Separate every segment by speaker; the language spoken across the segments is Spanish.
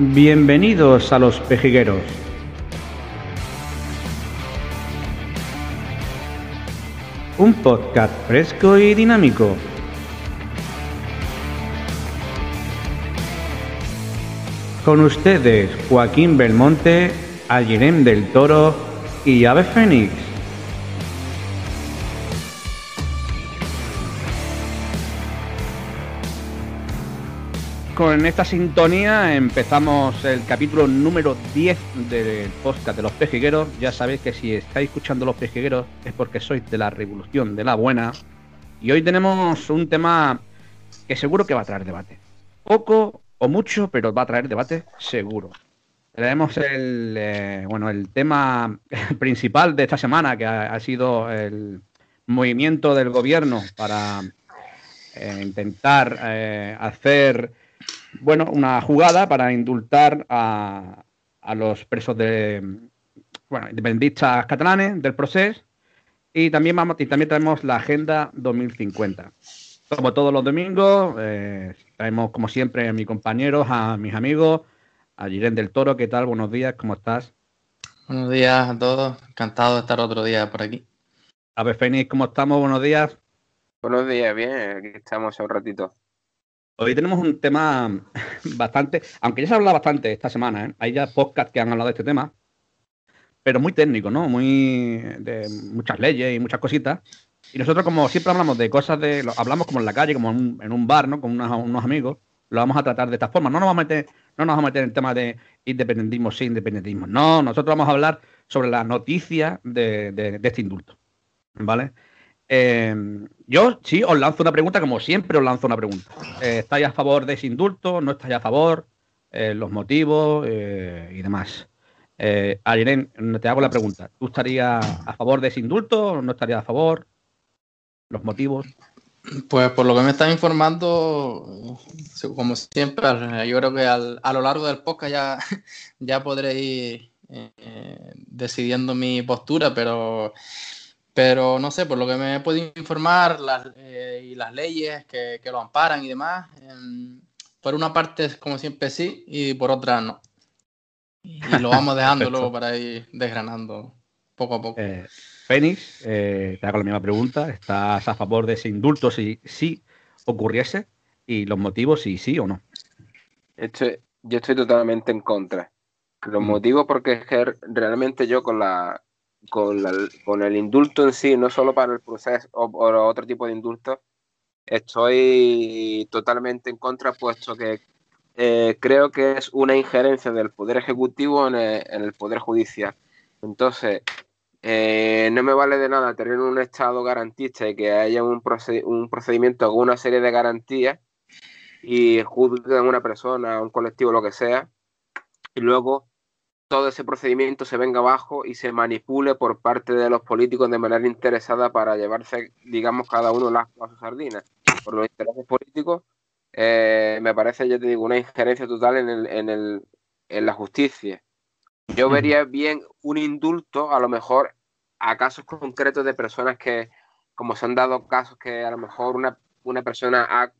Speaker 1: Bienvenidos a los pejigueros. Un podcast fresco y dinámico. Con ustedes Joaquín Belmonte, Algerem del Toro y Ave Fénix. Con esta sintonía empezamos el capítulo número 10 del podcast de los pejigueros. Ya sabéis que si estáis escuchando los pejigueros es porque sois de la revolución de la buena. Y hoy tenemos un tema que seguro que va a traer debate. Poco o mucho, pero va a traer debate seguro. Tenemos el, eh, bueno, el tema principal de esta semana, que ha, sido el movimiento del gobierno para eh, intentar eh, hacer bueno, una jugada para indultar a, a los presos de bueno, independentistas catalanes del proceso y también vamos y también tenemos la agenda 2050. Como todos los domingos, eh, traemos como siempre a mis compañeros, a mis amigos, a Jiren del Toro, ¿qué tal? Buenos días, ¿cómo estás?
Speaker 2: Buenos días a todos, encantado de estar otro día por aquí.
Speaker 1: A ver, Fénix, ¿cómo estamos? Buenos días.
Speaker 3: Buenos días, bien, aquí estamos un ratito.
Speaker 1: Hoy tenemos un tema bastante, aunque ya se ha hablado bastante esta semana, ¿eh? hay ya podcasts que han hablado de este tema, pero muy técnico, ¿no? Muy de muchas leyes y muchas cositas. Y nosotros, como siempre hablamos de cosas de. Hablamos como en la calle, como en un, bar, ¿no? Con unos, amigos. Lo vamos a tratar de esta forma. No nos vamos a meter, no nos vamos a meter en el tema de independentismo, sí, independentismo. No, nosotros vamos a hablar sobre la noticia de este indulto. ¿Vale? Em, yo sí os lanzo una pregunta, como siempre os lanzo una pregunta. Eh, ¿Estáis a favor de ese indulto? ¿No estáis a favor? Eh, los motivos eh, y demás. Eh, te hago la pregunta. ¿Tú estarías a favor de ese indulto o no estarías a favor? ¿Los motivos?
Speaker 2: Pues por lo que me estás informando, como siempre, yo creo que a lo largo del podcast ya, ya podré ir decidiendo mi postura, pero pero no sé, por lo que me he podido informar las, eh, y las leyes que, lo amparan y demás, em, por una parte, como siempre, sí, y por otra, no. Y, lo vamos dejando luego para ir desgranando poco a poco.
Speaker 1: Eh, Fénix, eh, te hago la misma pregunta. ¿Estás a favor de ese indulto si, si ocurriese? ¿Y los motivos si sí o no?
Speaker 3: yo estoy totalmente en contra. Los mm. motivos porque es que realmente yo con la, con, con, el indulto en sí, no solo para el proceso o, otro tipo de indulto, estoy totalmente en contra, puesto que eh, creo que es una injerencia del Poder Ejecutivo en el, Poder Judicial. Entonces, eh, no me vale de nada tener un Estado garantista y que haya un, un procedimiento con una serie de garantías y juzguen a una persona, a un colectivo, lo que sea, y luego todo ese procedimiento se venga abajo y se manipule por parte de los políticos de manera interesada para llevarse, digamos, cada uno las a sus sardinas. Por los intereses políticos, eh, me parece, ya te digo, una injerencia total en, el, en, el, en la justicia. Yo vería bien un indulto, a lo mejor, a casos concretos de personas que, como se han dado casos que a lo mejor una, una persona ha,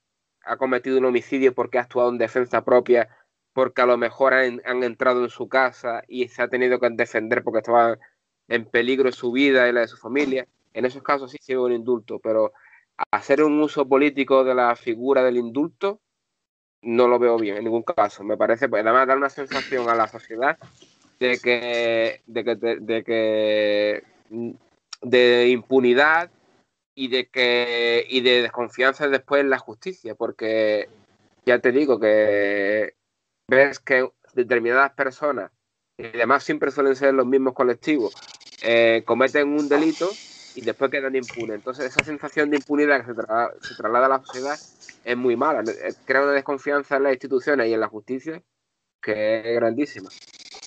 Speaker 3: ha cometido un homicidio porque ha actuado en defensa propia porque a lo mejor han, entrado en su casa y se ha tenido que defender porque estaba en peligro su vida y la de su familia. En esos casos sí se un indulto, pero hacer un uso político de la figura del indulto no lo veo bien en ningún caso. Me parece, pues, además, dar una sensación a la sociedad de que, de que, de, que de impunidad y de que y de desconfianza después en la justicia, porque ya te digo que ves que determinadas personas, y además siempre suelen ser los mismos colectivos, eh, cometen un delito y después quedan impunes. Entonces esa sensación de impunidad que se, traslada a la sociedad es muy mala. Eh, crea una desconfianza en las instituciones y en la justicia que es grandísima.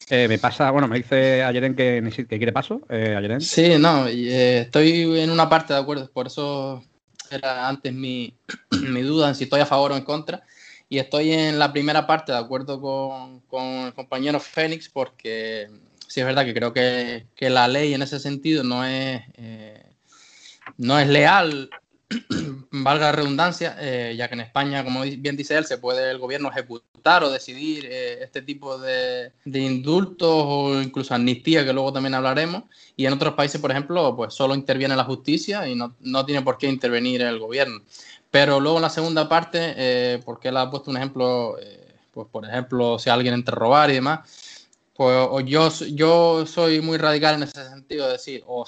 Speaker 1: Eh, me pasa, bueno, me dice Ayeren que, que quiere paso. Eh,
Speaker 2: Sí, no, estoy en una parte de acuerdo, por eso era antes mi, mi duda en si estoy a favor o en contra. Y estoy en la primera parte de acuerdo con, con el compañero Fénix porque sí es verdad que creo que, que la ley en ese sentido no es, eh, no es leal valga la redundancia, eh, ya que en España, como bien dice él, se puede el gobierno ejecutar o decidir eh, este tipo de, indultos o incluso amnistía, que luego también hablaremos. Y en otros países, por ejemplo, pues solo interviene la justicia y no, no tiene por qué intervenir el gobierno. Pero luego en la segunda parte, eh, porque él ha puesto un ejemplo, pues por ejemplo, si alguien entra a robar y demás, pues yo, yo soy muy radical en ese sentido, de decir, o,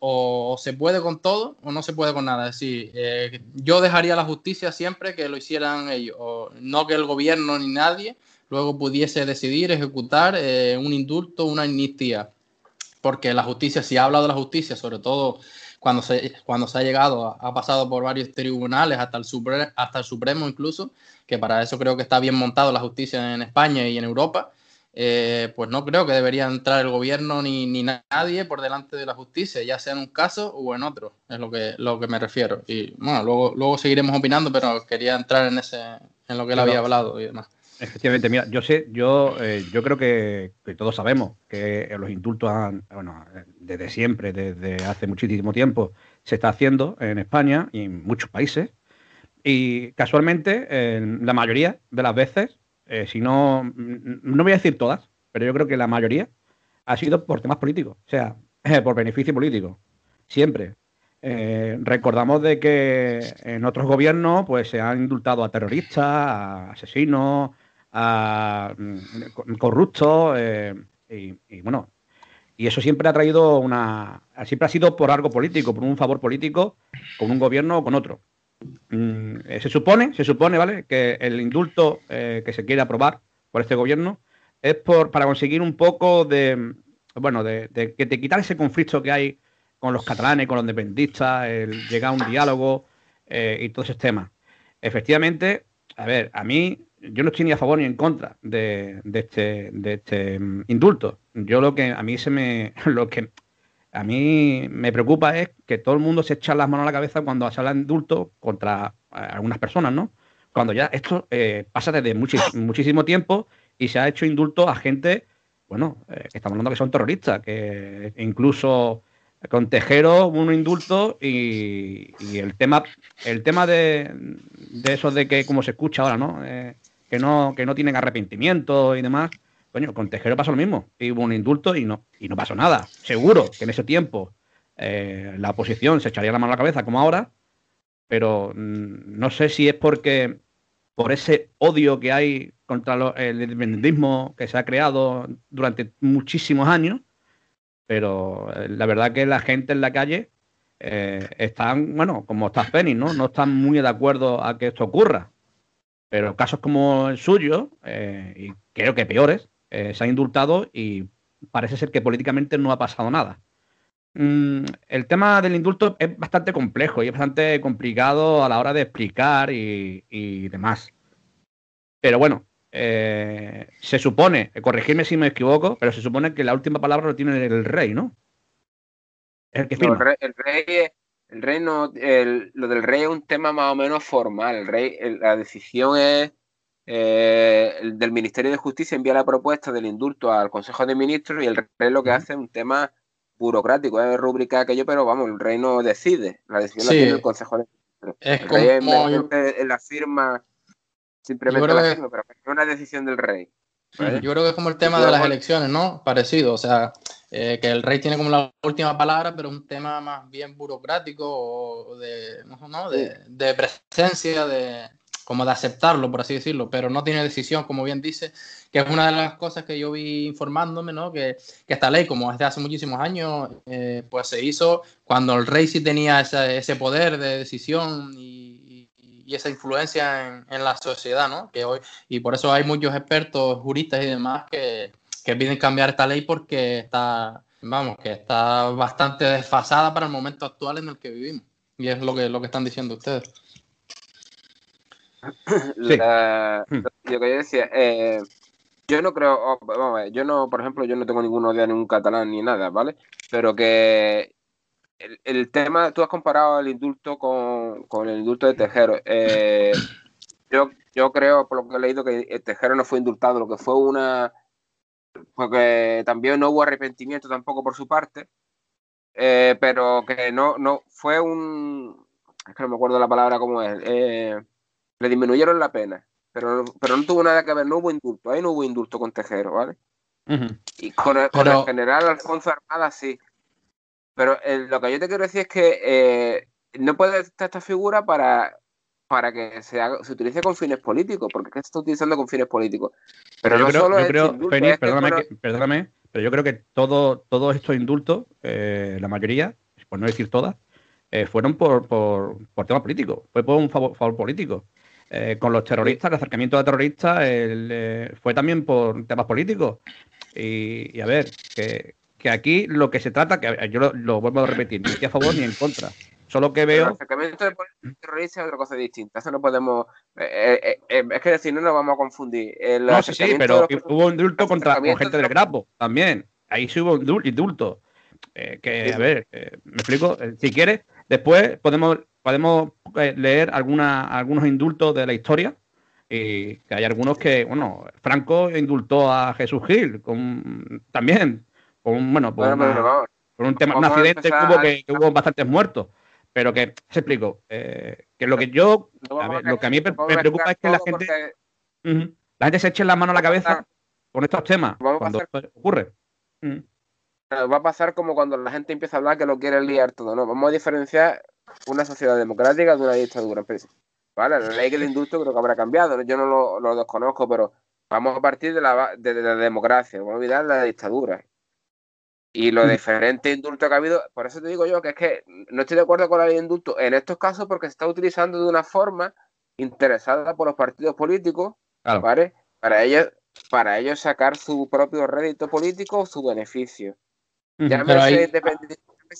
Speaker 2: o, se puede con todo o no se puede con nada. Es decir, eh, yo dejaría la justicia siempre que lo hicieran ellos, no que el gobierno ni nadie luego pudiese decidir ejecutar eh, un indulto, una amnistía. Porque la justicia, si ha hablado de la justicia, sobre todo cuando se, cuando se ha llegado, ha pasado por varios tribunales, hasta el, hasta el Supremo incluso, que para eso creo que está bien montado la justicia en España y en Europa eh, pues no creo que debería entrar el gobierno ni, ni, nadie por delante de la justicia, ya sea en un caso o en otro, es lo que, lo que me refiero. Y bueno, luego, luego seguiremos opinando, pero quería entrar en ese, en lo que él había hablado y demás.
Speaker 1: Efectivamente, mira, yo sé, yo, eh, yo creo que, todos sabemos que los indultos han, bueno, desde siempre, desde hace muchísimo tiempo, se está haciendo en España y en muchos países. Y casualmente, la mayoría de las veces, eh, si no, no voy a decir todas, pero yo creo que la mayoría ha sido por temas políticos, o sea, por beneficio político, siempre. Eh, recordamos de que en otros gobiernos pues se han indultado a terroristas, a asesinos, a mm, corruptos eh, y, bueno, y eso siempre ha traído una, siempre ha sido por algo político, por un favor político con un gobierno o con otro. Mm, eh, se supone, se supone, ¿vale? Que el indulto eh, que se quiere aprobar por este gobierno es por, para conseguir un poco de, bueno, de, que te quitar ese conflicto que hay con los catalanes, con los independentistas, el llegar a un diálogo y todos esos temas. Efectivamente, a ver, a mí, yo no estoy ni a favor ni en contra de, de este, de este mm, indulto. Yo lo que a mí se me, lo que a mí me preocupa es que todo el mundo se echa las manos a la cabeza cuando se habla de indulto contra eh, algunas personas, ¿no? Cuando ya esto eh, pasa desde muchísimo tiempo y se ha hecho indulto a gente, bueno, eh, estamos hablando que son terroristas, que incluso con Tejero un indulto y, el tema el tema de, de, eso de que como se escucha ahora, ¿no? Que no que no tienen arrepentimiento y demás, Coño, con Tejero pasó lo mismo. hubo un indulto y no, y no pasó nada. Seguro que en ese tiempo eh, la oposición se echaría la mano a la cabeza como ahora, pero mm, no sé si es porque por ese odio que hay contra el independentismo que se ha creado durante muchísimos años, pero eh, la verdad que la gente en la calle eh, están, bueno, como está Fénix, ¿no? No están muy de acuerdo a que esto ocurra. Pero casos como el suyo, y creo que peores, eh, se ha indultado y parece ser que políticamente no ha pasado nada. Mm, el tema del indulto es bastante complejo y es bastante complicado a la hora de explicar y, demás. Pero bueno, eh, se supone, corregirme si me equivoco, pero se supone que la última palabra lo tiene el rey, ¿no?
Speaker 3: El, que el, rey, el rey, no, lo del rey es un tema más o menos formal. El rey, la decisión es eh, el del Ministerio de Justicia envía la propuesta del indulto al Consejo de Ministros y el rey lo que hace es un tema burocrático, es rúbrica aquello, pero vamos, el rey no decide, la decisión la tiene el Consejo de Ministros. Es el rey como... la firma, simplemente la firma, pero es una decisión del rey.
Speaker 2: Yo creo que es como el tema de las elecciones, ¿no? Parecido, o sea, eh, que el rey tiene como la última palabra, pero es un tema más bien burocrático o de, ¿no? de, de presencia, de, como de aceptarlo, por así decirlo, pero no tiene decisión, como bien dice, que es una de las cosas que yo vi informándome, ¿no? Que, que esta ley, como desde hace muchísimos años, eh, pues se hizo cuando el rey sí tenía ese, poder de decisión y, y, esa influencia en, la sociedad, ¿no? Que hoy, y por eso hay muchos expertos, juristas y demás que, que piden cambiar esta ley porque está, vamos, que está bastante desfasada para el momento actual en el que vivimos. Y es lo que, lo que están diciendo ustedes.
Speaker 3: Hmm. lo que yo decía, eh, yo no creo, oh, vamos a ver, yo no, por ejemplo, yo no tengo ningún odio a ningún catalán ni nada, ¿vale? Pero que el, tema, tú has comparado el indulto con, el indulto de Tejero. Eh, yo, yo creo, por lo que he leído, que Tejero no fue indultado, lo que fue una. Porque también no hubo arrepentimiento tampoco por su parte, eh, pero que no, no fue un es que no me acuerdo la palabra cómo es, eh, le disminuyeron la pena, pero, pero no tuvo nada que ver, no hubo indulto, ahí no hubo indulto con Tejero, ¿vale? Y con el, general Alfonso Armada sí. Pero lo que yo te quiero decir es que eh, no puede estar esta figura para, para que se, se utilice con fines políticos, porque se está utilizando con fines políticos. Pero,
Speaker 1: yo creo, yo creo perdóname, perdóname, pero yo creo que todo, todos estos indultos, eh, la mayoría, por no decir todas, eh, fueron por, por, por temas políticos, fue por un favor, político. Eh, con los terroristas, el acercamiento a terroristas fue también por temas políticos. Y, a ver, que, aquí lo que se trata, que yo lo, vuelvo a repetir, ni a favor ni en contra. Solo que veo.
Speaker 3: El acercamiento de terrorista es otra cosa distinta. Eso no podemos. es que decir, no nos vamos a confundir.
Speaker 1: no, sí, sí, pero hubo un indulto contra gente del Grapo también. Ahí sí hubo un indulto. Eh, que, a ver, eh, me explico. Eh, si quieres, después podemos, podemos leer alguna, algunos indultos de la historia. Y que hay algunos que, bueno, Franco indultó a Jesús Gil con, también, con, bueno, por, un tema, un accidente que hubo, que, hubo bastantes muertos. Pero que, se explico, que lo que yo, lo que a mí me, preocupa es que la gente, la gente se eche la mano a la cabeza con estos temas cuando ocurre
Speaker 3: va a pasar como cuando la gente empieza a hablar que lo quiere liar todo, ¿no? Vamos a diferenciar una sociedad democrática de una dictadura. ¿Vale? La ley del indulto creo que habrá cambiado, yo no lo, desconozco, pero vamos a partir de la, de, la democracia, vamos a olvidar la dictadura. Y los mm. diferentes indultos que ha habido, por eso te digo yo que es que no estoy de acuerdo con la ley de indulto en estos casos porque se está utilizando de una forma interesada por los partidos políticos, ¿vale? Para ellos, para ellos sacar su propio rédito político o su beneficio. Llámese,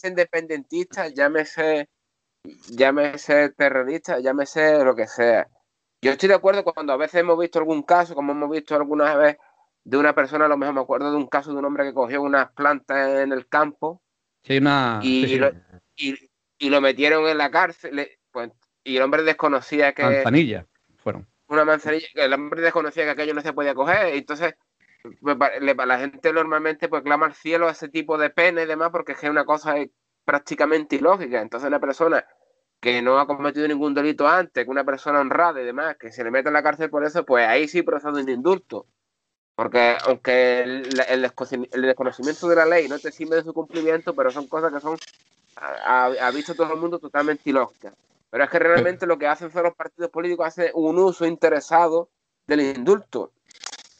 Speaker 3: independentista, llámese, llámese terrorista, llámese lo que sea. Yo estoy de acuerdo cuando a veces hemos visto algún caso, como hemos visto algunas veces de una persona, a lo mejor me acuerdo de un caso de un hombre que cogió unas plantas en el campo
Speaker 1: y,
Speaker 3: Lo, y, lo metieron en la cárcel. Pues, y el hombre desconocía que.
Speaker 1: Manzanilla fueron.
Speaker 3: Una manzanilla, el hombre desconocía que aquello no se podía coger. Y entonces pues, la gente normalmente pues clama al cielo ese tipo de pena y demás porque es que una cosa prácticamente ilógica. Entonces una persona que no ha cometido ningún delito antes, que una persona honrada y demás, que se le mete en la cárcel por eso, pues ahí sí procede un indulto. Porque aunque el, desconocimiento de la ley no te sirve de su cumplimiento, pero son cosas que son, ha, visto todo el mundo, totalmente ilógicas. Pero es que realmente lo que hacen son los partidos políticos, hacen un uso interesado del indulto.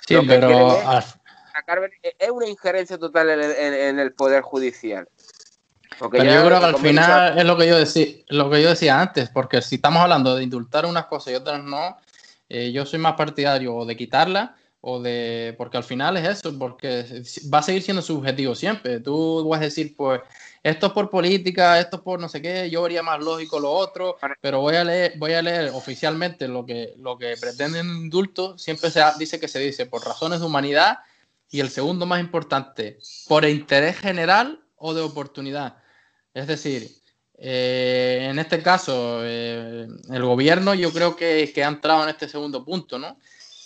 Speaker 2: Sí, pero
Speaker 3: es una injerencia total en el, poder judicial.
Speaker 2: pero yo creo que al final es lo que yo decía, lo que yo decía antes, porque si estamos hablando de indultar unas cosas y otras no, eh, yo soy más partidario de quitarla o de porque al final es eso, porque va a seguir siendo subjetivo siempre. Tú vas a decir, pues esto es por política, esto es por no sé qué, yo vería más lógico lo otro, pero voy a leer, voy a leer oficialmente lo que, lo que pretenden indulto, siempre se dice que se dice por razones de humanidad y el segundo más importante, por interés general o de oportunidad. Es decir, eh, en este caso, eh, el gobierno yo creo que, que ha entrado en este segundo punto, ¿no?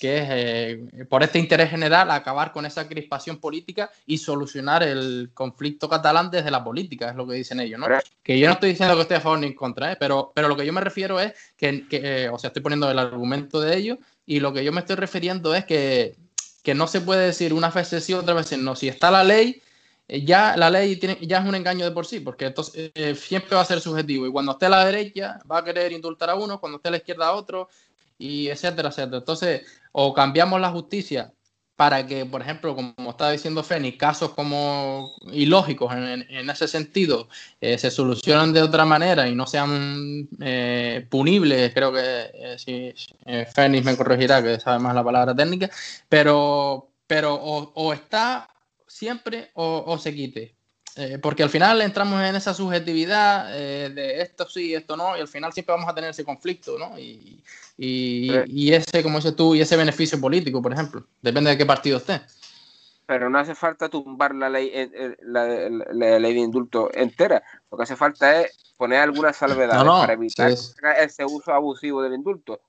Speaker 2: Que es, eh, por este interés general, acabar con esa crispación política y solucionar el conflicto catalán desde la política, es lo que dicen ellos, ¿no? Que yo no estoy diciendo que esté a favor ni en contra, ¿eh? pero, pero lo que yo me refiero es que, que eh, o sea, estoy poniendo el argumento de ellos y lo que yo me estoy refiriendo es que, que no se puede decir una vez sí, otra vez no. Si está la ley, ya la ley tiene, ya es un engaño de por sí, porque entonces siempre va a ser subjetivo. Y cuando esté a la derecha, va a querer indultar a uno, cuando esté a la izquierda a otro, y etcétera, etcétera. Entonces, o cambiamos la justicia para que, por ejemplo, como estaba diciendo Feni, casos como ilógicos en, ese sentido eh, se solucionan de otra manera y no sean eh, punibles, creo que eh, si Fénix me corregirá, que sabe más la palabra técnica, pero, pero o, está siempre o se quite. Eh, porque al final entramos en esa subjetividad eh, de esto sí, esto no, y al final siempre vamos a tener ese conflicto, ¿no? Y, y, ese, como dices tú, y ese beneficio político, por ejemplo, depende de qué partido esté.
Speaker 3: Pero no hace falta tumbar la ley, eh, la, ley de indulto entera, lo que hace falta es poner alguna salvedad para evitar ese uso abusivo del indulto.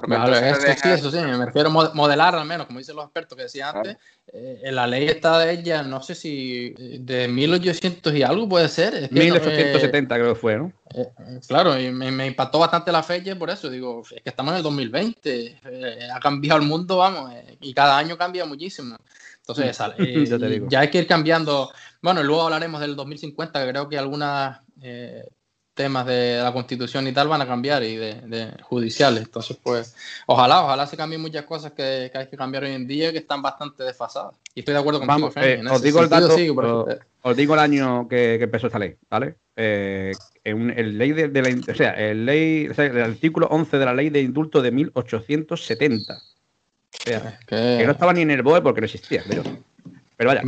Speaker 2: Sí, eso sí, me refiero a modelar al menos, como dicen los expertos que decía antes, eh, en la ley está de ella, no sé si eh, de 1800 y algo puede ser.
Speaker 1: Es 1870 creo que fue, ¿no?
Speaker 2: Eh, claro, y me, impactó bastante la fecha por eso, digo, es que estamos en el 2020, ha cambiado el mundo, vamos, y cada año cambia muchísimo. Entonces, ya hay que ir cambiando. Bueno, luego hablaremos del 2050, que creo que algunas temas de la constitución y tal van a cambiar y de, judiciales. Entonces, pues, ojalá, ojalá se cambien muchas cosas que, hay que cambiar hoy en día que están bastante desfasadas. Y estoy de acuerdo contigo,
Speaker 1: eh, os, digo el dato, os, digo el año que, empezó esta ley, ¿vale? Eh, el ley de, la, o sea, el ley, el artículo 11 de la ley de indulto de 1870. O sea, que no estaba ni en el BOE porque no existía, pero pero vaya,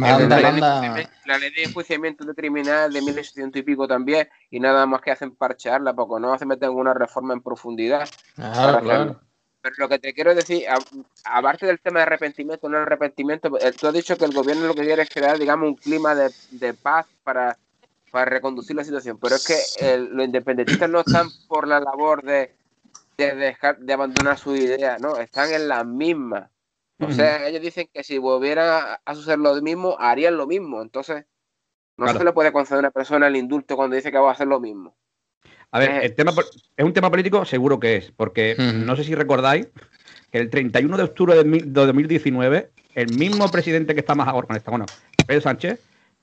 Speaker 3: la, ley de enjuiciamiento de criminal de 1800 y pico también, y nada más que hacen parchearla, porque no se meten en una reforma en profundidad. Pero lo que te quiero decir, aparte del tema de arrepentimiento, no arrepentimiento, eh, tú has dicho que el gobierno lo que quiere es crear, digamos, un clima de, paz para, para reconducir la situación. Pero es que los independentistas no están por la labor de, de dejar de abandonar su idea, no, están en la misma. O sea, ellos dicen que si volviera a suceder lo mismo, harían lo mismo. Entonces, no se le puede conceder a una persona el indulto cuando dice que va a hacer lo mismo.
Speaker 1: A ver, eh, el tema, es un tema político, seguro que es, porque no sé si recordáis que el 31 de octubre de 2019, el mismo presidente que está más ahora con esta, bueno, Pedro Sánchez,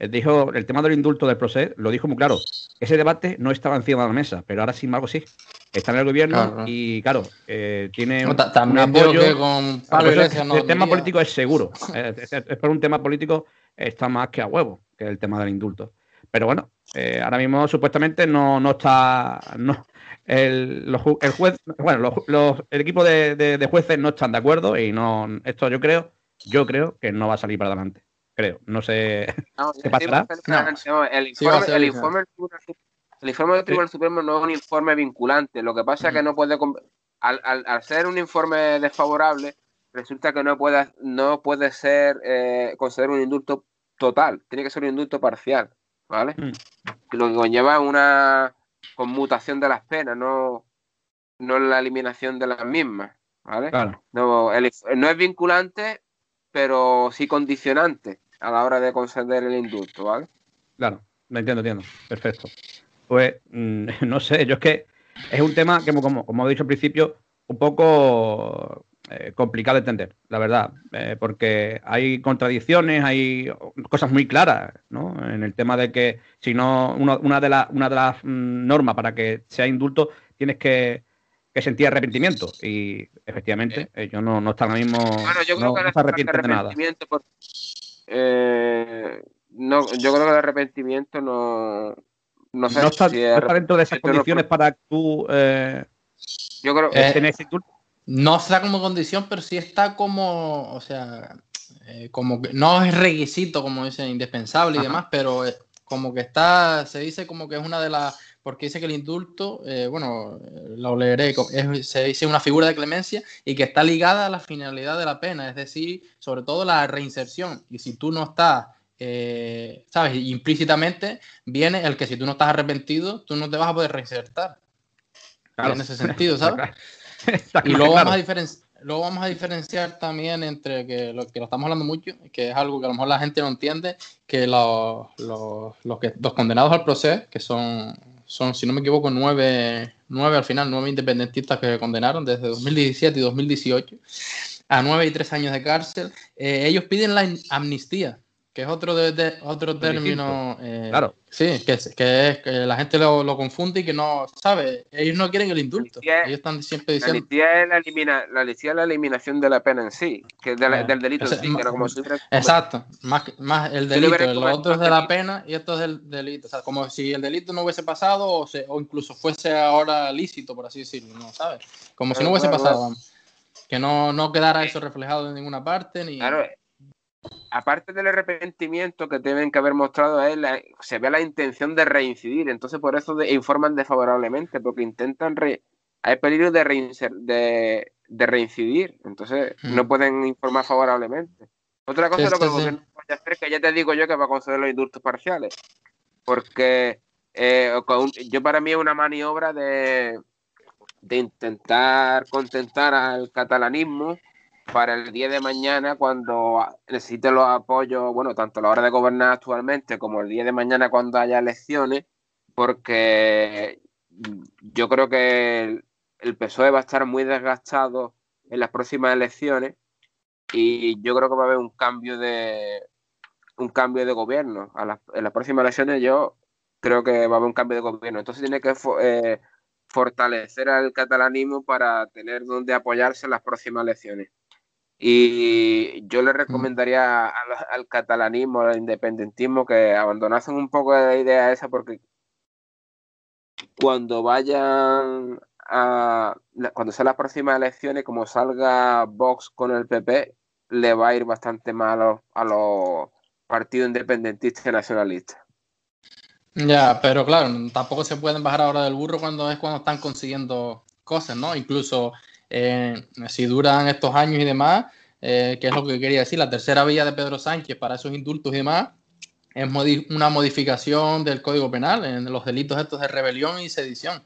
Speaker 1: dijo el tema del indulto del proceso, lo dijo muy claro. Ese debate no estaba encima de la mesa, pero ahora sin embargo sí. Está en el gobierno y claro, eh, tiene un, apoyo. con el, tema político es seguro. es, por un tema político está más que a huevo que el tema del indulto. Pero bueno, eh, ahora mismo supuestamente no, no está. No, el, el juez, bueno, los, el equipo de, de, jueces no están de acuerdo y no. Esto yo creo, yo creo que no va a salir para adelante creo. No sé qué pasará.
Speaker 3: el, informe, el, informe, del Tribunal Supremo no es un informe vinculante. Lo que pasa es que no puede. Al, al, ser un informe desfavorable, resulta que no puede, no puede ser eh, conceder un indulto total. Tiene que ser un indulto parcial. ¿Vale? Mm. Lo que conlleva una conmutación de las penas, no, no la eliminación de las mismas. ¿Vale? No, no es vinculante, pero sí condicionante a la hora de conceder el indulto, ¿vale?
Speaker 1: Claro, me entiendo, entiendo. Perfecto. Pues mm, no sé, yo es que es un tema que, como, como he dicho al principio, un poco eh, complicado de entender, la verdad, eh, porque hay contradicciones, hay cosas muy claras, ¿no? En el tema de que si no, una, de, una de las mm, normas para que sea indulto tienes que, sentir arrepentimiento y efectivamente ellos no, no están ahora mismo bueno, yo creo que no se arrepienten de nada.
Speaker 3: Eh, no, yo creo que el arrepentimiento no. No,
Speaker 1: sé está, dentro de esas condiciones para tú. Eh,
Speaker 2: yo creo que. Eh, no está como condición, pero sí está como. O sea. como que no es requisito, como dicen, indispensable y demás, pero como que está. Se dice como que es una de las porque dice que el indulto, bueno, lo leeré, se dice una figura de clemencia y que está ligada a la finalidad de la pena, es decir, sobre todo la reinserción. Y si tú no estás, eh, ¿sabes? Implícitamente viene el que si tú no estás arrepentido, tú no te vas a poder reinsertar. En ese sentido, ¿sabes? y luego vamos, a luego vamos a diferenciar también entre que lo que lo estamos hablando mucho, que es algo que a lo mejor la gente no entiende, que los, los, los, que, los condenados al proceso, que son son, si no me equivoco, nueve, nueve al final, nueve independentistas que se condenaron desde 2017 y 2018 a nueve y tres años de cárcel. Eh, ellos piden la amnistía que es otro de, otro término. Eh,
Speaker 1: claro.
Speaker 2: Sí, que, que, es que la gente lo, lo, confunde y que no sabe. Ellos no quieren el indulto. ellos están siempre diciendo.
Speaker 3: La es la, elimina, la, la eliminación de la pena en sí, que es del delito en sí, como
Speaker 2: Exacto, más, más el delito. Lo otro es de la pena y esto es del delito. O sea, como si el delito no hubiese pasado o, se, o incluso fuese ahora lícito, por así decirlo, ¿no? ¿Sabes? Como si no hubiese pasado. Que no, no quedara eso reflejado en ninguna parte. Ni...
Speaker 3: Claro, aparte del arrepentimiento que deben que haber mostrado a él, se ve la intención de reincidir. Entonces, por eso informan desfavorablemente, porque intentan. hay peligro de, de, reincidir. Entonces, mm. no pueden informar favorablemente. Otra cosa es lo que el gobierno puede hacer, que ya te digo yo que va a conceder los indultos parciales. Porque eh, yo para mí es una maniobra de, de intentar contentar al catalanismo para el día de mañana cuando necesite los apoyos, bueno, tanto a la hora de gobernar actualmente como el día de mañana cuando haya elecciones, porque yo creo que el, PSOE va a estar muy desgastado en las próximas elecciones y yo creo que va a haber un cambio de un cambio de gobierno. en las próximas elecciones yo creo que va a haber un cambio de gobierno. Entonces tiene que eh, fortalecer al catalanismo para tener donde apoyarse en las próximas elecciones. Y yo le recomendaría al, catalanismo, al independentismo, que abandonasen un poco la idea esa, porque cuando vayan a. Cuando sean las próximas elecciones, como salga Vox con el PP, le va a ir bastante mal a los, partidos independentistas y nacionalistas.
Speaker 2: Ya, pero claro, tampoco se pueden bajar ahora del burro cuando es cuando están consiguiendo cosas, ¿no? Incluso eh, si duran estos años y demás, eh, que es lo que quería decir, la tercera vía de Pedro Sánchez para esos indultos y demás, es una modificación del Código Penal en los delitos estos de rebelión y sedición.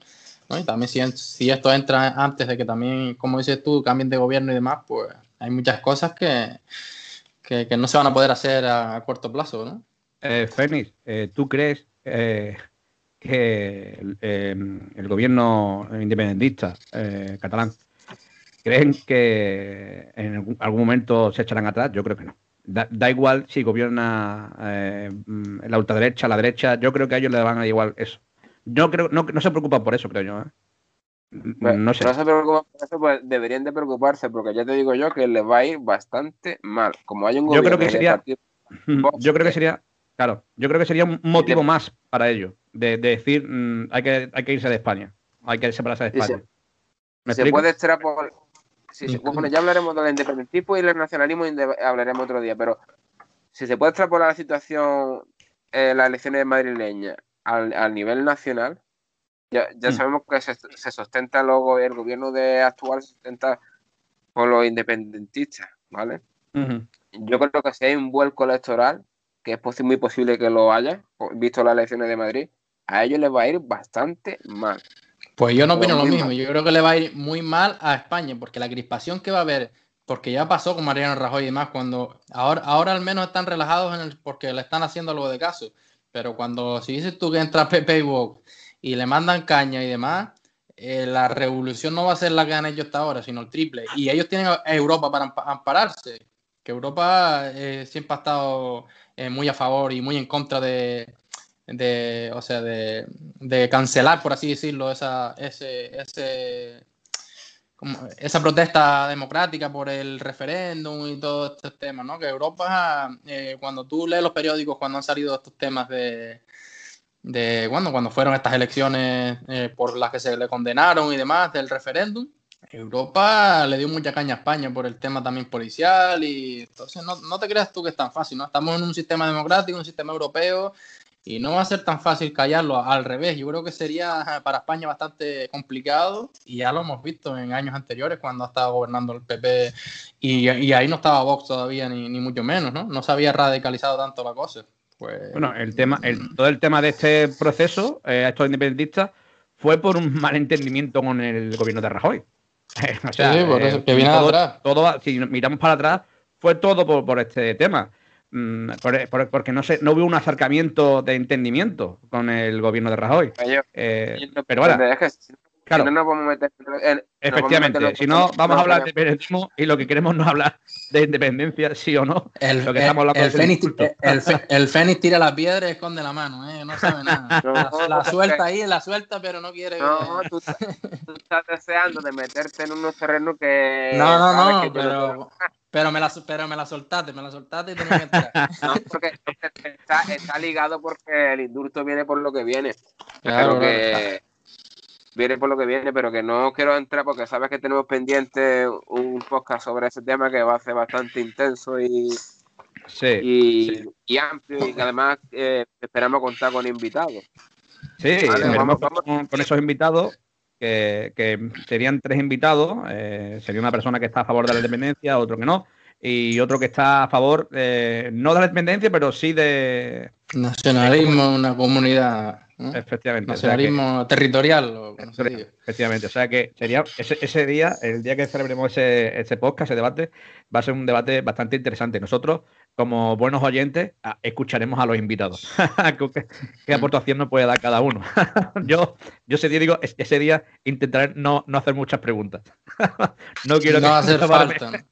Speaker 2: Y también si, esto entra antes de que también, como dices tú, cambien de gobierno y demás, pues hay muchas cosas que, que, no se van a poder hacer a, corto plazo, ¿no?
Speaker 1: Eh, Fénix, eh, ¿tú crees que el, gobierno independentista catalán creen que en algún momento se echarán atrás? Yo creo que no. Da, igual si gobierna la ultraderecha, la derecha, yo creo que a ellos les van a dar igual eso. Yo creo, no, no se preocupan por eso, creo yo.
Speaker 3: No, sé. no se preocupan por eso, pues deberían de preocuparse, porque ya te digo yo que les va a ir bastante mal. Como hay un
Speaker 1: gobierno yo creo que sería, yo creo que sería, claro, yo creo que sería un motivo más para ello, de, decir mm, hay que hay que irse de España, hay que separarse de España.
Speaker 3: Se, puede extrapolar. Sí, bueno, ya hablaremos del independentismo y el nacionalismo hablaremos otro día, pero si se puede extrapolar la situación en las elecciones madrileñas al, al nivel nacional, ya, ya mm. sabemos que se, se, sustenta luego, el gobierno de actual se sustenta por los independentistas, ¿vale? Yo creo que si hay un vuelco electoral, que es muy posible que lo haya, visto las elecciones de Madrid, a ellos les va a ir bastante mal.
Speaker 2: Pues yo no opino lo mismo, yo creo que le va a ir muy mal a España, porque la crispación que va a haber, porque ya pasó con Mariano Rajoy y demás, cuando ahora, ahora al menos están relajados en el, porque le están haciendo algo de caso, pero cuando si dices tú que entra Pepe y Vox y le mandan caña y demás, eh, la revolución no va a ser la que han hecho hasta ahora, sino el triple. Y ellos tienen a Europa para ampararse, que Europa eh, siempre ha estado eh, muy a favor y muy en contra de, o sea, de, cancelar, por así decirlo, esa, ese, ese, esa protesta democrática por el referéndum y todo este tema, ¿no? Que Europa, cuando tú lees los periódicos, cuando han salido estos temas de, de bueno, cuando fueron estas elecciones eh, por las que se le condenaron y demás del referéndum, Europa le dio mucha caña a España por el tema también policial y entonces no, no, te creas tú que es tan fácil, ¿no? Estamos en un sistema democrático, un sistema europeo y no va a ser tan fácil callarlo, al revés, yo creo que sería para España bastante complicado y ya lo hemos visto en años anteriores cuando ha estado gobernando el PP y, y ahí no estaba Vox todavía ni, ni mucho menos, ¿no? No se había radicalizado tanto la cosa. Pues,
Speaker 1: bueno, el tema, el, todo el tema de este proceso, eh, estos independentistas, fue por un malentendimiento con el gobierno de Rajoy.
Speaker 2: o sea, sí, por eso, eh, que viene
Speaker 1: todo,
Speaker 2: atrás.
Speaker 1: Todo, si miramos para atrás, fue todo por, este tema. Mm, porque no, se, no hubo un acercamiento de entendimiento con el gobierno de Rajoy. Eh, pero bueno, Claro. no nos meter Efectivamente, si no, vamos a hablar de independentismo y lo que queremos no hablar de independencia, sí o no.
Speaker 2: El, lo que estamos hablando el, Fénix, tira la piedra y esconde la mano, ¿eh? no sabe nada. la, suelta ahí, la suelta, pero no quiere.
Speaker 3: No, tú, estás deseando de meterte en unos terrenos que.
Speaker 2: No, no, no, pero. Pero me, la, pero me la soltaste, me la soltaste y tenía que entrar.
Speaker 3: No, porque está, está ligado porque el indulto viene por lo que viene. Claro, que, viene por lo que viene, pero que no quiero entrar porque sabes que tenemos pendiente un podcast sobre ese tema que va a ser bastante intenso y, y, amplio y que además eh, esperamos contar con invitados.
Speaker 1: Sí, vamos, Con, esos invitados, que, serían tres invitados, eh, sería una persona que está a favor de la independencia, otro que no, y otro que está a favor, eh, no de la independencia, pero sí de...
Speaker 2: Nacionalismo, una comunidad
Speaker 1: Efectivamente.
Speaker 2: Nacionalismo territorial. O
Speaker 1: efectivamente. O sea que sería ese, día, el día que celebremos ese, ese podcast, ese debate, va a ser un debate bastante interesante. Nosotros, como buenos oyentes, escucharemos a los invitados. ¿Qué, aportación nos puede dar cada uno? yo, yo ese día digo, ese día intentaré no, hacer muchas preguntas. no quiero
Speaker 2: no hacer falta.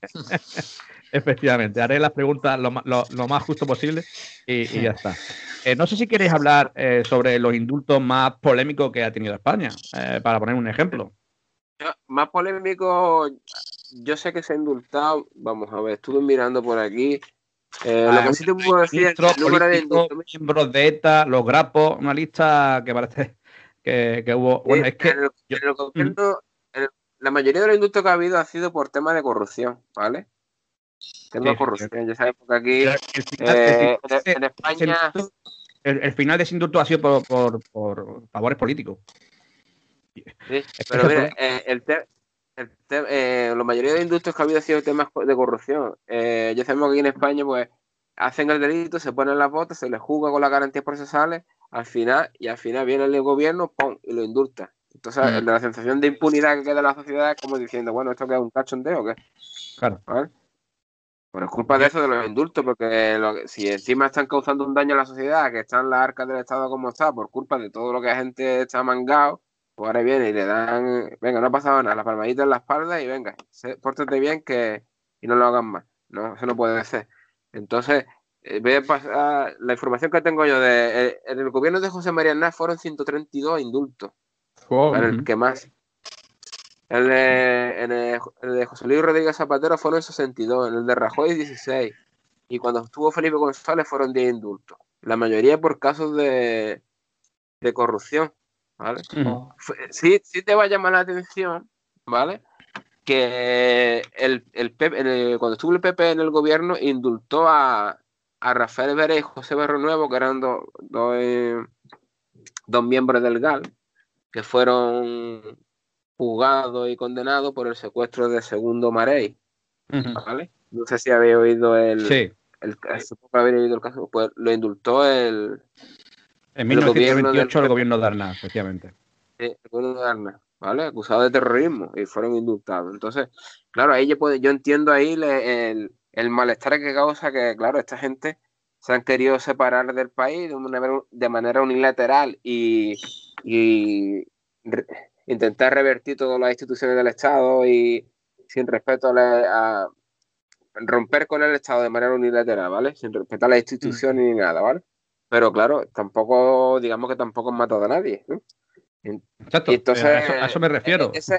Speaker 1: Efectivamente, haré las preguntas lo, más justo posible y, ya está. Eh, no sé si queréis hablar eh, sobre los indultos más polémicos que ha tenido España, eh, para poner un ejemplo.
Speaker 3: Más polémico, yo sé que se ha indultado, vamos a ver, estuve mirando por aquí. Lo
Speaker 1: ah, que sí te puedo decir es el número de miembros de ETA, los grapos, una lista que parece que, hubo. Bueno, es que.
Speaker 3: la mayoría de los indultos que ha habido ha sido por temas de corrupción, ¿vale? Tengo corrupción, ya sabes, porque aquí eh, en, España.
Speaker 1: El, final de ese indulto ha sido por, por, por favores políticos.
Speaker 3: Sí, pero mira, eh, el, eh, la mayoría de indultos que ha habido ha sido temas de corrupción. ya sabemos que aquí en España, pues, hacen el delito, se ponen las botas, se les juzga con las garantías procesales, al final, y al final viene el gobierno, ¡pum! y lo indulta. Entonces, mm. la sensación de impunidad que queda en la sociedad es como diciendo, bueno, ¿esto que es un cachondeo o qué?
Speaker 1: Claro.
Speaker 3: Por culpa de eso, de los indultos, porque si encima están causando un daño a la sociedad, que están las arcas del Estado como está, por culpa de todo lo que la gente está mangado, ahora viene y le dan, venga, no ha pasado nada, la palmadita en la espalda y venga, pórtate bien que y no lo hagan más. No, eso no puede ser. Entonces, eh, voy a pasar, la información que tengo yo de eh, en el gobierno de José María Aznar fueron 132 indultos. el que más. El de, el José Luis Rodríguez Zapatero fueron 62, en el de Rajoy 16. Y cuando estuvo Felipe González fueron 10 indultos. La mayoría por casos de, corrupción. ¿Vale? sí, sí te va a llamar la atención, ¿vale? Que el, el, cuando estuvo el PP en el gobierno, indultó a, Rafael Vera y José Berro Nuevo, que eran dos, eh, dos miembros del GAL, que fueron juzgado y condenado por el secuestro de Segundo Marey. ¿Vale? No sé si habéis oído el,
Speaker 1: sí.
Speaker 3: el, oído el caso, pues lo indultó el.
Speaker 1: En 1928 el gobierno de Arna, efectivamente.
Speaker 3: Sí, el gobierno de Arna, ¿vale? Acusado de terrorismo y fueron indultados. Entonces, claro, ahí yo, puedo, yo entiendo ahí el, el, malestar que causa que, claro, esta gente se han querido separar del país de, una, de manera unilateral y, y intentar revertir todas las instituciones del Estado y sin respeto a, romper con el Estado de manera unilateral, ¿vale? Sin respetar las instituciones ni nada, ¿vale? Pero claro, tampoco, digamos que tampoco han matado a nadie, ¿no?
Speaker 1: Exacto, entonces, a, eso, me refiero.
Speaker 3: eso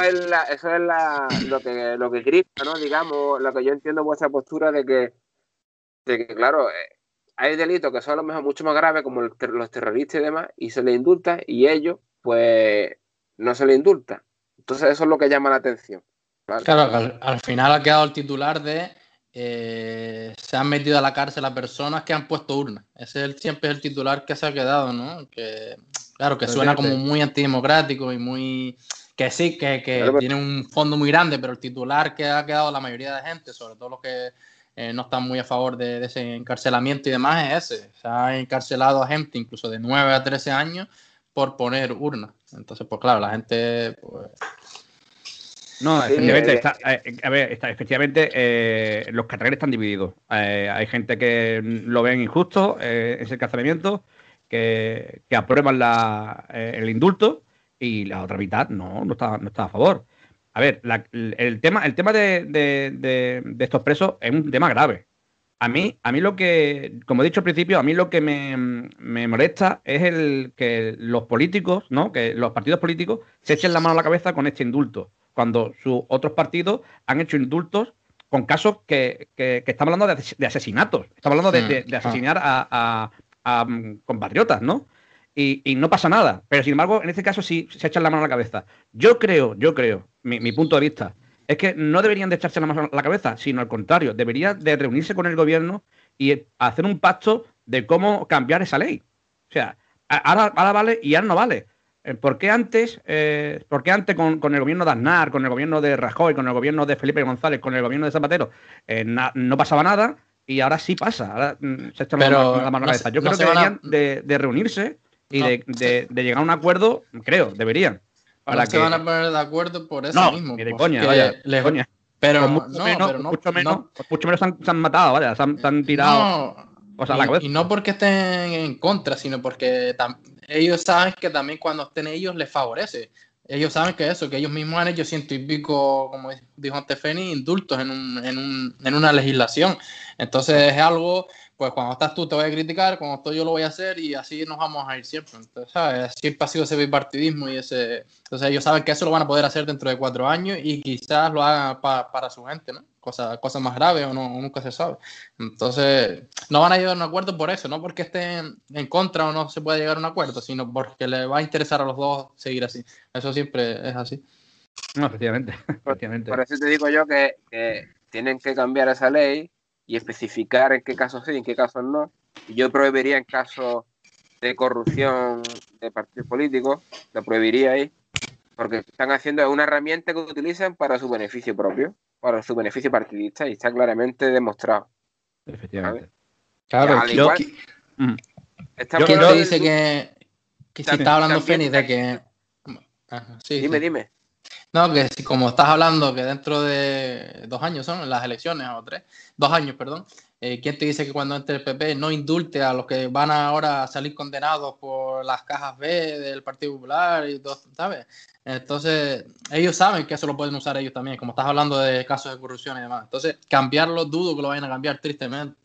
Speaker 3: es, la, eso es la, lo que lo que grita, ¿no? Digamos, lo que yo entiendo vuestra postura de que, de que claro, eh, hay delitos que son a lo mejor mucho más graves, como los terroristas y demás, y se les indulta, y ellos pues no se le indulta. Entonces eso es lo que llama la atención.
Speaker 2: Claro, al, final ha quedado el titular de eh, se han metido a la cárcel a personas que han puesto urnas. Ese es siempre es el titular que se ha quedado, ¿no? Que, claro, que suena como muy antidemocrático y muy... Que sí, que, tiene un fondo muy grande, pero el titular que ha quedado la mayoría de gente, sobre todo los que eh, no están muy a favor de, de, ese encarcelamiento y demás, es ese. Se ha encarcelado a gente incluso de 9 a 13 años por poner urna. Entonces, pues claro, la gente. Pues...
Speaker 1: No, efectivamente, eh, está, eh, a ver, está, efectivamente eh, los carreras están divididos. hay gente que lo ven injusto, ese encarcelamiento, que, que aprueban la, el indulto y la otra mitad no, no está, no está a favor. A ver, el tema, el tema de, de, estos presos es un tema grave. A mí, a mí lo que, como he dicho al principio, a mí lo que me, molesta es el que los políticos, ¿no? Que los partidos políticos se echen la mano a la cabeza con este indulto, cuando sus otros partidos han hecho indultos con casos que, que, estamos hablando de, asesinatos, estamos hablando de, asesinar a, mm, compatriotas, ¿no? Y, no pasa nada. Pero sin embargo, en este caso sí se echan la mano a la cabeza. Yo creo, yo creo, mi punto de vista, es que no deberían de echarse la mano a la cabeza, sino al contrario, deberían de reunirse con el gobierno y hacer un pacto de cómo cambiar esa ley. O sea, ahora, vale y ahora no vale. Eh, ¿Por qué antes, eh, antes con, el gobierno de Aznar, con el gobierno de Rajoy, con el gobierno de Felipe González, con el gobierno de Zapatero, eh, no pasaba nada y ahora sí pasa? Ahora mm, se echan la, mano a la cabeza. Yo creo que deberían de, reunirse y de, de- de llegar a un acuerdo, creo, deberían.
Speaker 2: Para
Speaker 1: Para
Speaker 2: se
Speaker 1: que...
Speaker 2: van a poner de acuerdo por eso
Speaker 1: No,
Speaker 2: mismo.
Speaker 1: ni de
Speaker 2: porque
Speaker 1: coña, vaya,
Speaker 2: les-
Speaker 1: coña.
Speaker 2: Pero
Speaker 1: mucho
Speaker 2: no,
Speaker 1: menos,
Speaker 2: pero no,
Speaker 1: mucho menos,
Speaker 2: no-
Speaker 1: mucho menos se han, se han matado, vaya, se han, se han tirado
Speaker 2: no,
Speaker 1: cosas a la
Speaker 2: y,
Speaker 1: cabeza.
Speaker 2: y no porque estén en contra, sino porque ellos saben que también cuando estén ellos les favorece. Ellos saben que eso, que ellos mismos han hecho ciento y pico, como dijo antes Feni, indultos en, un, en, un, en una legislación. Entonces es algo, pues cuando estás tú te voy a criticar, cuando estoy yo lo voy a hacer y así nos vamos a ir siempre. Entonces, ¿sabes? Siempre ha sido ese bipartidismo y ese... Entonces ellos saben que eso lo van a poder hacer dentro de cuatro años y quizás lo hagan pa- para su gente, ¿no? Cosas cosas más graves o no, nunca se sabe. Entonces, no van a llegar a un acuerdo por eso, no porque estén en contra o no se pueda llegar a un acuerdo, sino porque le va a interesar a los dos seguir así. Eso siempre es así.
Speaker 1: No, efectivamente, efectivamente.
Speaker 3: Por eso te digo yo que, que tienen que cambiar esa ley y especificar en qué casos sí y en qué casos no. Yo prohibiría en casos de corrupción de partidos políticos, lo prohibiría ahí, porque están haciendo una herramienta que utilizan para su beneficio propio, para su beneficio partidista, y está claramente demostrado.
Speaker 1: efectivamente.
Speaker 2: Claro, ¿qui-
Speaker 3: igual-
Speaker 1: Mm.
Speaker 2: ¿quién te
Speaker 3: del
Speaker 2: dice que, que si
Speaker 3: También-
Speaker 2: está hablando Fénix de que... Ajá, sí,
Speaker 3: Dime,
Speaker 2: sí.
Speaker 3: dime.
Speaker 2: No, que si como estás hablando que dentro de dos años son las elecciones o tres, dos años, perdón, eh, ¿quién te dice que cuando entre el PP no indulte a los que van ahora a salir condenados por las cajas B del Partido Popular y todo, ¿sabes? Entonces, ellos saben que eso lo pueden usar ellos también, como estás hablando de casos de corrupción y demás. Entonces, cambiarlo, dudo que lo vayan a cambiar, tristemente.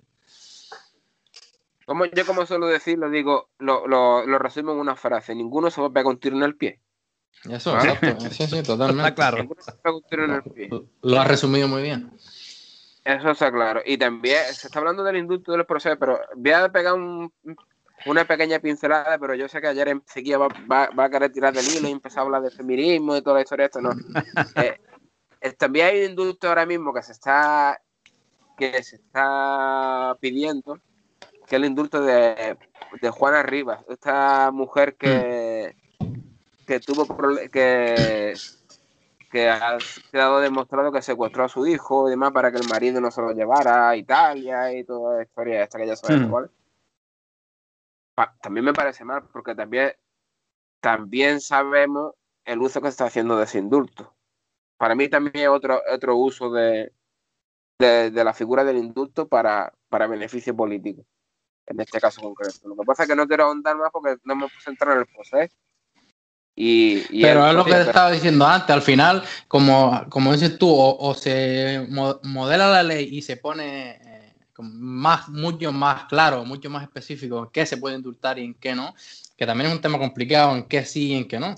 Speaker 3: Como, yo como suelo decirlo, digo, lo, lo, lo resumo en una frase, ninguno se va a pegar un tiro en el pie.
Speaker 2: Eso,
Speaker 3: ¿Vale?
Speaker 2: exacto. Sí, sí, totalmente.
Speaker 1: Está claro.
Speaker 3: Ninguno se pega un tiro en el pie.
Speaker 2: Lo has resumido muy bien.
Speaker 3: Eso está claro. Y también se está hablando del indulto de los procesos, pero voy a pegar un- una pequeña pincelada, pero yo sé que ayer enseguida va, va- va a querer tirar del hilo y empezar a hablar de feminismo y toda la historia de esto, no. Eh, eh, también hay un indulto ahora mismo que se está que se está pidiendo, que es el indulto de, de Juana Rivas, esta mujer que, que tuvo que que ha quedado demostrado que secuestró a su hijo y demás para que el marido no se lo llevara a Italia y toda la historia esta que ya sabemos,
Speaker 1: Mm.
Speaker 3: ¿vale? También me parece mal porque también, también sabemos el uso que se está haciendo de ese indulto. Para mí también es otro, otro uso de, de, de la figura del indulto para, para beneficio político, en este caso concreto. Lo que pasa es que no quiero ahondar más porque no me puse a entrar en el proceso. Y, y
Speaker 2: Pero es lo que te estaba diciendo antes, al final, como, como dices tú, o, o se mo- modela la ley y se pone eh, más, mucho más claro, mucho más específico en qué se puede indultar y en qué no, que también es un tema complicado en qué sí y en qué no.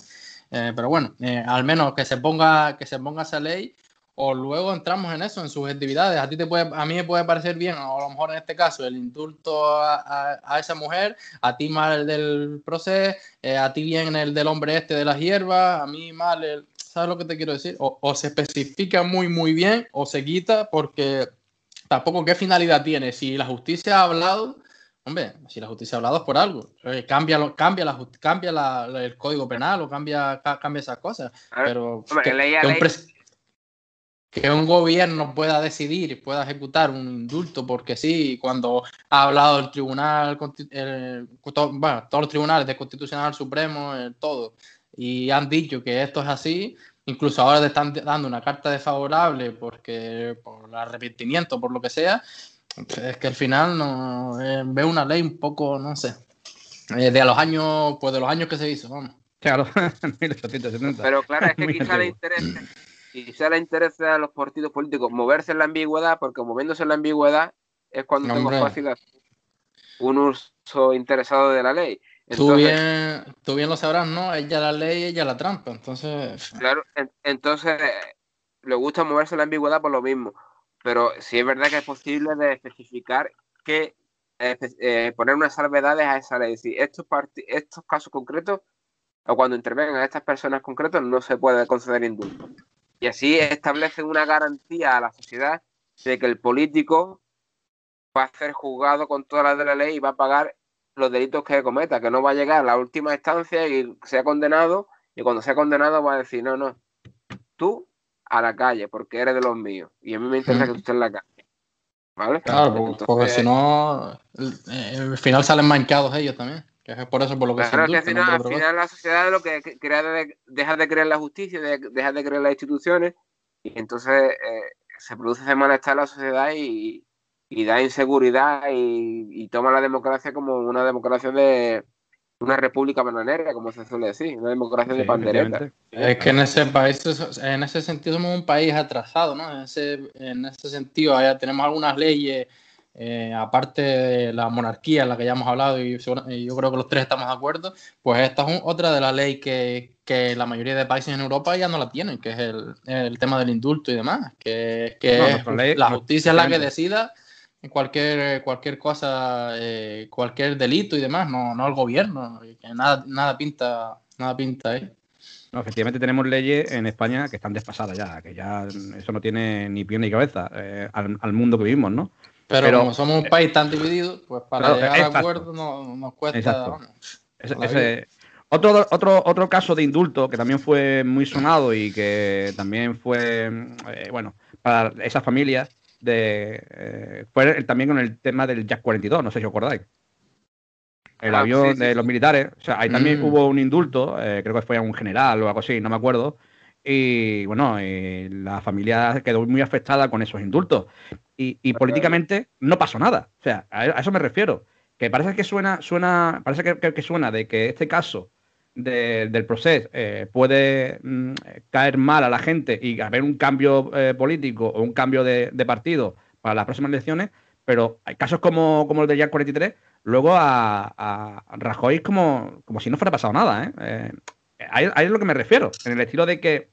Speaker 2: Eh, pero bueno, eh, al menos que se ponga, que se ponga esa ley, o luego entramos en eso, en subjetividades. A ti te puede, a mí me puede parecer bien, o a lo mejor en este caso, el indulto a, a- a esa mujer, a ti mal el del proceso, eh, a ti bien el del hombre este de las hierbas, a mí mal el... ¿Sabes lo que te quiero decir? O, o se especifica muy, muy bien o se quita porque tampoco qué finalidad tiene. Si la justicia ha hablado, hombre, si la justicia ha hablado es por algo. Eh, cambia cambia, la, cambia la- la- el código penal o cambia, ca- cambia esas cosas.
Speaker 3: Ver,
Speaker 2: Pero
Speaker 3: hombre,
Speaker 2: que,
Speaker 3: ley a
Speaker 2: que un que gobierno pueda decidir y pueda ejecutar un indulto porque sí, cuando ha hablado el tribunal, el- bueno, todos los tribunales de Constitucional Supremo, eh, todo, y han dicho que esto es así, incluso ahora te están dando una carta desfavorable porque por el arrepentimiento, por lo que sea, es que al final no eh, veo una ley un poco, no sé, eh, de los años, pues de los años que se hizo, vamos.
Speaker 1: Claro, 1870.
Speaker 3: Pero claro, es que quizá le interese, quizá le interese a los partidos políticos moverse en la ambigüedad, porque moviéndose en la ambigüedad es cuando
Speaker 2: Hombre.
Speaker 3: tengo fácil hacer un uso interesado de la ley.
Speaker 2: Tú bien, tú bien lo sabrás, ¿no? Ella la ley, ella la trampa. Entonces,
Speaker 3: claro, en- entonces le gusta moverse la ambigüedad por lo mismo. Pero sí es verdad que es posible de especificar que eh, eh, poner unas salvedades a esa ley. Si estos, estos casos concretos o cuando intervengan estas personas concretas no se puede conceder indulto. Y así establecen una garantía a la sociedad de que el político va a ser juzgado con todas las de la ley y va a pagar los delitos que cometa, que no va a llegar a la última instancia y sea condenado, y cuando sea condenado va a decir, no, no, tú a la calle, porque eres de los míos, y a mí me interesa que tú estés en la calle. ¿Vale?
Speaker 2: claro, porque,
Speaker 3: Entonces,
Speaker 2: porque si no, al final salen manchados ellos también. Que es por eso por lo que
Speaker 3: se indulta, al final, la sociedad lo que crea de, deja de creer la justicia, deja de creer las instituciones y entonces eh, se produce ese malestar en la sociedad y, da inseguridad y, toma la democracia como una democracia de una república bananera, como se suele decir, una democracia de pandereta.
Speaker 2: Es que en ese país, en ese sentido somos un país atrasado, ¿no? En ese, en ese sentido, allá tenemos algunas leyes eh, aparte de la monarquía en la que ya hemos hablado y, yo creo que los tres estamos de acuerdo, pues esta es otra de las leyes que, que, la mayoría de países en Europa ya no la tienen, que es el, el tema del indulto y demás, que, que la justicia es la que decida cualquier, cualquier cosa, eh, cualquier delito y demás, no, no el gobierno, que nada, nada pinta, nada pinta ahí.
Speaker 1: No, efectivamente tenemos leyes en España que están despasadas ya, que ya eso no tiene ni pie ni cabeza eh, al, al, mundo que vivimos, ¿no?
Speaker 2: Pero, como somos un país tan dividido, pues para llegar a acuerdo nos cuesta.
Speaker 1: otro, otro, otro caso de indulto que también fue muy sonado y que también fue, eh, bueno, para esas familias, de, eh, fue también con el tema del Jack 42, no sé si os acordáis. El ah, avión de los militares, o sea, ahí también mm. hubo un indulto, eh, creo que fue a un general o algo así, no me acuerdo, y bueno, la familia quedó muy afectada con esos indultos. Y, políticamente no pasó nada. O sea, a, eso me refiero. Que parece que suena, suena, parece que, suena de que este caso del proceso eh, puede mm, caer mal a la gente y haber un cambio eh, político o un cambio de, partido para las próximas elecciones, pero hay casos como, como el de Jack 43, luego a, Rajoy como, como si no fuera pasado nada. ¿eh? ahí, es lo que me refiero, en el estilo de que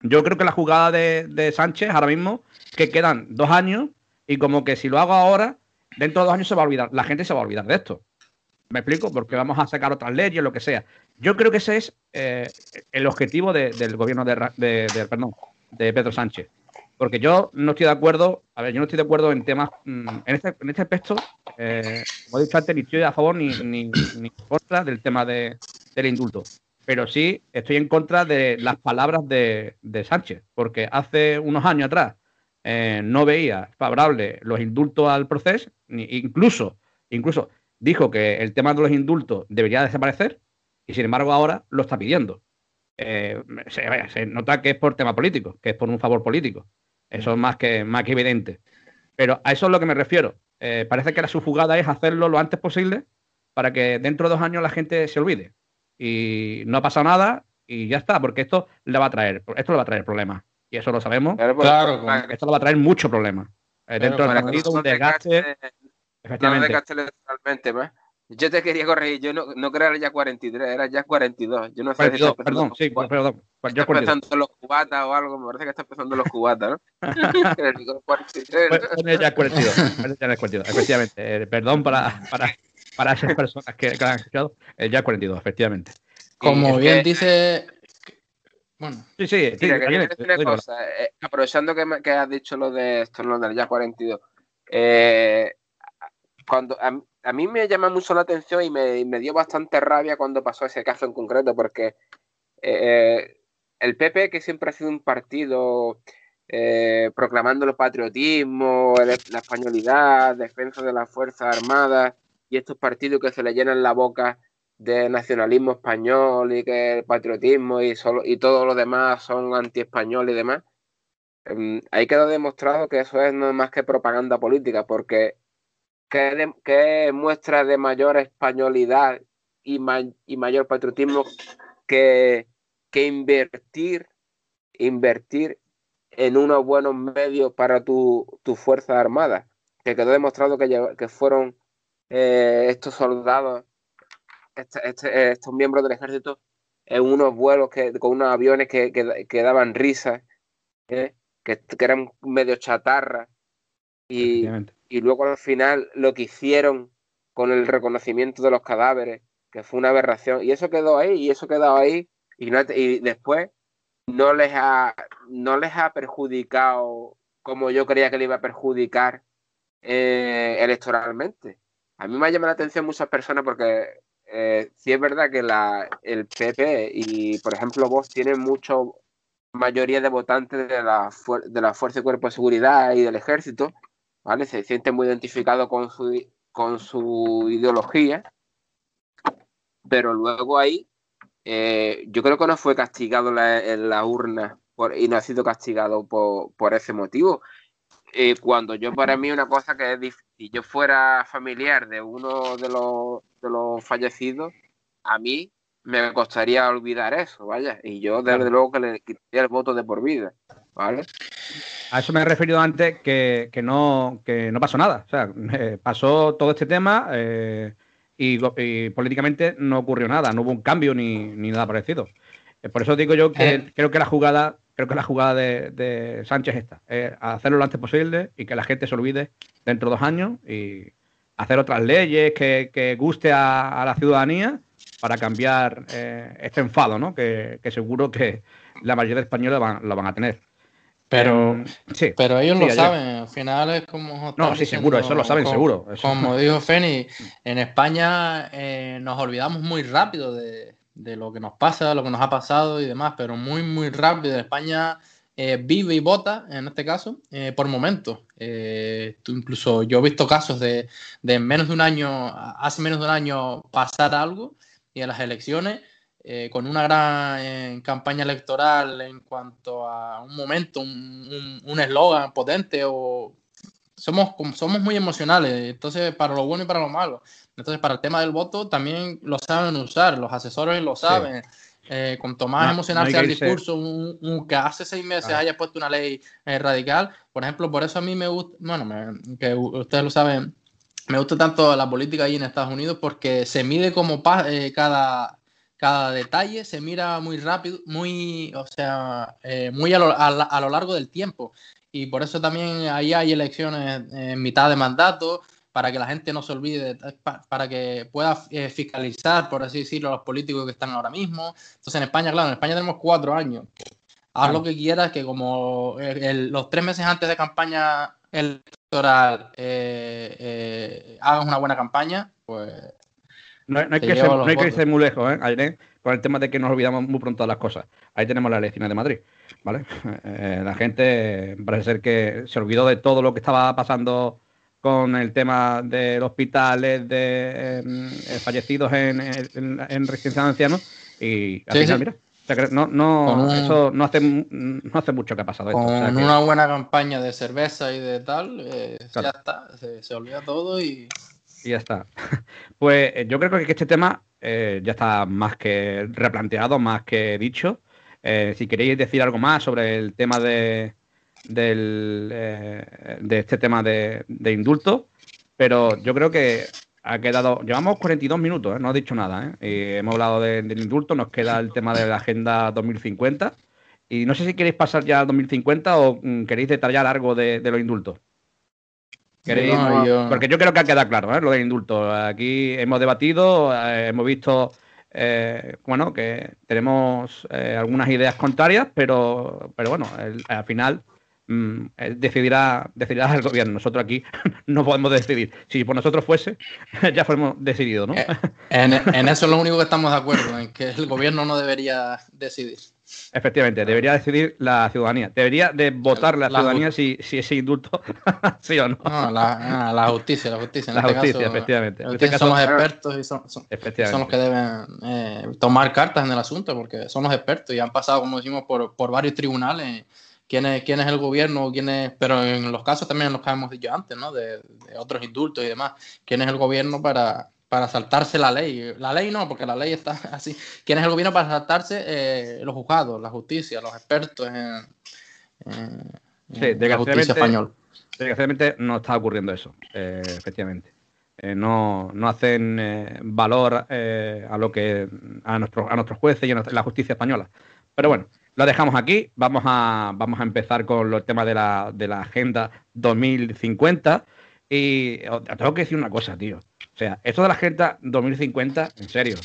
Speaker 1: yo creo que la jugada de, de Sánchez ahora mismo, que quedan dos años y como que si lo hago ahora, dentro de dos años se va a olvidar, la gente se va a olvidar de esto. ¿Me explico? Porque vamos a sacar otras leyes, lo que sea. Yo creo que ese es eh, el objetivo del gobierno de, Pedro Sánchez. Porque yo no estoy de acuerdo, a ver, yo no estoy de acuerdo en temas, mm, en este, en este aspecto, eh, como he dicho antes, ni estoy a favor ni, ni, ni contra del tema de, del indulto. Pero sí estoy en contra de las palabras de, Sánchez, porque hace unos años atrás eh, no veía favorable los indultos al proceso, incluso, incluso dijo que el tema de los indultos debería desaparecer y sin embargo ahora lo está pidiendo. Eh, se, nota que es por tema político, que es por un favor político. Eso es más que, más que evidente. Pero a eso es lo que me refiero. Eh, parece que la su jugada es hacerlo lo antes posible para que dentro de dos años la gente se olvide. Y no ha pasado nada y ya está, porque esto le va a traer, esto le va a traer problemas y eso lo sabemos. Claro, pues, esto va a traer muchos problemas. Eh, dentro del partido, un desgaste.
Speaker 3: Efectivamente. No más. Yo te quería corregir, yo no, no creo que era ya 43, era ya 42. Yo no sé
Speaker 1: 42, si perdón, sí, perdón.
Speaker 3: Pues está empezando los cubatas o algo, me parece que está empezando los cubatas, ¿no?
Speaker 1: 43. Pues ya 42, ya 42, efectivamente. Eh, perdón para, para, para esas personas que, que han escuchado, eh, ya 42, efectivamente.
Speaker 2: Como bien dice
Speaker 1: bueno, sí, sí.
Speaker 3: Eh, aprovechando que, has dicho lo de esto, lo del ya 42. Eh, cuando a, mí me llama mucho la atención y me, dio bastante rabia cuando pasó ese caso en concreto, porque eh, el PP, que siempre ha sido un partido proclamando el patriotismo, la españolidad, defensa de las Fuerzas Armadas, y estos partidos que se le llenan la boca de nacionalismo español y que el patriotismo y, solo, y todo lo demás son anti-español y demás, em, ahí quedó demostrado que eso es no más que propaganda política, porque ¿qué, muestra de mayor españolidad y, y mayor patriotismo que, que invertir, invertir en unos buenos medios para tu, tu Fuerza Armada? Que quedó demostrado que, que fueron eh, estos soldados este, este, estos miembros del ejército en unos vuelos que, con unos aviones que, que, daban risa, ¿eh? que, eran medio chatarra. Y, y luego al final lo que hicieron con el reconocimiento de los cadáveres, que fue una aberración. Y eso quedó ahí, y eso quedó ahí. Y, y después no les, ha, no les ha perjudicado como yo creía que le iba a perjudicar eh, electoralmente. A mí me ha llamado la atención muchas personas porque eh, sí es verdad que la, el PP y, por ejemplo, vos tienen mucho mayoría de votantes de la, de la Fuerza de Cuerpo de Seguridad y del Ejército, ¿vale? Se sienten muy identificados con su, con su ideología, pero luego ahí eh, yo creo que no fue castigado en la urna y no ha sido castigado por, ese motivo. Eh, cuando yo para mí una cosa que es si yo fuera familiar de uno de los, de los fallecidos, a mí me costaría olvidar eso, vaya, y yo desde luego que le quitaría el voto de por vida, ¿vale?
Speaker 1: A eso me he referido antes que, no, que no pasó nada, o sea, eh, pasó todo este tema eh, y, políticamente no ocurrió nada, no hubo un cambio ni, nada parecido. Eh, por eso digo yo que creo que la jugada, creo que la jugada de, Sánchez está, hacerlo lo antes posible y que la gente se olvide dentro de dos años y hacer otras leyes que, guste a la ciudadanía para cambiar eh, este enfado, ¿no? Que, seguro que la mayoría de españoles lo van a tener.
Speaker 2: Pero, em, sí, pero ellos lo saben, al final es como...
Speaker 1: No, sí, seguro, eso lo saben seguro.
Speaker 2: Como dijo Feni, en España eh, nos olvidamos muy rápido de, lo que nos pasa, lo que nos ha pasado y demás, pero muy, muy rápido. España eh, vive y vota, en este caso, por momentos. incluso yo he visto casos de, de menos de un año, hace menos de un año pasar algo y en las elecciones, eh, con una gran eh, campaña electoral en cuanto a un momento, un eslogan potente, o somos, somos muy emocionales, entonces para lo bueno y para lo malo. Entonces, para el tema del voto también lo saben usar, los asesores lo saben. Eh, con Tomás emocionarse al discurso, un, que hace seis meses haya puesto una ley radical. Por ejemplo, por eso a mí me gusta, bueno, que ustedes lo saben, me gusta tanto la política ahí en Estados Unidos porque se mide como eh, cada, cada detalle, se mira muy rápido, muy, o sea, eh, muy a lo, a, lo, largo del tiempo. Y por eso también ahí hay elecciones en mitad de mandato, para que la gente no se olvide, para que pueda eh, fiscalizar, por así decirlo, a los políticos que están ahora mismo. Entonces en España, claro, en España tenemos cuatro años. Haz lo que quieras, que como los tres meses antes de campaña electoral eh, eh, hagas una buena campaña, pues...
Speaker 1: No, hay, que ser, no hay que irse muy lejos, ¿eh, Con el tema de que nos olvidamos muy pronto de las cosas. Ahí tenemos las elecciones de Madrid, ¿vale? Eh, la gente parece ser que se olvidó de todo lo que estaba pasando con el tema de los hospitales, de em, fallecidos en, en, residencia de ancianos y al final, mira, no, no, eso no hace, no hace mucho que ha pasado.
Speaker 2: Con una buena campaña de cerveza y de tal, eh, ya está, se, olvida todo y...
Speaker 1: y... ya está. Pues eh, yo creo que este tema eh, ya está más que replanteado, más que dicho. si queréis decir algo más sobre el tema de, del, de este tema de, de indulto, pero yo creo que ha quedado. Llevamos 42 minutos, ¿eh? no ha dicho nada. ¿eh? hemos hablado del indulto, nos queda el tema de la Agenda 2050. Y no sé si queréis pasar ya al 2050 o mm, queréis detallar algo de, los indultos. Porque yo creo que ha quedado claro ¿eh? lo del indulto. Aquí hemos debatido, eh, hemos visto. bueno, que tenemos algunas ideas contrarias, pero, pero bueno, al final Mm, eh, decidirá, decidirá el gobierno. Nosotros aquí no podemos decidir. Si por nosotros fuese, ya fuéramos decidido, ¿no? Eh,
Speaker 2: en, eso es lo único que estamos de acuerdo, en que el gobierno no debería decidir.
Speaker 1: Efectivamente, debería decidir la ciudadanía. Debería de votar la, ciudadanía si, si ese indulto, sí o no.
Speaker 2: no la, la, justicia, la justicia.
Speaker 1: En la este justicia, efectivamente.
Speaker 2: En este caso, son los expertos y son, son, los que deben eh, tomar cartas en el asunto, porque son los expertos y han pasado, como decimos, por, por varios tribunales quién es, quién es el gobierno, quién es, pero en los casos también en los que hemos dicho antes, ¿no? De, otros indultos y demás, quién es el gobierno para, para saltarse la ley. La ley no, porque la ley está así. ¿Quién es el gobierno para saltarse eh, los juzgados, la justicia, los expertos en,
Speaker 1: la justicia española? Desgraciadamente no está ocurriendo eso, eh, efectivamente. Eh, no, no, hacen valor a lo que a, nuestros a nuestros jueces y a la justicia española. Pero bueno, lo dejamos aquí. Vamos a, vamos a empezar con los temas de la, de la Agenda 2050. Y tengo que decir una cosa, tío. O sea, esto de la Agenda 2050, en serio,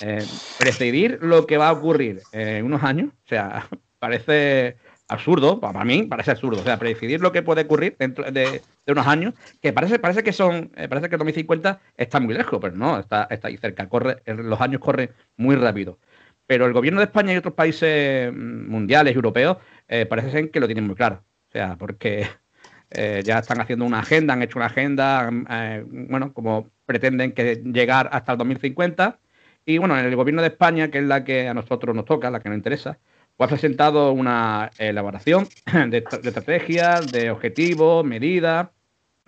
Speaker 1: eh, decidir lo que va a ocurrir en unos años, o sea, parece absurdo, para mí parece absurdo, o sea, predecidir lo que puede ocurrir dentro de, unos años, que parece, parece que son, eh, parece que 2050 está muy lejos, pero no, está, está ahí cerca, corre, los años corren muy rápido. Pero el gobierno de España y otros países mm, mundiales, europeos, eh, parece ser que lo tienen muy claro. O sea, porque eh, ya están haciendo una agenda, han hecho una agenda, eh, bueno, como pretenden que llegar hasta el 2050 Y bueno, en el gobierno de España, que es la que a nosotros nos toca, la que nos interesa, pues ha presentado una elaboración de, de estrategias, de objetivos, medidas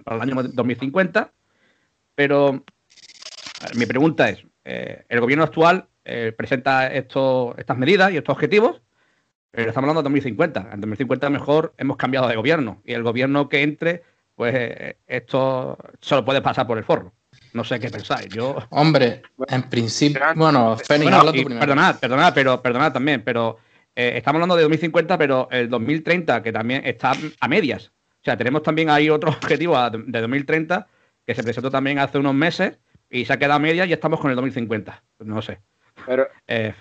Speaker 1: para el año 2050. Pero mi pregunta es, eh, el gobierno actual eh, presenta estos, estas medidas y estos objetivos, pero estamos hablando de 2050. En 2050 mejor hemos cambiado de gobierno y el gobierno que entre, pues eh, esto solo puede pasar por el forro. No sé qué pensáis. Yo...
Speaker 2: Hombre, en principio, bueno, Fénix, habla tú primero.
Speaker 1: Perdonad, perdonad, pero, perdonad también, pero estamos hablando de 2050, pero el 2030, que también está a medias. O sea, tenemos también ahí otro objetivo de 2030 que se presentó también hace unos meses y se ha quedado a media y estamos con el 2050. No sé.
Speaker 3: Pero, eh,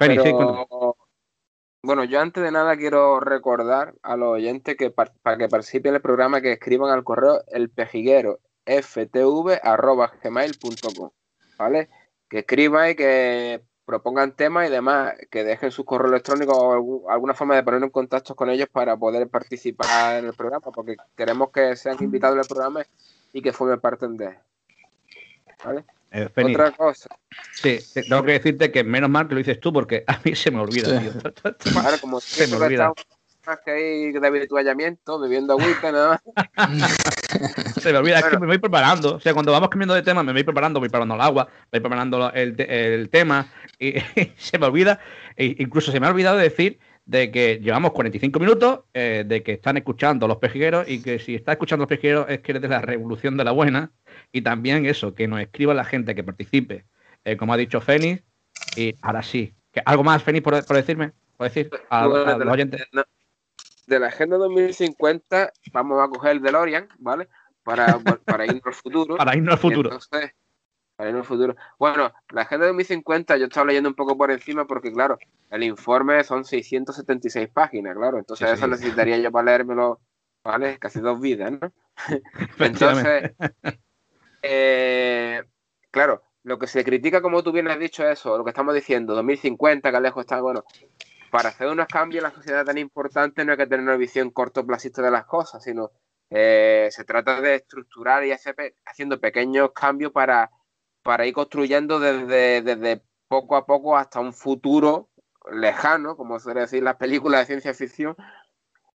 Speaker 3: bueno, yo antes de nada quiero recordar a los oyentes que para que participen en el programa que escriban al correo el pejiguero ftv.gmail.com, ¿vale? Que escriban y que propongan temas y demás, que dejen sus correos electrónicos o alguna forma de poner en contacto con ellos para poder participar en el programa, porque queremos que sean invitados al programa y que formen parte de ¿Vale?
Speaker 1: Eh, Otra cosa. Sí, tengo que decirte que menos mal que lo dices tú porque a mí se me olvida, tío.
Speaker 3: Claro, como se me olvida. Más que hay de habituallamiento, bebiendo agüita, nada más.
Speaker 1: se me olvida, es que me voy preparando. O sea, cuando vamos cambiando de tema, me voy preparando, voy preparando el agua, voy preparando el, el tema y, se me olvida. E incluso se me ha olvidado decir de que llevamos 45 minutos, eh, de que están escuchando los pejigueros y que si está escuchando los pejigueros es que eres de la revolución de la buena y también eso, que nos escriba la gente que participe, eh, como ha dicho Fénix, y ahora sí. ¿Algo más, Fénix, por, decirme? ¿Por decir a,
Speaker 3: los oyentes? De la Agenda 2050 vamos a coger el DeLorean, ¿vale? Para, para irnos al futuro.
Speaker 1: para irnos al futuro.
Speaker 3: Entonces, para irnos al futuro. Bueno, la Agenda 2050 yo estaba leyendo un poco por encima porque, claro, el informe son 676 páginas, claro. Entonces eso necesitaría yo para leérmelo, ¿vale? Casi dos vidas, ¿no? Entonces, eh, claro, lo que se critica, como tú bien has dicho, eso, lo que estamos diciendo, 2050, que lejos está, bueno, para hacer unos cambios en la sociedad tan importante no hay que tener una visión cortoplacista de las cosas, sino eh, se trata de estructurar y hacer haciendo pequeños cambios para, para ir construyendo desde, desde poco a poco hasta un futuro lejano, como suele decir las películas de ciencia ficción,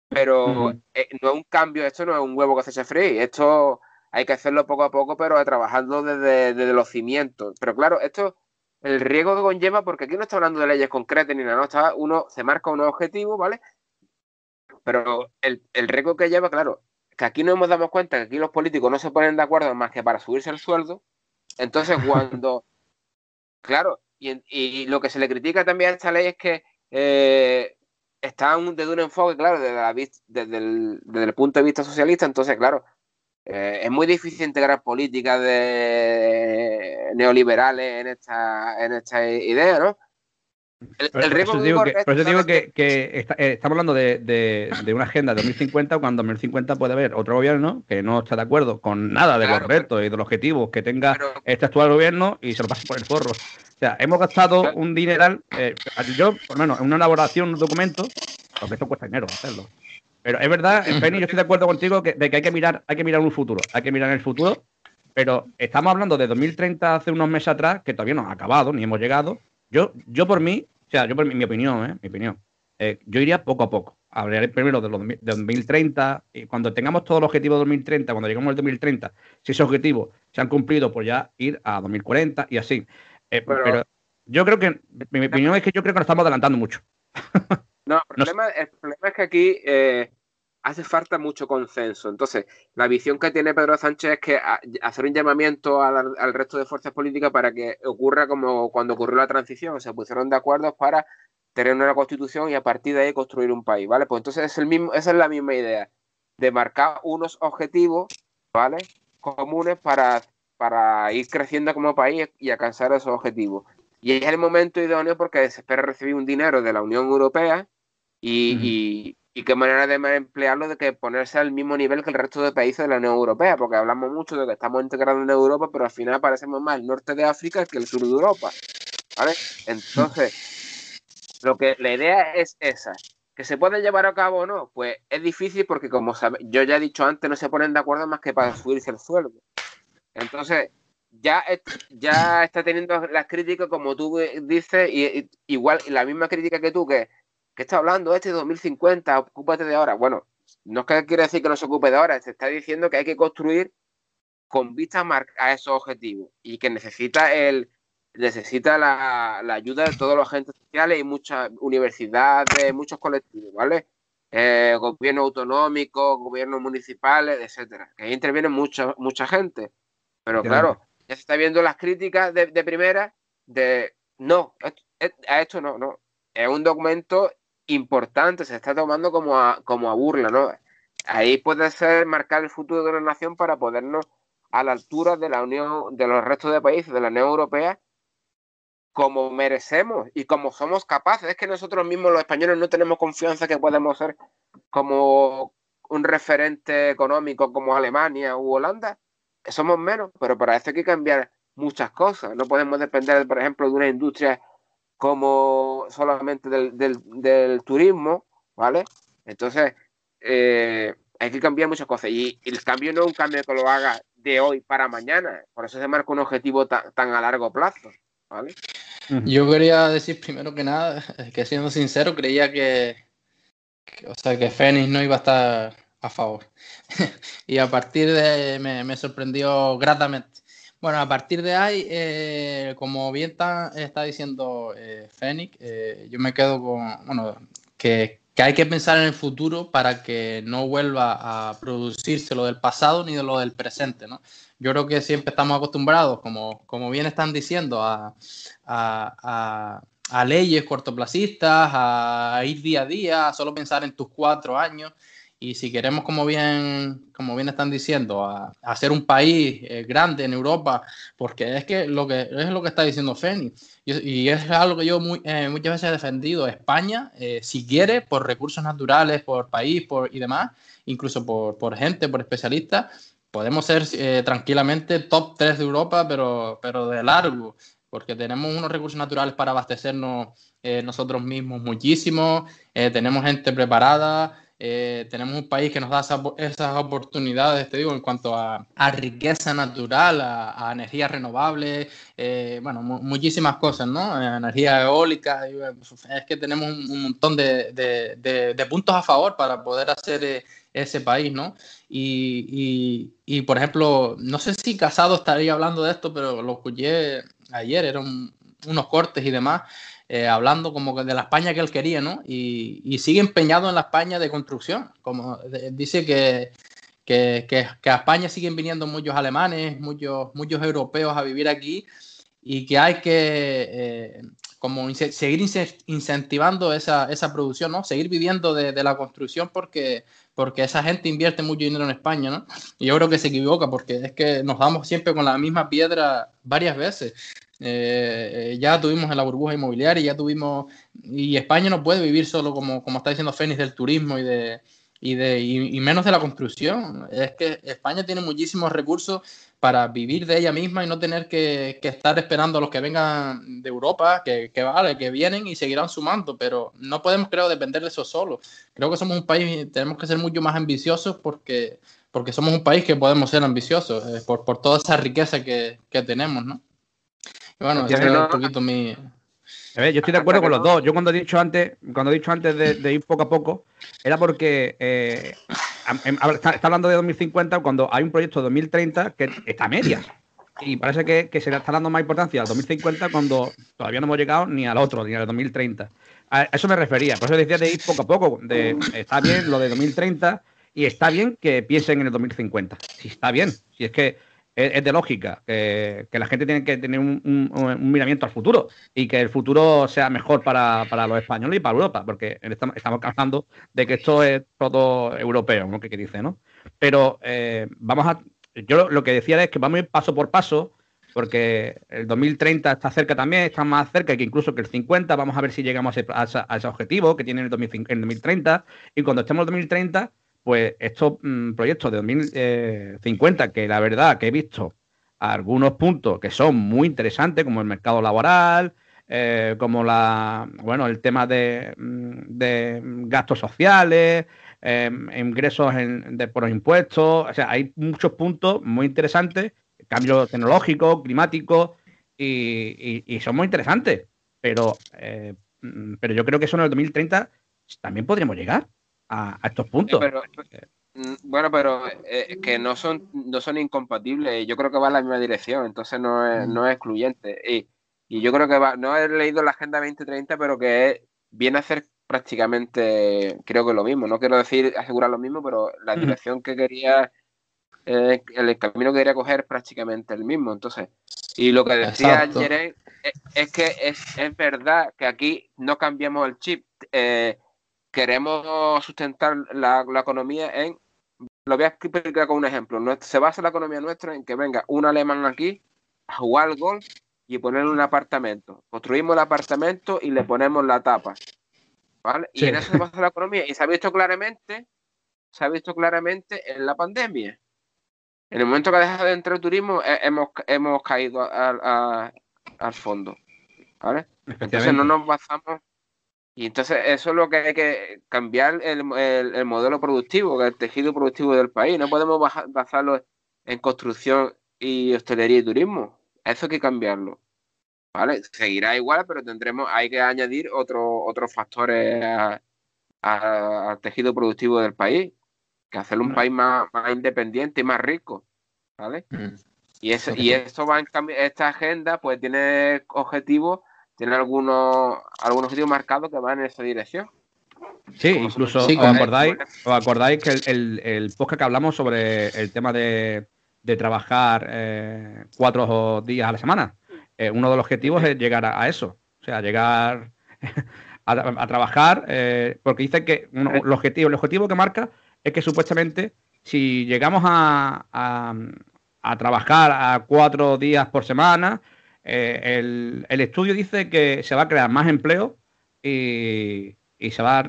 Speaker 3: pero eh, no es un cambio, esto no es un huevo que se eche free, esto hay que hacerlo poco a poco, pero trabajando desde, los cimientos. Pero claro, esto, el riesgo que conlleva, porque aquí no está hablando de leyes concretas ni nada, no, está, uno se marca unos objetivos, ¿vale? Pero el, riesgo que lleva, claro, que aquí no hemos dado cuenta que aquí los políticos no se ponen de acuerdo más que para subirse el sueldo. Entonces, cuando, claro, y, lo que se le critica también a esta ley es que eh, está desde un enfoque, claro, desde, la, desde, el, desde el punto de vista socialista, entonces, claro, eh, es muy difícil integrar políticas de neoliberales en esta, en esta idea, ¿no?
Speaker 1: El, riesgo digo que, por eso digo que, eh, estamos hablando de, una agenda de 2050 cuando en 2050 puede haber otro gobierno que no está de acuerdo con nada de los retos y de los objetivos que tenga este actual gobierno y se lo pase por el forro. O sea, hemos gastado un dineral, eh, yo, por lo menos, en una elaboración, un documento, porque esto cuesta dinero hacerlo. Pero es verdad, Penny, yo estoy de acuerdo contigo que, de que hay que mirar, hay que mirar un futuro, hay que mirar en el futuro, pero estamos hablando de 2030 hace unos meses atrás, que todavía no ha acabado, ni hemos llegado. Yo, yo por mí, o sea, yo por mi, opinión, ¿eh? mi opinión, eh, yo iría poco a poco. Hablaré primero de, los, de 2030 y cuando tengamos todos los objetivos de 2030, cuando lleguemos al 2030, si esos objetivos se han cumplido, pues ya ir a 2040 y así. Eh, pero, yo creo que, mi, opinión es que yo creo que nos estamos adelantando mucho.
Speaker 3: no, el problema, el problema es que aquí eh, hace falta mucho consenso. Entonces, la visión que tiene Pedro Sánchez es que hacer un llamamiento al, resto de fuerzas políticas para que ocurra como cuando ocurrió la transición, se pusieron de acuerdo para tener una constitución y a partir de ahí construir un país, ¿vale? Pues entonces es el mismo, esa es la misma idea, de marcar unos objetivos, ¿vale? Comunes para, para ir creciendo como país y alcanzar esos objetivos. Y es el momento idóneo porque se espera recibir un dinero de la Unión Europea y, y qué manera de emplearlo de que ponerse al mismo nivel que el resto de países de la Unión Europea, porque hablamos mucho de que estamos integrados en Europa, pero al final parecemos más el norte de África que el sur de Europa. ¿Vale? Entonces, lo que la idea es esa. ¿Que se puede llevar a cabo o no? Pues es difícil porque, como yo ya he dicho antes, no se ponen de acuerdo más que para subirse el sueldo. Entonces, ya, ya está teniendo las críticas, como tú dices, y, igual la misma crítica que tú, que, que está hablando este 2050, ocúpate de ahora. Bueno, no es que quiere decir que no se ocupe de ahora, se está diciendo que hay que construir con vista a esos objetivos y que necesita el necesita la, ayuda de todos los agentes sociales y muchas universidades, muchos colectivos, ¿vale? Eh, gobiernos autonómicos, gobiernos municipales, etcétera. Que ahí interviene mucha, mucha gente. Pero claro, ya se está viendo las críticas de, primera de no, a esto no, no. Es un documento importante, se está tomando como a, como a burla, ¿no? Ahí puede ser marcar el futuro de la nación para podernos a la altura de la Unión, de los restos de países de la Unión Europea, como merecemos y como somos capaces. Es que nosotros mismos los españoles no tenemos confianza que podemos ser como un referente económico como Alemania u Holanda. Somos menos, pero para eso hay que cambiar muchas cosas. No podemos depender, por ejemplo, de una industria como solamente del, turismo, ¿vale? Entonces, eh, hay que cambiar muchas cosas. Y, el cambio no es un cambio que lo haga de hoy para mañana. Por eso se marca un objetivo tan, a largo plazo. ¿vale?
Speaker 2: Yo quería decir primero que nada, que siendo sincero, creía que, o sea, que Fénix no iba a estar a favor. y a partir de me, me sorprendió gratamente. Bueno, a partir de ahí, eh, como bien está, diciendo eh, Fénix, eh, yo me quedo con, bueno, que, que hay que pensar en el futuro para que no vuelva a producirse lo del pasado ni de lo del presente, ¿no? Yo creo que siempre estamos acostumbrados, como, como bien están diciendo, a, a, a, leyes cortoplacistas, a ir día a día, a solo pensar en tus cuatro años. Y si queremos, como bien, como bien están diciendo, hacer un país eh, grande en Europa, porque es que lo que es lo que está diciendo Feni, y, es algo que yo eh, muchas veces he defendido. España, eh, si quiere, por recursos naturales, por país por, y demás, incluso por, por gente, por especialistas, podemos ser tranquilamente top 3 de Europa, pero, pero de largo, porque tenemos unos recursos naturales para abastecernos nosotros mismos muchísimo, tenemos gente preparada. Eh, tenemos un país que nos da esas, oportunidades, te digo, en cuanto a, riqueza natural, a, energías renovables, eh, bueno, muchísimas cosas, ¿no? Eh, energía eólica, es que tenemos un, montón de, puntos a favor para poder hacer ese país, ¿no? Y, y, por ejemplo, no sé si Casado estaría hablando de esto, pero lo escuché ayer, eran unos cortes y demás. Eh, hablando como de la España que él quería, ¿no? Y, sigue empeñado en la España de construcción, como dice que, que, a España siguen viniendo muchos alemanes, muchos, muchos europeos a vivir aquí y que hay que eh, como seguir incentivando esa, esa, producción, ¿no? Seguir viviendo de, de, la construcción porque, porque esa gente invierte mucho dinero en España, ¿no? Y yo creo que se equivoca porque es que nos damos siempre con la misma piedra varias veces. Eh, eh, ya tuvimos en la burbuja inmobiliaria, ya tuvimos, y España no puede vivir solo como, como está diciendo Fénix del turismo y de, y, de, y, menos de la construcción. Es que España tiene muchísimos recursos para vivir de ella misma y no tener que, que estar esperando a los que vengan de Europa, que, que, vale, que vienen y seguirán sumando, pero no podemos, creo, depender de eso solo. Creo que somos un país, tenemos que ser mucho más ambiciosos porque, porque somos un país que podemos ser ambiciosos eh, por, por toda esa riqueza que, que tenemos, ¿no? Bueno, un poquito mi.
Speaker 1: yo estoy de acuerdo con los dos. Yo cuando he dicho antes, cuando he dicho antes de, ir poco a poco, era porque eh, está, hablando de 2050 cuando hay un proyecto de 2030 que está a medias. Y parece que, se le está dando más importancia al 2050 cuando todavía no hemos llegado ni al otro, ni al 2030. A eso me refería. Por eso decía de ir poco a poco. De, está bien lo de 2030 y está bien que piensen en el 2050. Si está bien. Si es que es, de lógica, que la gente tiene que tener un, miramiento al futuro y que el futuro sea mejor para, los españoles y para Europa, porque estamos, estamos cansando de que esto es todo europeo, ¿no? Que, dice, ¿no? Pero eh, vamos a. Yo lo que decía es que vamos a ir paso por paso, porque el 2030 está cerca también, está más cerca que incluso que el 50. Vamos a ver si llegamos a ese, objetivo que tiene el, 2030. Y cuando estemos en el 2030 pues estos mm, proyectos de 2050, eh, que la verdad que he visto algunos puntos que son muy interesantes, como el mercado laboral, eh, como la bueno el tema de, mm, gastos sociales, em, ingresos de, por los impuestos, o sea, hay muchos puntos muy interesantes cambio tecnológico, climático, y, son muy interesantes. Pero, eh, mm, pero yo creo que eso en el 2030 también podríamos llegar a, estos puntos.
Speaker 3: Mm, bueno, pero eh, que no son, no son incompatibles. Yo creo que va en la misma dirección, entonces no es, no es excluyente. Y, y yo creo que va, no he leído la Agenda 2030, pero que viene a ser prácticamente, creo que lo mismo. No quiero decir asegurar lo mismo, pero la dirección que quería, eh, el camino que quería coger es prácticamente el mismo. Entonces, y lo que decía ayer es, que es, verdad que aquí no cambiamos el chip. Eh, queremos sustentar la, economía en. Lo voy a explicar con un ejemplo. Se basa la economía nuestra en que venga un alemán aquí a jugar golf y poner un apartamento. Construimos el apartamento y le ponemos la tapa. ¿Vale? Y en eso se basa la economía. Y se ha visto claramente, se ha visto claramente en la pandemia. En el momento que ha dejado de entrar el turismo, hemos, hemos caído al fondo. ¿Vale? Entonces no nos basamos. Y entonces eso es lo que hay que cambiar el, el, modelo productivo, el tejido productivo del país. No podemos basarlo en construcción y hostelería y turismo. Eso hay que cambiarlo. ¿Vale? Seguirá igual, pero tendremos, hay que añadir otro, otros factores al tejido productivo del país, que hacerlo un país más, independiente y más rico. ¿Vale? Mm. Y, eso, y esto va en esta agenda, pues tiene objetivos, tiene algunos, algunos objetivos marcados que van en esa dirección.
Speaker 1: Sí, incluso ¿os, acordáis, ¿os acordáis que el, el podcast que hablamos sobre el tema de, de trabajar eh, cuatro días a la semana. Eh, uno de los objetivos es llegar a, eso, o sea, llegar a, trabajar, eh, porque dice que el, objetivo, el objetivo que marca es que supuestamente si llegamos a, trabajar a cuatro días por semana, el, estudio dice que se va a crear más empleo y, se va a,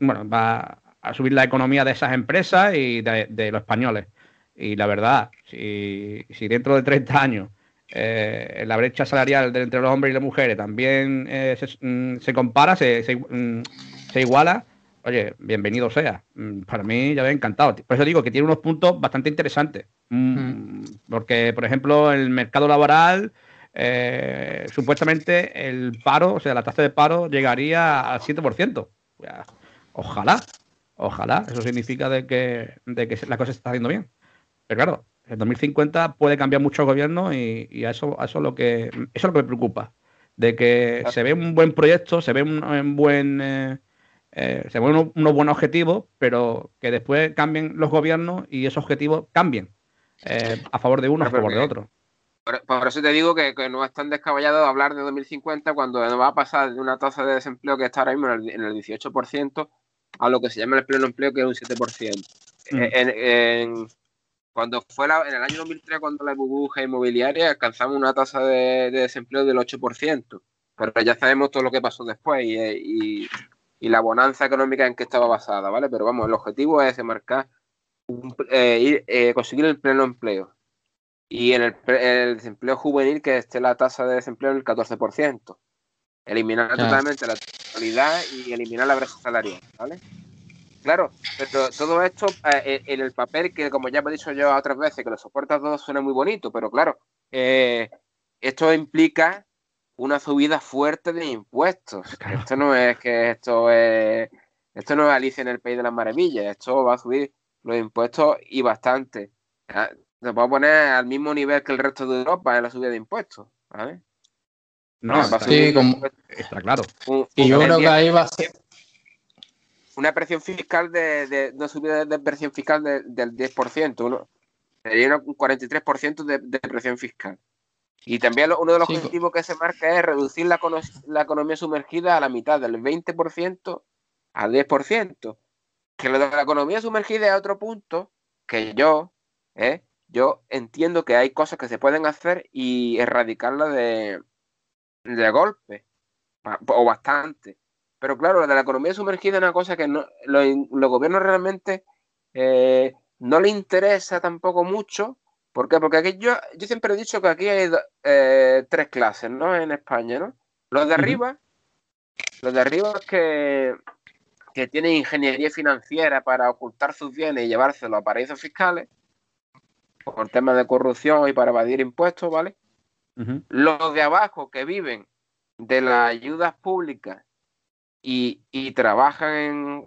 Speaker 1: bueno, va a subir la economía de esas empresas y de los españoles. Y la verdad, si, dentro de 30 años eh, la brecha salarial entre los hombres y las mujeres también eh, mm, se, compara, mm, se, iguala, oye, bienvenido sea. Mm, para mí ya me ha encantado. Por eso digo que tiene unos puntos bastante interesantes. Porque, por ejemplo, el mercado laboral, eh, supuestamente el paro, o sea, la tasa de paro llegaría al 7%. Ojalá, ojalá. Eso significa de que, de que la cosa se está haciendo bien. Pero claro, en 2050 puede cambiar mucho el gobierno y, a eso, eso es lo que eso es lo que me preocupa. De que se ve un buen proyecto, se ve un, buen eh, eh, se ven unos, buenos objetivos, pero que después cambien los gobiernos y esos objetivos cambien eh, a favor de uno, a favor de otro.
Speaker 3: Por, eso te digo que, no es tan descabellado hablar de 2050 cuando va a pasar de una tasa de desempleo que está ahora mismo en el, 18% a lo que se llama el pleno empleo, que es un 7%. Mm. en, cuando fue en el año 2003, cuando la burbuja inmobiliaria, alcanzamos una tasa de, desempleo del 8%. Pero ya sabemos todo lo que pasó después y, la bonanza económica en que estaba basada, ¿vale? Pero vamos, el objetivo es marcar, eh, eh, conseguir el pleno empleo. Y en el, desempleo juvenil, que esté la tasa de desempleo en el 14%. Eliminar totalmente la totalidad y eliminar la brecha salarial, ¿vale? Claro, pero todo esto eh, en el papel, que como ya he dicho yo otras veces, que lo soporta todo suena muy bonito, pero claro, eh, esto implica una subida fuerte de impuestos. Esto no es que esto es, esto no es Alicia en el País de las Maravillas, esto va a subir los impuestos y bastante. Se puede poner al mismo nivel que el resto de Europa en la subida de impuestos, ¿vale?
Speaker 1: No, sí, como... está claro.
Speaker 2: y yo creo que ahí va a ser
Speaker 3: una presión fiscal de, de una subida de presión fiscal del 10%, uno, sería un 43% de, de, presión fiscal. Y también uno de los objetivos que se marca es reducir la, la, economía sumergida a la mitad, del 20% al 10%. Que lo de la economía sumergida es otro punto que yo, eh, yo entiendo que hay cosas que se pueden hacer y erradicarla de, de golpe, o bastante. Pero claro, lo de la economía sumergida es una cosa que no, los, gobiernos realmente eh, no le interesa tampoco mucho. ¿Por qué? Porque aquí yo, yo siempre he dicho que aquí hay eh, tres clases, ¿no? En España, ¿no? Los de arriba, los de arriba que, que tienen ingeniería financiera para ocultar sus bienes y llevárselos a paraísos fiscales. Por temas de corrupción y para evadir impuestos, ¿vale? Los de abajo que viven de las ayudas públicas y, trabajan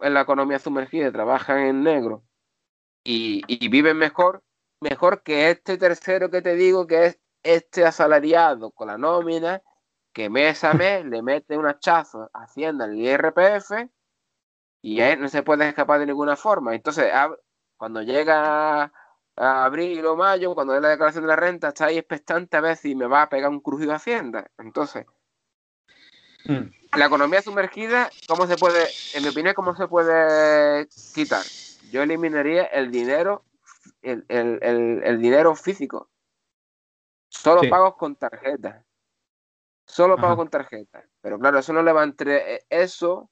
Speaker 3: en, la economía sumergida, trabajan en negro y, y, viven mejor, mejor que este tercero que te digo, que es este asalariado con la nómina, que mes a mes le mete un hachazo haciendo el IRPF y no se puede escapar de ninguna forma. Entonces, cuando llega a abril o mayo, cuando es la declaración de la renta, está ahí expectante a ver si me va a pegar un crujido de Hacienda. Entonces, mm. la economía sumergida, ¿cómo se puede, en mi opinión, cómo se puede quitar? Yo eliminaría el dinero, el, dinero físico. Solo pagos con tarjeta. Solo pago con tarjeta. Pero claro, eso no le va a entre eso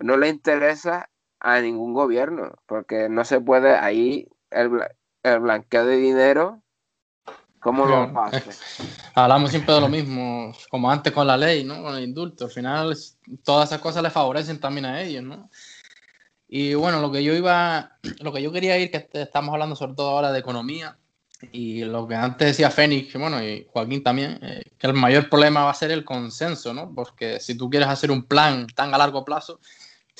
Speaker 3: no le interesa a ningún gobierno, porque no se puede ahí el, el blanqueo de dinero, ¿cómo lo hace?
Speaker 2: Hablamos siempre de lo mismo, como antes con la ley, ¿no? Con el indulto. Al final, todas esas cosas le favorecen también a ellos, ¿no? Y bueno, lo que yo iba, lo que yo quería ir, que estamos hablando sobre todo ahora de economía, y lo que antes decía Fénix, bueno, y Joaquín también, eh, que el mayor problema va a ser el consenso, ¿no? Porque si tú quieres hacer un plan tan a largo plazo,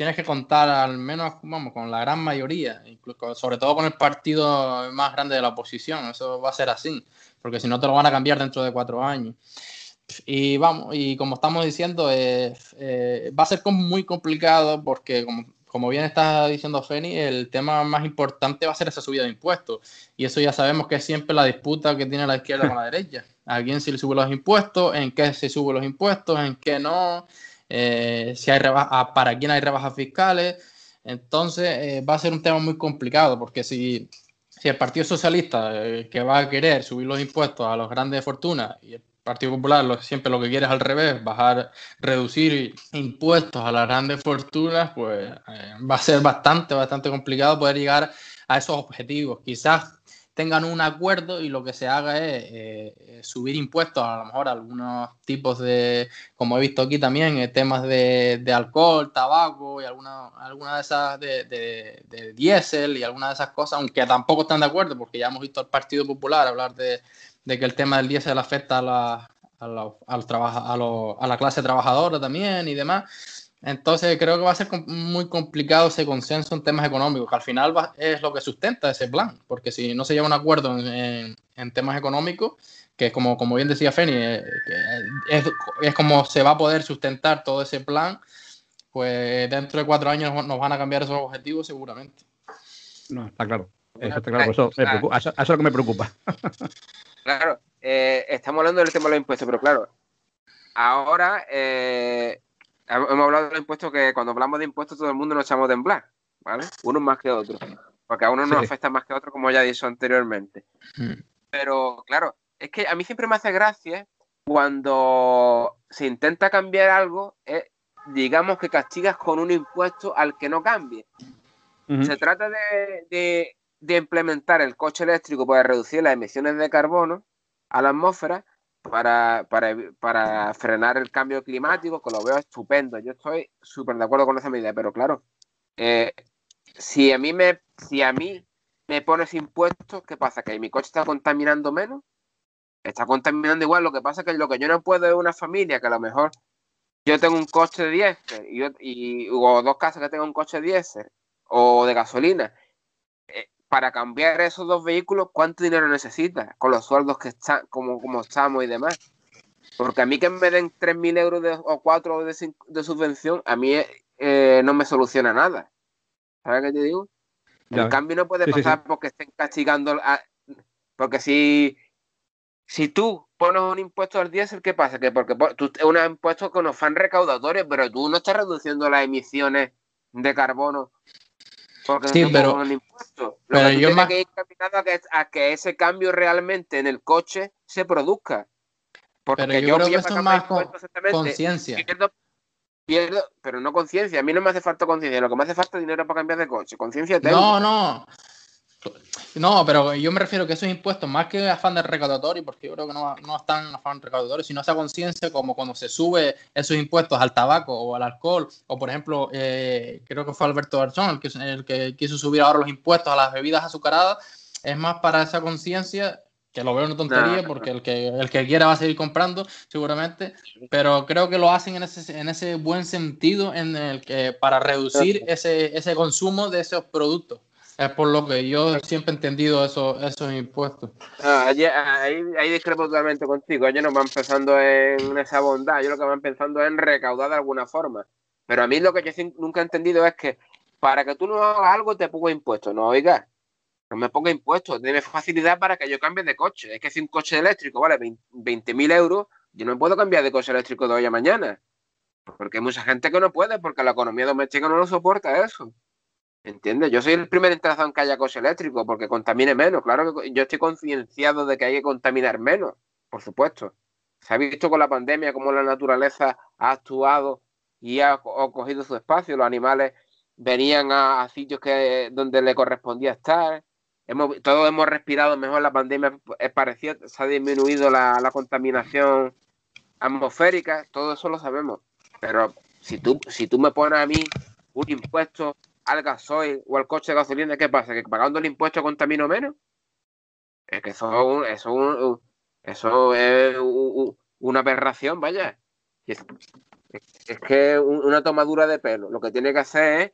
Speaker 2: tienes que contar al menos vamos, con la gran mayoría, incluso, sobre todo con el partido más grande de la oposición. Eso va a ser así, porque si no te lo van a cambiar dentro de cuatro años. Y vamos, y como estamos diciendo, eh, va a ser muy complicado porque, como, bien está diciendo Feni, el tema más importante va a ser esa subida de impuestos. Y eso ya sabemos que es siempre la disputa que tiene la izquierda con la derecha. ¿A quién se le sube los impuestos? ¿En qué se suben los impuestos? ¿En qué no? Eh, si hay rebaja, para quién hay rebajas fiscales. Entonces eh, va a ser un tema muy complicado porque si, si el Partido Socialista eh, que va a querer subir los impuestos a los grandes fortunas y el Partido Popular siempre lo que quiere es al revés, bajar, reducir impuestos a las grandes fortunas, pues va a ser bastante, bastante complicado poder llegar a esos objetivos. Quizás tengan un acuerdo y lo que se haga es eh, subir impuestos a lo mejor a algunos tipos de, como he visto aquí también, eh, temas de, alcohol, tabaco y alguna, alguna de esas de, de, diésel y algunas de esas cosas, aunque tampoco están de acuerdo porque ya hemos visto al Partido Popular hablar de, que el tema del diésel afecta a la, a, la, a, a la clase trabajadora también y demás. Entonces creo que va a ser muy complicado ese consenso en temas económicos, que al final es lo que sustenta ese plan, porque si no se lleva un acuerdo en, temas económicos, que es como, como bien decía Feni, eh, es, es, como se va a poder sustentar todo ese plan, pues dentro de cuatro años nos van a cambiar esos objetivos seguramente.
Speaker 1: No, está claro. Eso está claro, eso, eso, es lo que me preocupa.
Speaker 3: Claro, eh, estamos hablando del tema de los impuestos, pero claro, ahora... Eh, hemos hablado de los impuestos que cuando hablamos de impuestos todo el mundo nos echamos de temblar, ¿vale? Unos más que otros. Porque a uno nos afecta más que a otro, como ya he dicho anteriormente. Mm. Pero claro, es que a mí siempre me hace gracia cuando se intenta cambiar algo, digamos que castigas con un impuesto al que no cambie. Se trata de, de implementar el coche eléctrico para reducir las emisiones de carbono a la atmósfera, para, para, para, frenar el cambio climático, que lo veo estupendo. Yo estoy súper de acuerdo con esa medida, pero claro, eh, si a mí me si a mí me pones impuestos, ¿qué pasa? ¿Que mi coche está contaminando menos? Está contaminando igual. Lo que pasa es que lo que yo no puedo es una familia que a lo mejor yo tengo un coche de diésel y, y o dos casas que tengan un coche de diésel o de gasolina para cambiar esos dos vehículos, ¿cuánto dinero necesitas? Con los sueldos que están, como, como estamos y demás. Porque a mí que me den 3.000 euros o 4 de, de subvención, a mí eh, no me soluciona nada. ¿Sabes qué te digo? El cambio no puede pasar porque estén castigando. porque si, si tú pones un impuesto al diésel, ¿qué pasa? Que porque tú, es un impuesto con fan recaudatorios, pero tú no estás reduciendo las emisiones de carbono
Speaker 2: sí, pero,
Speaker 3: pero yo más... que ir a que, ese cambio realmente en el coche se produzca.
Speaker 2: Porque pero yo, creo que eso es más conciencia.
Speaker 3: Pierdo, pero no conciencia. A mí no me hace falta conciencia. Lo que me hace falta es dinero para cambiar de coche. Conciencia
Speaker 2: No, no. No, pero yo me refiero que esos impuestos, más que afán de recaudatorio, porque yo creo que no, no están afán recaudatorio, sino esa conciencia como cuando se sube esos impuestos al tabaco o al alcohol, o por ejemplo, eh, creo que fue Alberto Garzón el que, el que quiso subir ahora los impuestos a las bebidas azucaradas, es más para esa conciencia que lo veo una tontería porque el que, el que quiera va a seguir comprando seguramente, pero creo que lo hacen en ese, en ese buen sentido en el que para reducir ese, ese consumo de esos productos. Es por lo que yo siempre he entendido eso, esos impuestos.
Speaker 3: Ah, ahí, ahí, discrepo totalmente contigo. Ellos no van pensando en esa bondad, ellos lo que van pensando es en recaudar de alguna forma. Pero a mí lo que yo nunca he entendido es que para que tú no hagas algo te pongo impuestos. No, oiga, no me ponga impuestos, dime facilidad para que yo cambie de coche. Es que si un coche eléctrico vale 20.000 euros, yo no puedo cambiar de coche eléctrico de hoy a mañana. Porque hay mucha gente que no puede, porque la economía doméstica no lo soporta eso. ¿Entiendes? Yo soy el primer interesado en que haya coche eléctrico porque contamine menos. Claro que yo estoy concienciado de que hay que contaminar menos, por supuesto. Se ha visto con la pandemia cómo la naturaleza ha actuado y ha, cogido su espacio. Los animales venían a, sitios que, donde le correspondía estar. Hemos, todos hemos respirado mejor la pandemia, es parecido, se ha disminuido la, la contaminación atmosférica, todo eso lo sabemos. Pero si tú, si tú me pones a mí un impuesto al gasoil o al coche de gasolina, ¿qué pasa? ¿Que pagando el impuesto contamino menos? Es que eso, eso, eso es una aberración, vaya. Es, es que una tomadura de pelo. Lo que tiene que hacer es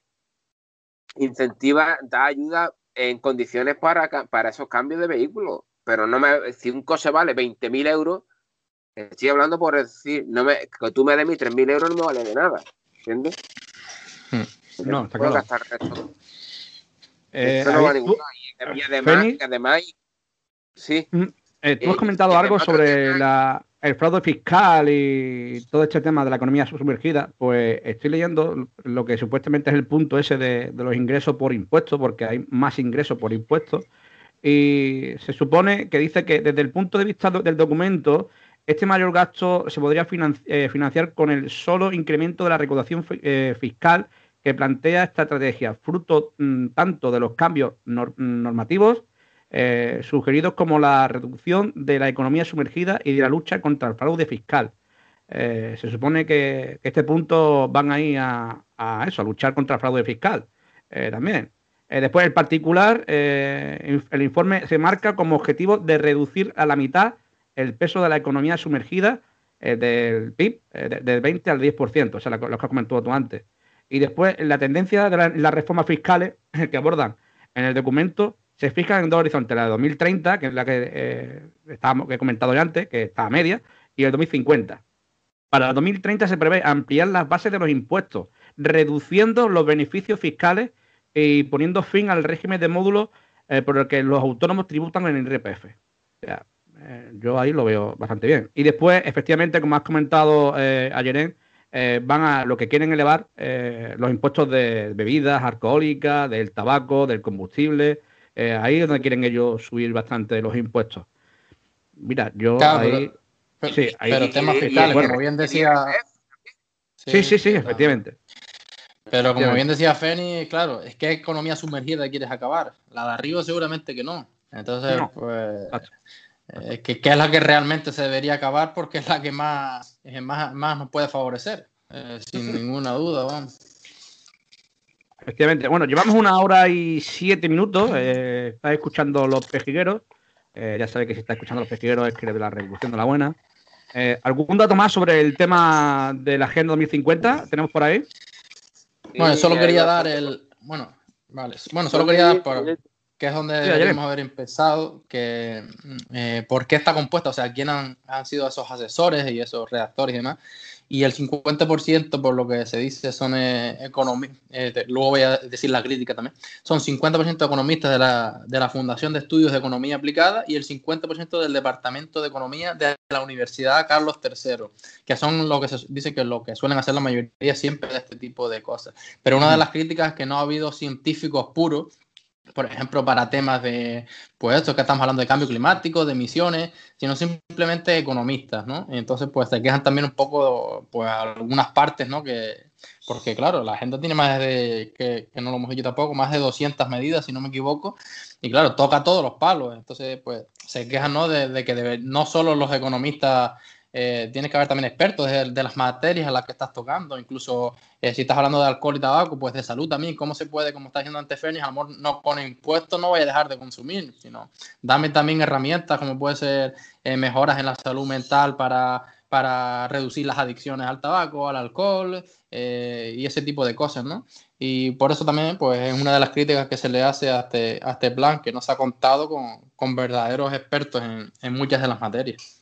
Speaker 3: incentivar, dar ayuda en condiciones para, para esos cambios de vehículos. Pero no me, si un coche vale 20.000 euros, estoy hablando por decir, no me, que tú me des mis 3.000 euros no me vale de nada. ¿Entiendes?
Speaker 1: Hmm. No, está claro. Gastar
Speaker 3: eh, no va a y, además, además, sí.
Speaker 1: Mm, eh, tú has comentado algo sobre la, el fraude fiscal y todo este tema de la economía sumergida. Pues estoy leyendo lo que supuestamente es el punto ese de, de los ingresos por impuestos, porque hay más ingresos por impuestos. Y se supone que dice que desde el punto de vista del documento, este mayor gasto se podría eh, financiar con el solo incremento de la recaudación fiscal que plantea esta estrategia, fruto mm, tanto de los cambios normativos eh, sugeridos como la reducción de la economía sumergida y de la lucha contra el fraude fiscal. Eh, se supone que, este punto van ahí a, a, eso, a luchar contra el fraude fiscal eh, también. después, el particular, el informe se marca como objetivo de reducir a la mitad el peso de la economía sumergida del PIB, del 20 al 10%, o sea, lo, lo que has comentado tú antes. Y después, la tendencia de las reformas fiscales que abordan en el documento se fijan en dos horizontes, la de 2030, que es la que, eh, que he comentado ya antes, que está a media, y el 2050. Para el 2030 se prevé ampliar las bases de los impuestos, reduciendo los beneficios fiscales y poniendo fin al régimen de módulos eh, por el que los autónomos tributan en el IRPF. Eh, yo ahí lo veo bastante bien. Y después, efectivamente, como has comentado ayer, eh, van a lo que quieren elevar eh, los impuestos de bebidas alcohólicas, del tabaco, del combustible. Eh, ahí es donde quieren ellos subir bastante los impuestos. Mira, yo ahí.
Speaker 2: Pero, sí, ahí, temas fiscales, como bien decía.
Speaker 1: Sí, sí, sí, efectivamente.
Speaker 2: Pero como bien decía Feni, claro, es que economía sumergida quieres acabar. La de arriba seguramente que no. Entonces, pues. Eh, que, es la que realmente se debería acabar porque es la que más, más, más nos puede favorecer, eh, sin ninguna duda. Vamos.
Speaker 1: Efectivamente. Bueno, llevamos una hora y siete minutos. Eh, está escuchando Los Pejigueros. Eh, ya sabe que si está escuchando Los Pejigueros es que de la Revolución de la Buena. ¿Algún dato más sobre el tema de la Agenda 2050? ¿Tenemos por ahí?
Speaker 2: Bueno, solo quería dar el... Bueno, vale. Bueno, solo quería dar por que es donde deberíamos haber empezado, que eh, por qué está compuesta, o sea, quién han, han, sido esos asesores y esos redactores y demás. Y el 50%, por lo que se dice, son eh, economistas, eh, luego voy a decir la crítica también, son 50% economistas de la, de la Fundación de Estudios de Economía Aplicada y el 50% del Departamento de Economía de la Universidad Carlos III, que son lo que se dice que lo que suelen hacer la mayoría siempre de este tipo de cosas. Pero una de las críticas es que no ha habido científicos puros por ejemplo, para temas de, pues esto que estamos hablando de cambio climático, de emisiones, sino simplemente economistas, ¿no? Entonces, pues se quejan también un poco, pues algunas partes, ¿no? Que, porque claro, la agenda tiene más de, que, no lo hemos dicho tampoco, más de 200 medidas, si no me equivoco, y claro, toca todos los palos, entonces, pues se quejan, ¿no? De, que no solo los economistas eh, tienes que haber también expertos de, las materias a las que estás tocando, incluso eh, si estás hablando de alcohol y tabaco, pues de salud también, cómo se puede, como está diciendo antes Fénix, a lo mejor no con impuestos no voy a dejar de consumir, sino dame también herramientas como puede ser eh, mejoras en la salud mental para, para reducir las adicciones al tabaco, al alcohol y ese tipo de cosas, ¿no? Y por eso también, pues, es una de las críticas que se le hace a este, a este plan, que no se ha contado con, con verdaderos expertos en, en, muchas de las materias.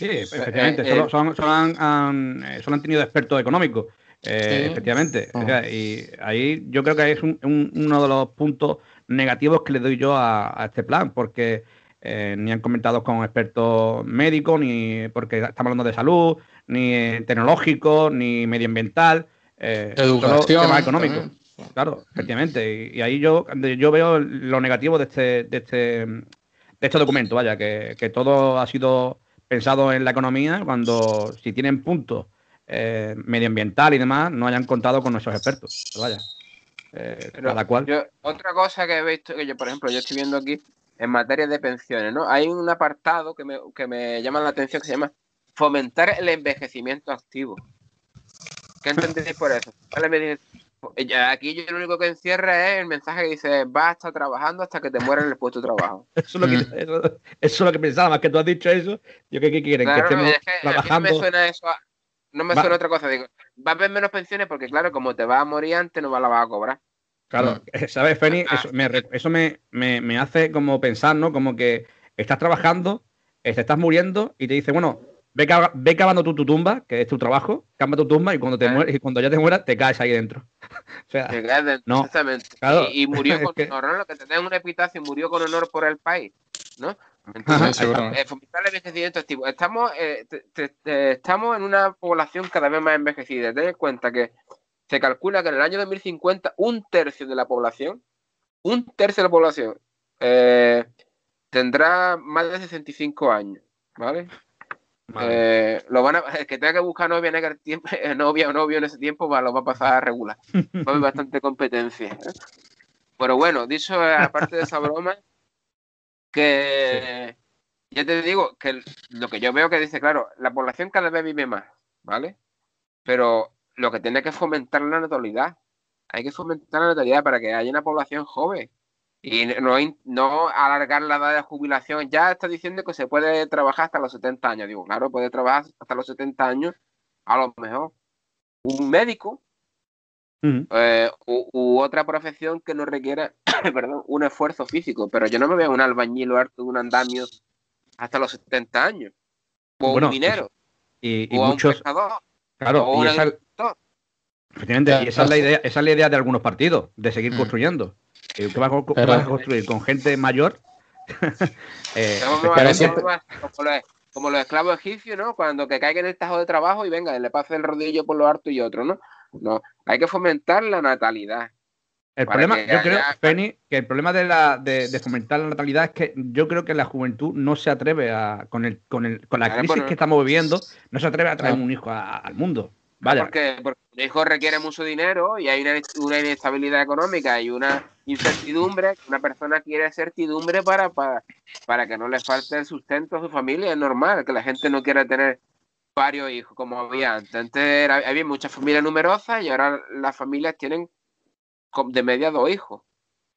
Speaker 1: Sí, efectivamente, eh, solo, son, son, han, eh, solo han tenido expertos económicos, eh, efectivamente. y ahí yo creo que es un, uno de los puntos negativos que le doy yo a, a este plan, porque ni han comentado con expertos médicos, ni porque estamos hablando de salud, ni tecnológico, ni medioambiental.
Speaker 2: Eh, Educación.
Speaker 1: Económico. Claro, efectivamente. Y, ahí yo, yo veo lo negativo de este, de este, de este documento, vaya, que, todo ha sido pensado en la economía cuando si tienen puntos eh, medioambiental y demás, no hayan contado con nuestros expertos. vaya.
Speaker 3: Eh, cual. otra cosa que he visto, que yo, por ejemplo, yo estoy viendo aquí en materia de pensiones, ¿no? Hay un apartado que me, que me llama la atención que se llama fomentar el envejecimiento activo. ¿Qué entendéis por eso? Aquí yo lo único que encierra es el mensaje que dice, vas a estar trabajando hasta que te mueras en el puesto de trabajo.
Speaker 1: Eso es lo que, mm. eso, es lo que pensaba, más que tú has dicho eso. Yo qué, quieren, que estemos trabajando.
Speaker 3: no me suena eso, no me suena otra cosa. Digo, va a haber menos pensiones porque claro, como te vas a morir antes, no la vas a cobrar.
Speaker 1: Claro, mm. ¿sabes, Feni? Ah. Eso, me, eso me, me, me, hace como pensar, ¿no? Como que estás trabajando, te estás muriendo y te dice, bueno, Ve, ve cavando tu, tu, tumba, que es tu trabajo, cava tu tumba y cuando te mueres, y cuando ya te mueras, te caes ahí dentro.
Speaker 3: o sea, te caes dentro, no, exactamente. y, murió con honor, lo que te den un epitafio, murió con honor por el país, ¿no? Entonces, eh, fomentar el envejecimiento activo. Estamos, eh, estamos en una población cada vez más envejecida. Ten en cuenta que se calcula que en el año 2050 un tercio de la población, un tercio de la población, eh, tendrá más de 65 años, ¿vale? Eh, lo van a, el que tenga que buscar novia en tiempo, novia o novio en ese tiempo va, lo va a pasar a regular. Va a haber bastante competencia. ¿eh? Pero bueno, dicho aparte de esa broma, que ya te digo que lo que yo veo que dice, claro, la población cada vez vive más, ¿vale? Pero lo que tiene que fomentar la natalidad. Hay que fomentar la natalidad para que haya una población joven. Y no, no alargar la edad de jubilación. Ya está diciendo que se puede trabajar hasta los 70 años. Digo, claro, puede trabajar hasta los 70 años. A lo mejor un médico eh, u, otra profesión que no requiera perdón, un esfuerzo físico. Pero yo no me veo un albañil o harto de un andamio hasta los 70 años. O un minero.
Speaker 1: Y, muchos. claro, y esa, y esa, es la idea, esa es la idea de algunos partidos, de seguir mm. construyendo. ¿Qué vas, a construir? ¿Con gente mayor?
Speaker 3: eh, como, los, esclavos egipcios, ¿no? Cuando que caigan en el tajo de trabajo y venga, le pase el rodillo por lo harto y otro, ¿no? No, hay que fomentar la natalidad.
Speaker 1: El problema, yo creo, Penny, que el problema de, la, de, fomentar la natalidad es que yo creo que la juventud no se atreve a, con, el, con, el, con la crisis que estamos viviendo, no se atreve a traer un hijo al mundo. Vaya.
Speaker 3: Porque, porque un hijo requiere mucho dinero y hay una, una inestabilidad económica y una incertidumbre, una persona quiere certidumbre para, para, para que no le falte el sustento a su familia, es normal que la gente no quiera tener varios hijos como había antes. Antes había muchas familias numerosas y ahora las familias tienen de media dos hijos.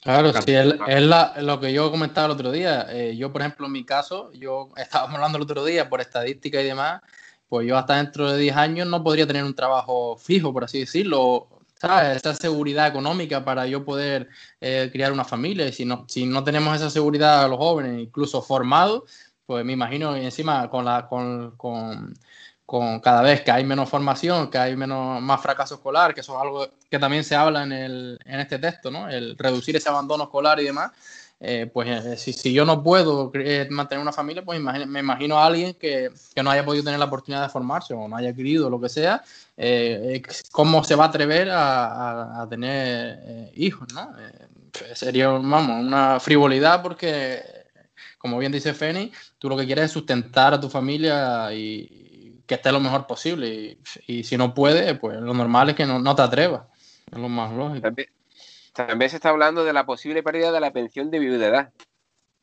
Speaker 2: Claro, sí, es, lo que yo comentaba el otro día. Eh, yo, por ejemplo, en mi caso, yo estábamos hablando el otro día por estadística y demás, pues yo hasta dentro de 10 años no podría tener un trabajo fijo, por así decirlo, esa seguridad económica para yo poder eh, criar una familia. Y si no, si no tenemos esa seguridad a los jóvenes, incluso formados, pues me imagino y encima con la con, con, con, cada vez que hay menos formación, que hay menos más fracaso escolar, que eso es algo que también se habla en, el, en este texto, ¿no? El reducir ese abandono escolar y demás. Eh, pues eh, si, si, yo no puedo mantener una familia, pues me imagino a alguien que, que, no haya podido tener la oportunidad de formarse o no haya querido lo que sea, eh, cómo se va a atrever a, a, tener hijos, ¿no? sería, vamos, una frivolidad porque, como bien dice Feni, tú lo que quieres es sustentar a tu familia y, que esté lo mejor posible. Y, si no puedes, pues lo normal es que no, no te atrevas. Es lo más lógico.
Speaker 3: Se está hablando de la posible pérdida de la pensión de viudedad.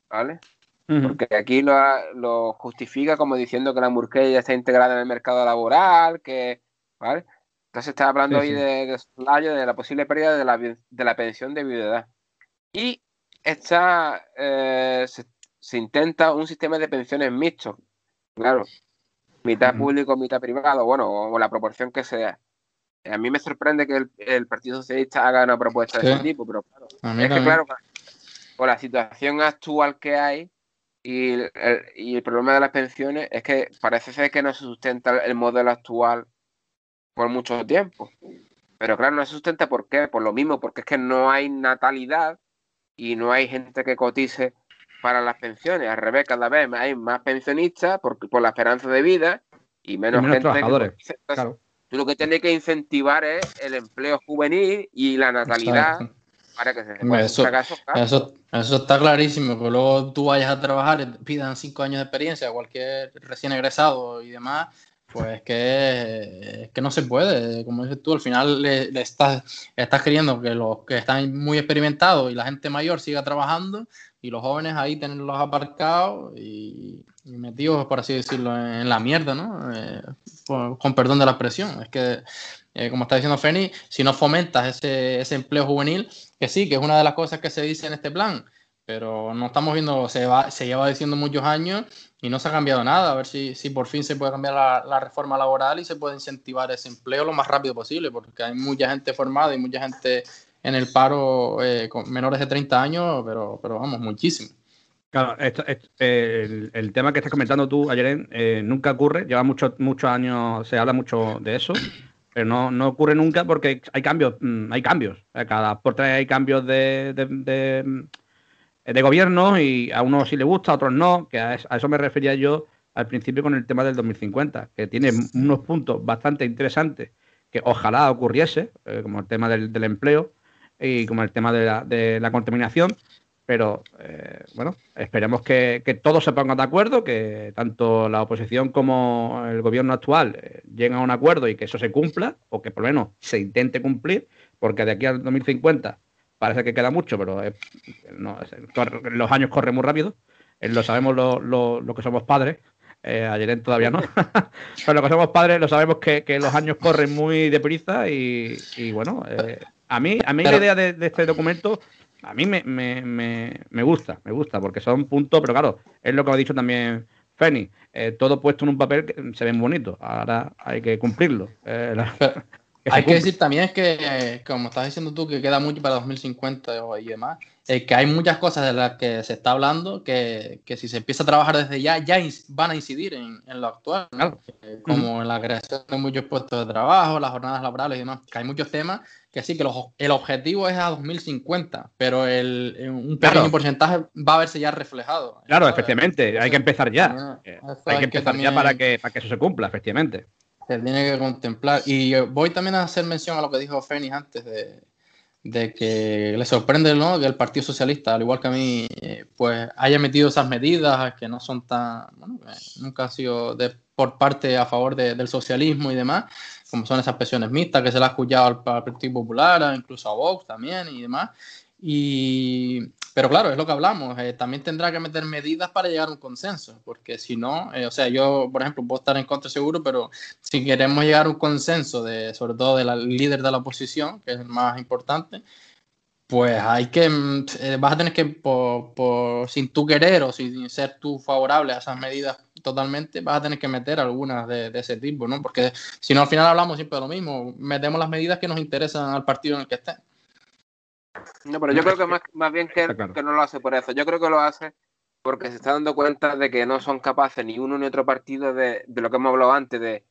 Speaker 3: ¿Vale? Porque aquí lo, justifica como diciendo que la mujer ya está integrada en el mercado laboral, que, ¿vale? Entonces está hablando hoy de, de, la posible pérdida de la, de la pensión de viudedad. Y está, eh, se, intenta un sistema de pensiones mixto, claro, mitad público, mitad privado, bueno, o, la proporción que sea. A mí me sorprende que el, Partido Socialista haga una propuesta de ese tipo, pero claro, es que claro, con la situación actual que hay, y el, problema de las pensiones es que parece ser que no se sustenta el modelo actual por mucho tiempo. Pero claro, no se sustenta ¿por qué? Por lo mismo, porque es que no hay natalidad y no hay gente que cotice para las pensiones. Al revés, cada vez hay más pensionistas por, por la esperanza de vida y menos, gente.
Speaker 1: Trabajadores.
Speaker 3: Tú lo que tienes que incentivar es el empleo juvenil y la natalidad
Speaker 2: eso, eso, está clarísimo, que luego tú vayas a trabajar, pidan cinco años de experiencia, cualquier recién egresado y demás, pues que, que no se puede. Como dices tú, al final le, estás, estás queriendo que los que están muy experimentados y la gente mayor siga trabajando y los jóvenes ahí tenerlos aparcados y, metidos, por así decirlo, en, la mierda, ¿no? Eh, con perdón de la expresión. Es que eh, como está diciendo Feni, si no fomentas ese, ese, empleo juvenil, que sí, que es una de las cosas que se dice en este plan, pero no estamos viendo, se, va, se lleva diciendo muchos años y no se ha cambiado nada. A ver si, si por fin se puede cambiar la, la, reforma laboral y se puede incentivar ese empleo lo más rápido posible, porque hay mucha gente formada y mucha gente en el paro eh, con menores de 30 años, pero, pero vamos, muchísimo.
Speaker 1: Claro, el, tema que estás comentando tú, ayer, eh, nunca ocurre, lleva muchos muchos años, se habla mucho de eso, pero no, no ocurre nunca porque hay cambios, mm, hay cambios. Cada por tres hay cambios de, de, de, gobierno y a unos sí le gusta, a otros no, que a eso me refería yo al principio con el tema del 2050, que tiene unos puntos bastante interesantes que ojalá ocurriese, eh, como el tema del, del, empleo y como el tema de la, de la contaminación, pero eh, bueno, esperemos que, todos se pongan de acuerdo, que tanto la oposición como el gobierno actual eh, lleguen a un acuerdo y que eso se cumpla, o que por lo menos se intente cumplir, porque de aquí al 2050 parece que queda mucho, pero los años corren muy rápido. Eh, lo sabemos los que somos padres, ayer todavía no, pero los que somos padres lo sabemos que, los años corren muy deprisa y, y bueno, a mí, a mí la idea de, de este documento a mí me, me, me, me, gusta, me gusta, porque son puntos, pero claro, es lo que ha dicho también Feni, eh, todo puesto en un papel que se ven bonitos, ahora hay que cumplirlo. Eh,
Speaker 2: hay que decir también que, como estás diciendo tú, que queda mucho para 2050 y demás, eh, que hay muchas cosas de las que se está hablando que, que, si se empieza a trabajar desde ya, ya van a incidir en, en lo actual, como en la creación de muchos puestos de trabajo, las jornadas laborales y demás, que hay muchos temas que sí, que el objetivo es a 2050, pero el, un pequeño porcentaje va a verse ya reflejado.
Speaker 1: Claro, efectivamente, hay que empezar ya. Eh, hay que empezar ya para que, para que eso se cumpla, efectivamente.
Speaker 2: Se tiene que contemplar. Y voy también a hacer mención a lo que dijo Fénix antes de, de que le sorprende ¿no? que el Partido Socialista, al igual que a mí, eh, pues haya metido esas medidas que no son tan, bueno, nunca han sido de, por parte a favor del socialismo y demás, como son esas pensiones mixtas que se le ha escuchado al, Partido Popular, incluso a Vox también y demás. Y, pero claro, es lo que hablamos, eh, también tendrá que meter medidas para llegar a un consenso, porque si no, eh, o sea, yo, por ejemplo, puedo estar en contra seguro, pero si queremos llegar a un consenso, de, sobre todo del líder de la oposición, que es el más importante, pues hay que, mm, eh, vas a tener que, por, sin tú querer o sin ser tú favorable a esas medidas totalmente, vas a tener que meter algunas de, ese tipo, ¿no? Porque si no, al final hablamos siempre de lo mismo, metemos las medidas que nos interesan al partido en el que esté.
Speaker 3: No, pero yo creo que más, más bien que, que no lo hace por eso, yo creo que lo hace porque se está dando cuenta de que no son capaces ni uno ni otro partido de, de lo que hemos hablado antes, de,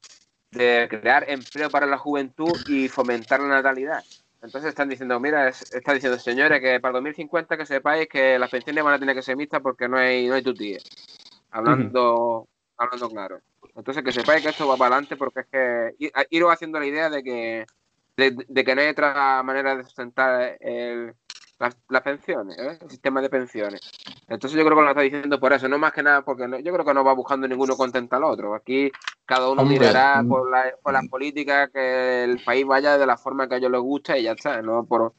Speaker 3: de crear empleo para la juventud y fomentar la natalidad. Entonces están diciendo, mira, está diciendo, señores, que para 2050 que sepáis que las pensiones van a tener que ser mixtas porque no hay, no hay tutía. Hablando, hablando claro. Entonces que sepáis que esto va para adelante porque es que ir, haciendo la idea de que, de, que no hay otra manera de sustentar el, las, pensiones, ¿eh? el sistema de pensiones. Entonces yo creo que lo está diciendo por eso, no más que nada porque yo creo que no va buscando ninguno contenta al otro. Aquí cada uno mirará mm. por, la, por las políticas que el país vaya de la forma que a ellos les gusta y ya está, no por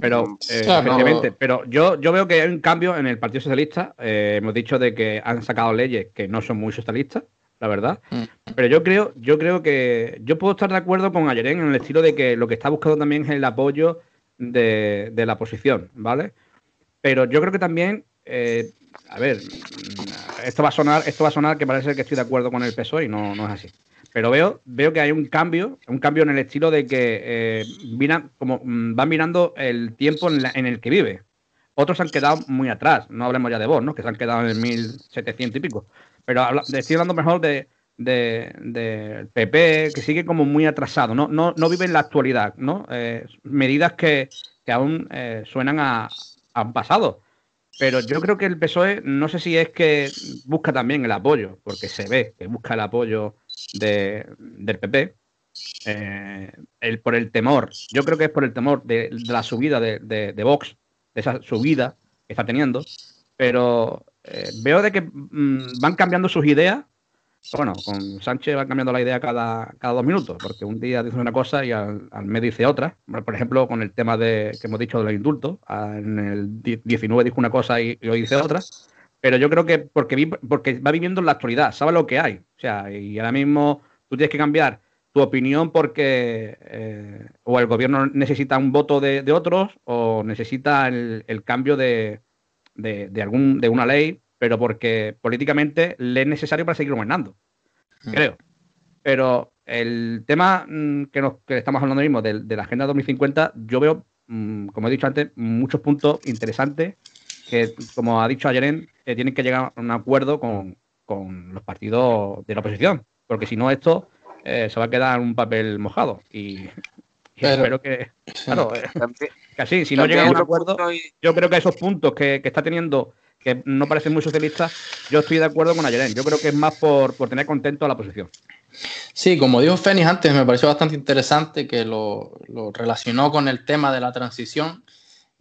Speaker 1: Pero,
Speaker 2: Mm,
Speaker 1: eh,
Speaker 2: claro.
Speaker 1: efectivamente, pero yo, yo veo que hay un cambio en el Partido Socialista. Eh, hemos dicho de que han sacado leyes que no son muy socialistas, la verdad.
Speaker 2: Mm.
Speaker 1: Pero yo creo, yo creo que yo puedo estar de acuerdo con Ayerén en el estilo de que lo que está buscando también es el apoyo de, de la oposición, ¿vale? Pero yo creo que también, eh, a ver, esto va a sonar, esto va a sonar que parece que estoy de acuerdo con el PSOE y no, no es así. Pero veo, veo que hay un cambio, un cambio en el estilo de que eh, como, mm, van mirando el tiempo en, el que vive. Otros han quedado muy atrás, no hablemos ya de vos, ¿no? Que se han quedado en el 1700 y pico. Pero habla- estoy hablando mejor de, de, del PP, que sigue como muy atrasado, no, no, no vive en la actualidad, ¿no? Eh, medidas que, que aún eh, suenan a, a un pasado. Pero yo creo que el PSOE, no sé si es que busca también el apoyo, porque se ve que busca el apoyo de- del PP, eh, por el temor. Yo creo que es por el temor de, la subida de, de- Vox, de esa subida que está teniendo. Pero eh, veo de que mm, van cambiando sus ideas. Bueno, con Sánchez van cambiando la idea cada, cada dos minutos, porque un día dice una cosa y al, al mes dice otra. Por ejemplo, con el tema de que hemos dicho de los indultos, ah, en el di- 19 dijo una cosa y, y hoy dice otra. Pero yo creo que porque, vi- porque va viviendo en la actualidad, sabe lo que hay. O sea, y ahora mismo tú tienes que cambiar tu opinión porque eh, o el gobierno necesita un voto de, de otros o necesita el, el cambio de, de, de algún, de una ley, pero porque políticamente le es necesario para seguir gobernando,
Speaker 2: Mm.
Speaker 1: creo. Pero el tema mm, que, nos, que estamos hablando mismo de, de la Agenda 2050, yo veo, mm, como he dicho antes, muchos puntos interesantes que, como ha dicho Ayeren, eh, tienen que llegar a un acuerdo con, con los partidos de la oposición, porque si no esto eh, se va a quedar en un papel mojado. Y, y
Speaker 2: Pero-
Speaker 1: espero que, claro, eh,
Speaker 3: También-
Speaker 1: que así, si no llega a un acuerdo,
Speaker 3: y-
Speaker 1: yo creo que esos puntos que, que está teniendo, que no parecen muy socialistas, yo estoy de acuerdo con Ayeren. Yo creo que es más por, por tener contento a la oposición.
Speaker 2: Sí, como dijo Fénix antes, me pareció bastante interesante que lo, lo relacionó con el tema de la transición.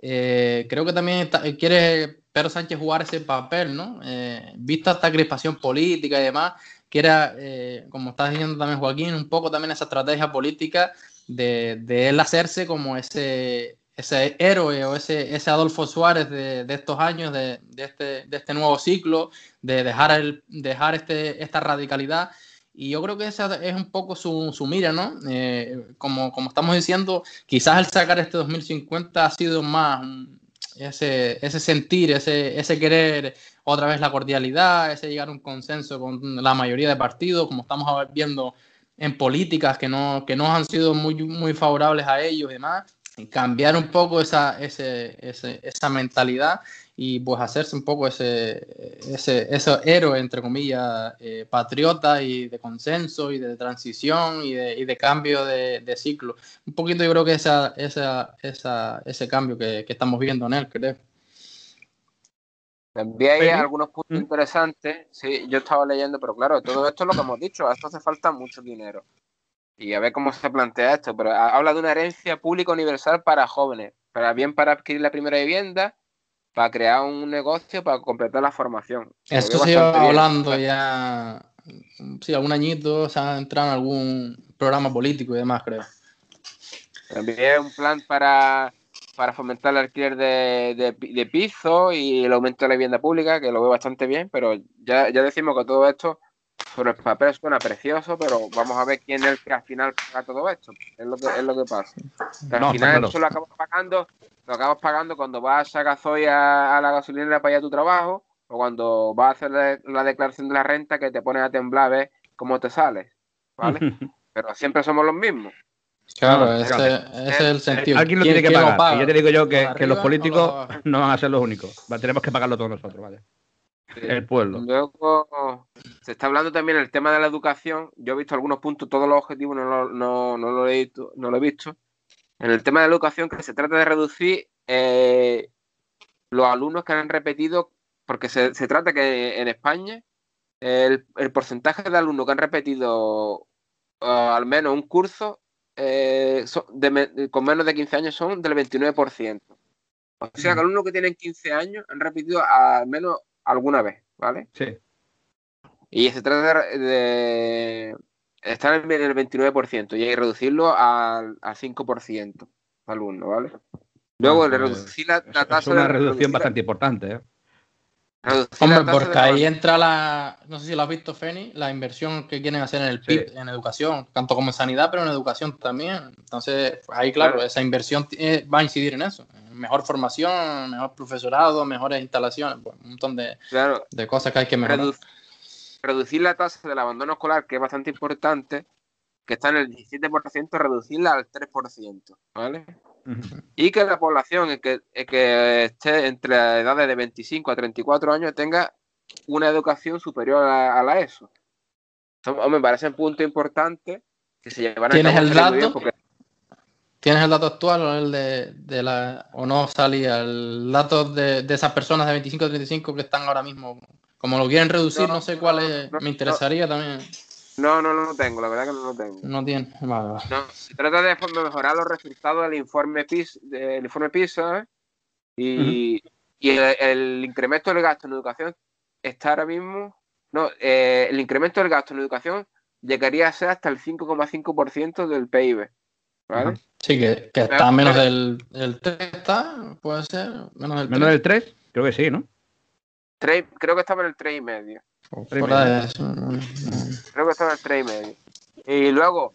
Speaker 2: Eh, creo que también está- quiere Pedro Sánchez jugar ese papel, ¿no? Eh, vista esta crispación política y demás, quiere, eh, como está diciendo también Joaquín, un poco también esa estrategia política de, él hacerse como ese, héroe o ese, Adolfo Suárez de, de estos años, de, de este, de este nuevo ciclo, de dejar, el, dejar este, esta radicalidad. Y yo creo que esa es un poco su, su mira, ¿no? Eh, como, como estamos diciendo, quizás el sacar este 2050 ha sido más ese, ese sentir, ese, ese querer otra vez la cordialidad, ese llegar a un consenso con la mayoría de partidos, como estamos viendo en políticas que no, que no han sido muy, muy favorables a ellos y demás, cambiar un poco esa, ese, ese, esa mentalidad y pues hacerse un poco ese, ese, ese héroe, entre comillas, eh, patriota y de consenso y de transición y de, y de cambio de, de, ciclo. Un poquito yo creo que esa, esa, esa, ese cambio que, que, estamos viendo en él, creo.
Speaker 3: También hay ¿Sí? algunos puntos ¿Mm? interesantes, sí, yo estaba leyendo, pero claro, todo esto es lo que hemos dicho, a esto hace falta mucho dinero. Y a ver cómo se plantea esto, pero habla de una herencia pública universal para jóvenes, para bien para adquirir la primera vivienda, para crear un negocio, para completar la formación.
Speaker 2: Esto se iba hablando bien. ya, sí, algún añito se ha entrado en algún programa político y demás, creo.
Speaker 3: También un plan para, para fomentar el alquiler de, de, de piso y el aumento de la vivienda pública, que lo veo bastante bien, pero ya, ya decimos que todo esto sobre el papel suena precioso, pero vamos a ver quién es el que al final paga todo esto. Es lo que, es lo que pasa. Al no, final claro. eso lo acabas pagando, lo acabas pagando cuando vas a gasoil a, a la gasolinera para ir a tu trabajo, o cuando vas a hacer la, la, declaración de la renta que te pones a temblar a ver cómo te sales. ¿Vale? pero siempre somos los mismos.
Speaker 2: Claro, no, ese, ese, es el sentido.
Speaker 1: Alguien lo tiene que pagar. Y ya te digo yo que, que los políticos los... no van a ser los únicos. Tenemos que pagarlo todos nosotros, ¿vale? El pueblo.
Speaker 3: Luego se está hablando también el tema de la educación. Yo he visto algunos puntos, todos los objetivos no, lo, no, no, lo, he, visto, no lo he visto. En el tema de la educación, que se trata de reducir eh, los alumnos que han repetido, porque se, se trata que en España el, el, porcentaje de alumnos que han repetido uh, al menos un curso eh, son de, con menos de 15 años son del 29%. O sea que alumnos que tienen 15 años han repetido al menos alguna vez, ¿vale?
Speaker 1: Sí.
Speaker 3: Y se trata de, estar en el 29% y reducirlo al, al 5% alumno, ¿vale? Luego, ah, reducir la, tasa.
Speaker 1: Es una reducción bastante importante, ¿eh?
Speaker 2: Hombre, porque ahí entra la, no sé si lo has visto, Feni, la inversión que quieren hacer en el PIB, en educación, tanto como en sanidad, pero en educación también. Entonces, ahí, claro, esa inversión va a incidir en eso. Mejor formación, mejor profesorado, mejores instalaciones, pues, un montón de, de, cosas que hay que mejorar.
Speaker 3: reducir la tasa del abandono escolar, que es bastante importante, que está en el 17%, reducirla al 3%, ¿vale? Y que la población que, que esté entre las edades de 25 a 34 años tenga una educación superior a, la ESO. me parece un punto importante que se llevan
Speaker 2: ¿Tienes el dato? ¿Tienes el dato actual o el de, la o no salía el dato de, esas personas de 25 a 35 que están ahora mismo? Como lo quieren reducir, no, sé cuál es. me interesaría también.
Speaker 3: No, no, no lo tengo, la verdad que no lo tengo.
Speaker 2: No tiene, vale,
Speaker 3: vale. No, se trata de mejorar los resultados del informe PISA, del informe PISA y, y el, incremento del gasto en educación está ahora mismo, no, eh, el incremento del gasto en educación llegaría a ser hasta el 5,5% del PIB. ¿Vale?
Speaker 2: Sí, que, que está menos del, 3, ¿está? ¿Puede ser?
Speaker 1: Menos del 3. ¿Menos del 3? Creo que sí, ¿no?
Speaker 3: 3, creo que estaba en el 3,5. Creo que estaba en el 3 y medio. Y luego,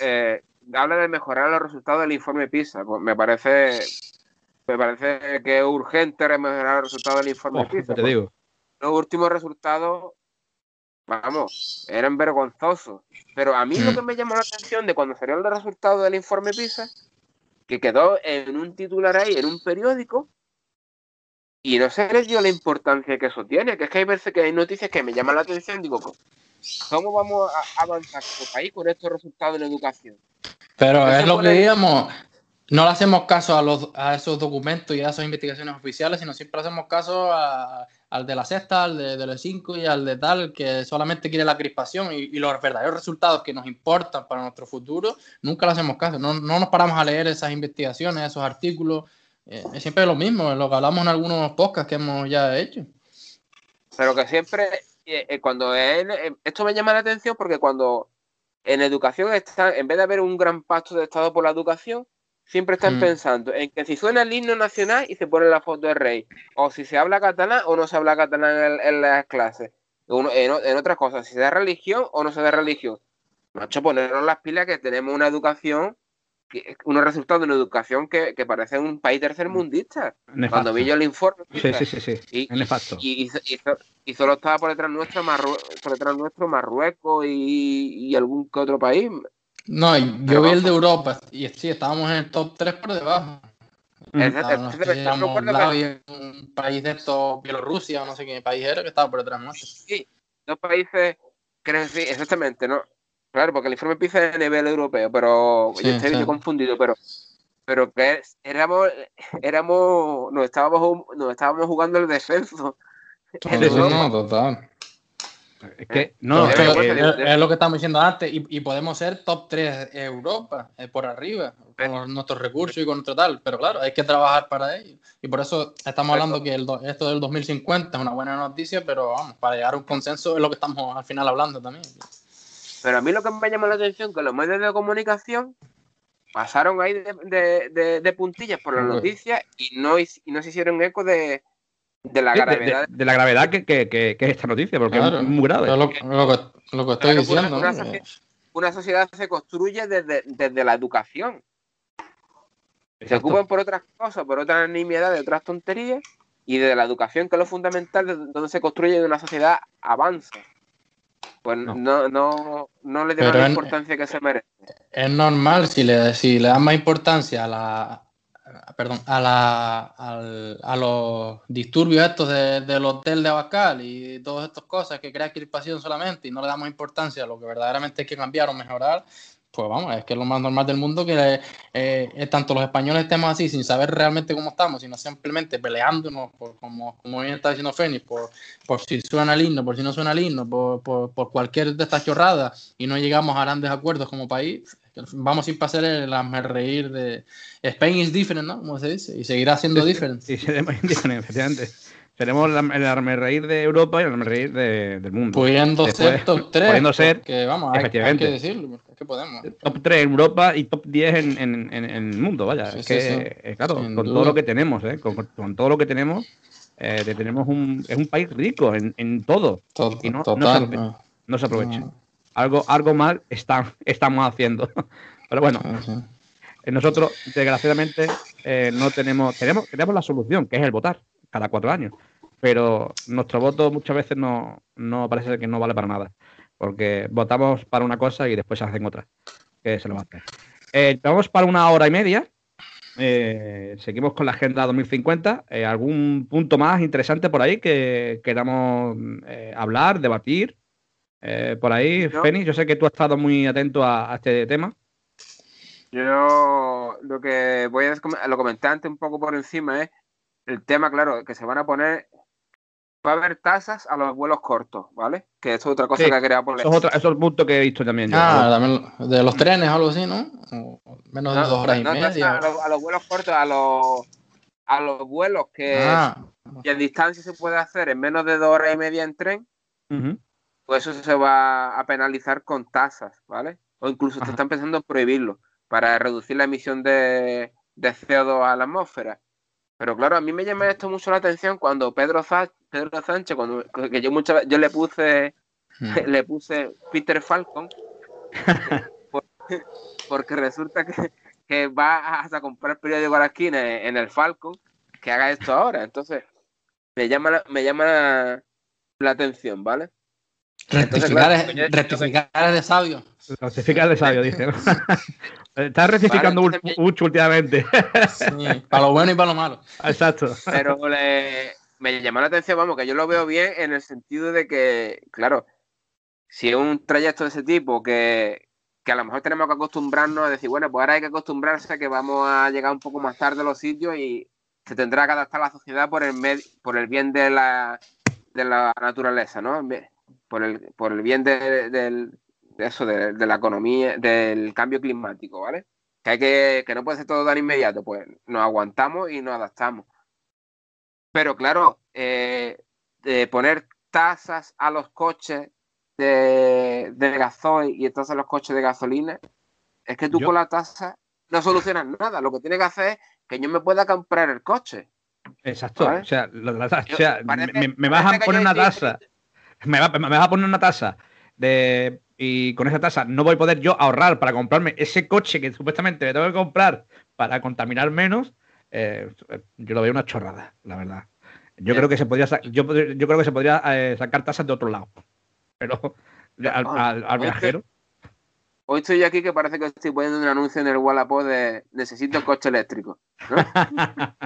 Speaker 3: eh, habla de mejorar los resultados del informe PISA. Pues me parece me parece que es urgente mejorar los resultados del informe oh, PISA.
Speaker 1: Te digo.
Speaker 3: Los últimos resultados, vamos, eran vergonzosos. Pero a mí lo mm. que me llamó la atención de cuando salieron los resultados del informe PISA, que quedó en un titular ahí, en un periódico, y no se les dio la importancia que eso tiene, que es que hay veces que hay noticias que me llaman la atención, digo, ¿cómo vamos a avanzar como país con estos resultados en educación?
Speaker 2: Pero es lo que digamos, no le hacemos caso a, los, a esos documentos y a esas investigaciones oficiales, sino siempre hacemos caso al de la sexta, al de, los cinco y al de tal, que solamente quiere la crispación y, los verdaderos resultados que nos importan para nuestro futuro, nunca le hacemos caso. No, no nos paramos a leer esas investigaciones, esos artículos es siempre lo mismo, lo que hablamos en algunos podcasts que hemos ya hecho.
Speaker 3: Pero que siempre, eh, eh, cuando esto me llama la atención porque cuando en educación está, en vez de haber un gran pacto de Estado por la educación, siempre están mm. pensando en que si suena el himno nacional y se pone la foto del rey, o si se habla catalán o no se habla catalán en, las clases, en, otras cosas, si se da religión o no se da religión. Macho, ponernos las pilas que tenemos una educación unos resultados de una educación que, parece un país tercermundista. Cuando vi yo el informe.
Speaker 1: Sí, sí, sí, sí.
Speaker 3: Y, y, solo estaba por detrás nuestro, por detrás nuestro Marruecos y, algún que otro país.
Speaker 2: No, yo vi el de Europa y sí, estábamos en el top 3 por debajo. un país de estos, Bielorrusia o no sé qué país era que estaba por detrás nuestro.
Speaker 3: Sí, dos países, creo sí, exactamente, ¿no? Claro, porque el informe es a nivel europeo, pero yo estoy confundido, pero pero que éramos, éramos, nos estábamos, nos estábamos jugando el descenso.
Speaker 2: no, total.
Speaker 1: Es que, no,
Speaker 2: es, lo que estamos diciendo antes, y, podemos ser top 3 Europa, eh, por arriba, con nuestros recursos y con nuestro tal, pero claro, hay que trabajar para ello. Y por eso estamos hablando que el, esto del 2050 es una buena noticia, pero vamos, para llegar a un consenso es lo que estamos al final hablando también.
Speaker 3: Pero a mí lo que me llamó la atención es que los medios de comunicación pasaron ahí de, puntillas por las noticias y no, y no se hicieron eco de, la gravedad.
Speaker 1: De, la gravedad que, que, es esta noticia, porque es muy grave.
Speaker 2: Lo, que, estoy diciendo.
Speaker 3: Una, sociedad, se construye desde, la educación. Se ocupan por otras cosas, por otras nimiedades, otras tonterías, y desde la educación, que es lo fundamental, donde se construye una sociedad avanza. Pues no, no, no, le da la importancia que se merece.
Speaker 2: Es normal si le, si le dan más importancia a la perdón, a, la, a los disturbios estos del hotel de Abascal y todas estas cosas que crea crispación solamente y no le damos importancia a lo que verdaderamente hay que cambiar o mejorar, pues vamos, es que es lo más normal del mundo que eh, tanto los españoles estemos así, sin saber realmente cómo estamos, sino simplemente peleándonos, por, como, como bien está diciendo Fénix, por, por si suena el himno, por si no suena el himno, por, por, por cualquier de estas chorradas y no llegamos a grandes acuerdos como país, vamos sin pasar el reír de Spain is different, ¿no? Como se dice, y seguirá siendo different.
Speaker 1: Sí, diferente, efectivamente. Seremos el, el reír de Europa y el reír de, del mundo.
Speaker 2: Pudiendo
Speaker 1: Después,
Speaker 2: ser top 3.
Speaker 1: pudiendo ser,
Speaker 2: que vamos, hay, hay que decirlo, porque es que podemos.
Speaker 1: Top 3 en Europa y top 10 en, en, en- en el mundo, vaya.
Speaker 2: Sí,
Speaker 1: es
Speaker 2: sí,
Speaker 1: que,
Speaker 2: sí.
Speaker 1: eh, claro,
Speaker 2: Sin
Speaker 1: con
Speaker 2: duda.
Speaker 1: todo lo que tenemos, ¿eh? con, con todo lo que tenemos, eh, tenemos un, es un país rico en, en todo.
Speaker 2: To-
Speaker 1: Y no- no
Speaker 2: total.
Speaker 1: se-
Speaker 2: no.
Speaker 1: No se aprovecha.
Speaker 2: No.
Speaker 1: Algo, algo mal está, estamos haciendo. Pero bueno, eh, nosotros, desgraciadamente, eh, no tenemos, tenemos, tenemos la solución, que es el votar cada cuatro años. Pero nuestro voto muchas veces no, no parece que no vale para nada. Porque votamos para una cosa y después se hacen otra. Que se lo va a hacer. Eh, vamos para una hora y media. Eh, seguimos con la agenda 2050. Eh, ¿Algún punto más interesante por ahí que queramos hablar, debatir? Por ahí,
Speaker 3: No.
Speaker 1: Feni, yo sé que tú has estado muy atento a, a este tema.
Speaker 3: Yo lo que voy a lo comenté antes un poco por encima es el tema, claro, que se van a poner, va a haber tasas a los vuelos cortos, ¿vale? Que eso es otra cosa
Speaker 1: Sí,
Speaker 3: que ha creado por
Speaker 1: Eso es, otro, eso es el punto que he visto también yo.
Speaker 2: Ah, también de los trenes o algo así, ¿no? O menos de
Speaker 3: No,
Speaker 2: dos horas y media.
Speaker 3: a, los, a los vuelos cortos, a los a los vuelos que,
Speaker 2: Ah,
Speaker 3: que en distancia se puede hacer en menos de dos horas y media en tren, pues eso se va a penalizar con tasas, ¿vale? O incluso
Speaker 1: Ajá.
Speaker 3: te están pensando en prohibirlo para reducir la emisión de, de CO2 a la atmósfera. Pero claro, a mí me llama esto mucho la atención cuando Pedro, Sa- Pedro Sánchez, cuando, que yo muchas yo le puse
Speaker 2: mm.
Speaker 3: le puse Peter Falcon por- porque resulta que, que va hasta comprar periódico a la esquina en, en el Falcon que haga esto ahora. Entonces, me llama la, me llama la, la atención, ¿vale? Entonces,
Speaker 2: rectificar,
Speaker 3: claro,
Speaker 2: es,
Speaker 3: yo-
Speaker 2: rectificar es de sabio.
Speaker 1: Rectificar de sabio, dice. ¿no? Estás rectificando mucho, últimamente.
Speaker 2: Sí, para lo bueno y para lo malo.
Speaker 1: Exacto.
Speaker 3: Pero le- me llama la atención, vamos, que yo lo veo bien en el sentido de que, claro, si es un trayecto de ese tipo que, que a lo mejor tenemos que acostumbrarnos a decir, bueno, pues ahora hay que acostumbrarse a que vamos a llegar un poco más tarde a los sitios y se tendrá que adaptar la sociedad por el, med- por el bien de la, de la naturaleza, ¿no? Por el, por el bien de, del- de eso, de, de la economía, del cambio climático, ¿vale? Que, hay que, que no puede ser todo tan inmediato, pues nos aguantamos y nos adaptamos. Pero claro, eh, de poner tasas a los coches de, de gasoil y tasas a los coches de gasolina, es que tú
Speaker 1: Yo-
Speaker 3: con la tasa no solucionas nada. Lo que tienes que hacer es que yo me pueda comprar el coche.
Speaker 1: Exacto.
Speaker 3: ¿Vale?
Speaker 1: O sea, lo- la- o
Speaker 3: Yo-
Speaker 1: sea,
Speaker 3: parece-
Speaker 1: me, me vas a poner una tasa. Me, va- me vas a poner una tasa de. Y con esa tasa no voy a poder yo ahorrar para comprarme ese coche que supuestamente me tengo que comprar para contaminar menos. eh, yo lo veo una chorrada, la verdad. Yo creo que se podría yo, yo creo que se podría eh, sacar tasas de otro lado. Pero al,
Speaker 3: Ah,
Speaker 1: al- al
Speaker 3: oye,
Speaker 1: viajero.
Speaker 3: Hoy estoy aquí que parece que estoy poniendo un anuncio en el Wallapop de necesito coche eléctrico.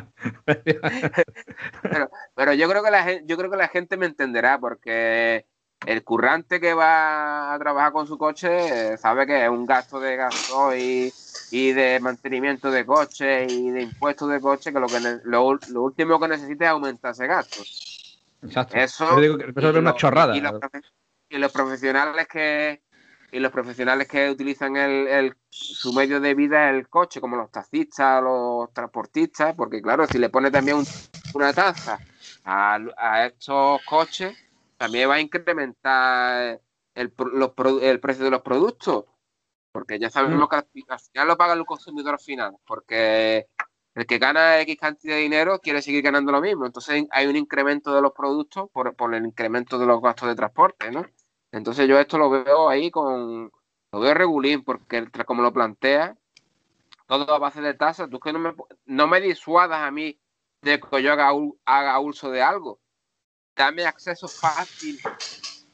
Speaker 3: Pero yo creo que la yo creo que la gente me entenderá porque el currante que va a trabajar con su coche eh, sabe que es un gasto de gasoil y de mantenimiento de coche y de impuestos de coche que lo que lo, lo último que necesita es aumentar ese gasto.
Speaker 1: Exacto.
Speaker 3: Eso-
Speaker 1: Yo digo que eso es una chorrada.
Speaker 3: Y los, profe- y los profesionales que y los profesionales que utilizan el, el- su medio de vida el coche, como los taxistas, los transportistas, porque claro, si le pone también un- una tasa a, a estos coches, también va a incrementar el, los el precio de los productos, porque ya sabemos que al fi- al final lo paga el consumidor final, porque el que gana X cantidad de dinero quiere seguir ganando lo mismo. Entonces hay un incremento de los productos por, por el incremento de los gastos de transporte, ¿no? Entonces yo esto lo veo ahí con... Lo veo regulín, porque como lo plantea, todo a base de tasas. Tú que no me, no me disuadas a mí de que yo haga, haga uso de algo. Dame acceso fácil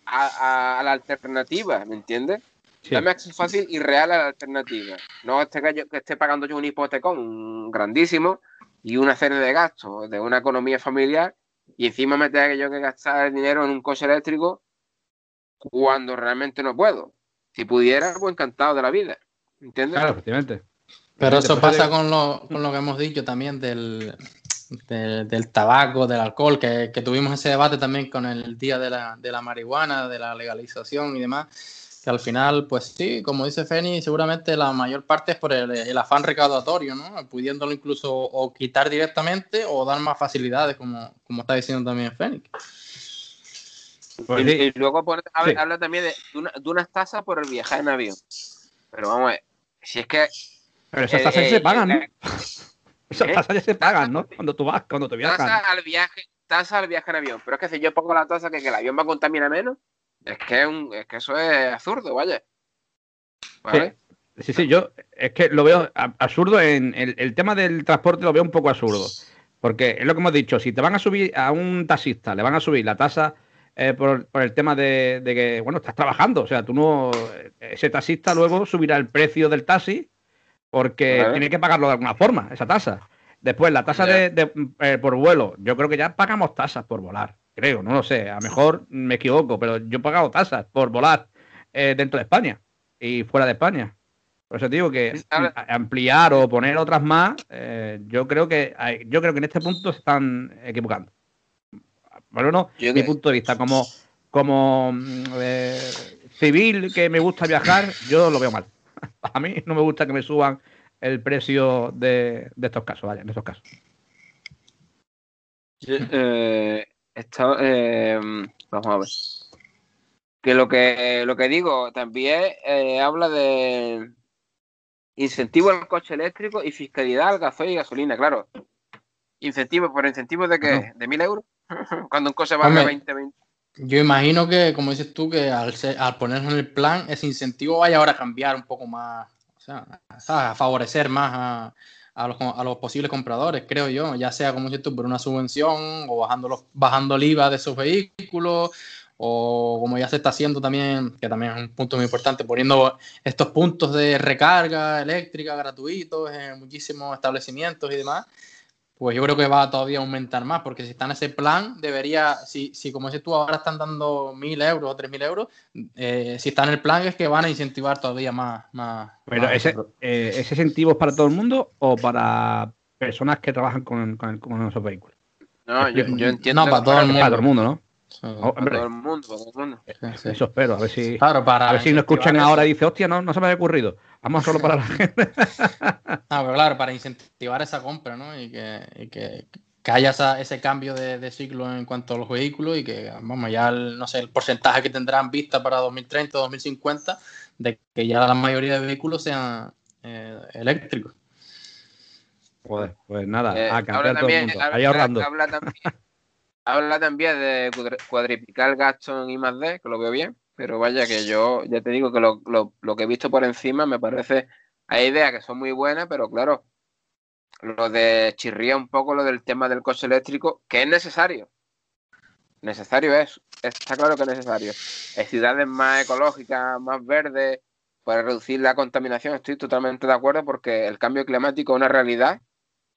Speaker 3: a, a- a la alternativa, ¿me entiendes?
Speaker 1: Sí.
Speaker 3: Dame acceso fácil y real a la alternativa. No esté que, yo- que esté pagando yo un hipotecón grandísimo y una serie de gastos de una economía familiar y encima me tenga que yo que gastar el dinero en un coche eléctrico cuando realmente no puedo. Si pudiera, pues encantado de la vida. ¿Entiendes?
Speaker 1: Claro, efectivamente.
Speaker 2: Pero eso pasa con lo, con lo que hemos dicho también del, del, del tabaco, del alcohol, que, que tuvimos ese debate también con el día de la, de la marihuana, de la legalización y demás, que al final, pues sí, como dice Feni, seguramente la mayor parte es por el, afán recaudatorio, ¿no? Pudiéndolo incluso o quitar directamente o dar más facilidades, como, como está diciendo también Feni.
Speaker 3: Y, luego habla, también de, unas tasas por el viajar en avión. Pero vamos a ver, si es que...
Speaker 1: Pero esas tasas ya se pagan, ¿no? Esas tasas ya se pagan, ¿no? Cuando tú vas, cuando te viajas.
Speaker 3: Tasa al viaje, tasa al viaje en avión. Pero es que si yo pongo la tasa que, que el avión va a contaminar menos, es que, es, que eso es absurdo, vaya.
Speaker 1: ¿Vale? Sí, sí, yo es que lo veo absurdo en el, tema del transporte, lo veo un poco absurdo. Porque es lo que hemos dicho, si te van a subir a un taxista, le van a subir la tasa eh, por, el tema de, que, bueno, estás trabajando, o sea, tú no, ese taxista luego subirá el precio del taxi porque tiene que pagarlo de alguna forma, esa tasa. Después, la tasa de, eh, por vuelo, yo creo que ya pagamos tasas por volar creo, no lo sé, a lo mejor me equivoco, pero yo he pagado tasas por volar eh, dentro de España y fuera de España. Por eso digo que ampliar o poner otras más, eh, yo creo que yo creo que en este punto se están equivocando. Bueno, no, mi punto de vista como como mm, eh, civil que me gusta viajar, yo lo veo mal. A mí no me gusta que me suban el precio de, estos casos, vaya, en estos casos.
Speaker 3: eh, eh, vamos a ver. Que lo que lo que digo también eh, habla de incentivo al coche eléctrico y fiscalidad al gasoil y gasolina, claro. Incentivo, por incentivo de que de mil euros, cuando un coche vale 20, 20.
Speaker 2: Yo imagino que, como dices tú, que al, al ponerlo en el plan, ese incentivo vaya ahora a cambiar un poco más, o sea, a favorecer más a, a los, a los, posibles compradores, creo yo, ya sea como si tú por una subvención o bajando, los, bajando el IVA de esos vehículos o como ya se está haciendo también, que también es un punto muy importante, poniendo estos puntos de recarga eléctrica gratuitos en muchísimos establecimientos y demás, pues yo creo que va a todavía aumentar más, porque si está en ese plan, debería, si, si como dices tú, ahora están dando mil euros o tres mil euros, eh, si está en el plan es que van a incentivar todavía más. más
Speaker 1: Pero ese, eh, ¿ese incentivo es para todo el mundo o para personas que trabajan con, con, esos vehículos?
Speaker 3: No, yo, entiendo.
Speaker 1: No, para todo, el mundo. para todo el mundo, ¿no?
Speaker 3: Oh, todo el mundo, para todo el mundo.
Speaker 1: Eso espero, a ver si, claro, para a ver si nos escuchan ahora y dice, hostia, no, no se me había ocurrido. Vamos solo para la gente.
Speaker 2: no, pero claro, para incentivar esa compra, ¿no? Y que, y que, que haya ese cambio de, de, ciclo en cuanto a los vehículos y que, vamos, ya el, no sé, el porcentaje que tendrán vista para 2030 o 2050 de que ya la mayoría de vehículos sean eh, eléctricos.
Speaker 1: Joder, pues nada, eh, a cambiar todo el mundo. Ahí ahorrando.
Speaker 3: Habla también, habla también de cuadriplicar gasto en I más D, que lo veo bien. Pero vaya que yo, ya te digo que lo, que he visto por encima me parece, hay ideas que son muy buenas, pero claro, lo de chirría un poco lo del tema del coche eléctrico, que es necesario. Necesario es, está claro que es necesario. En ciudades más ecológicas, más verdes, para reducir la contaminación, estoy totalmente de acuerdo porque el cambio climático es una realidad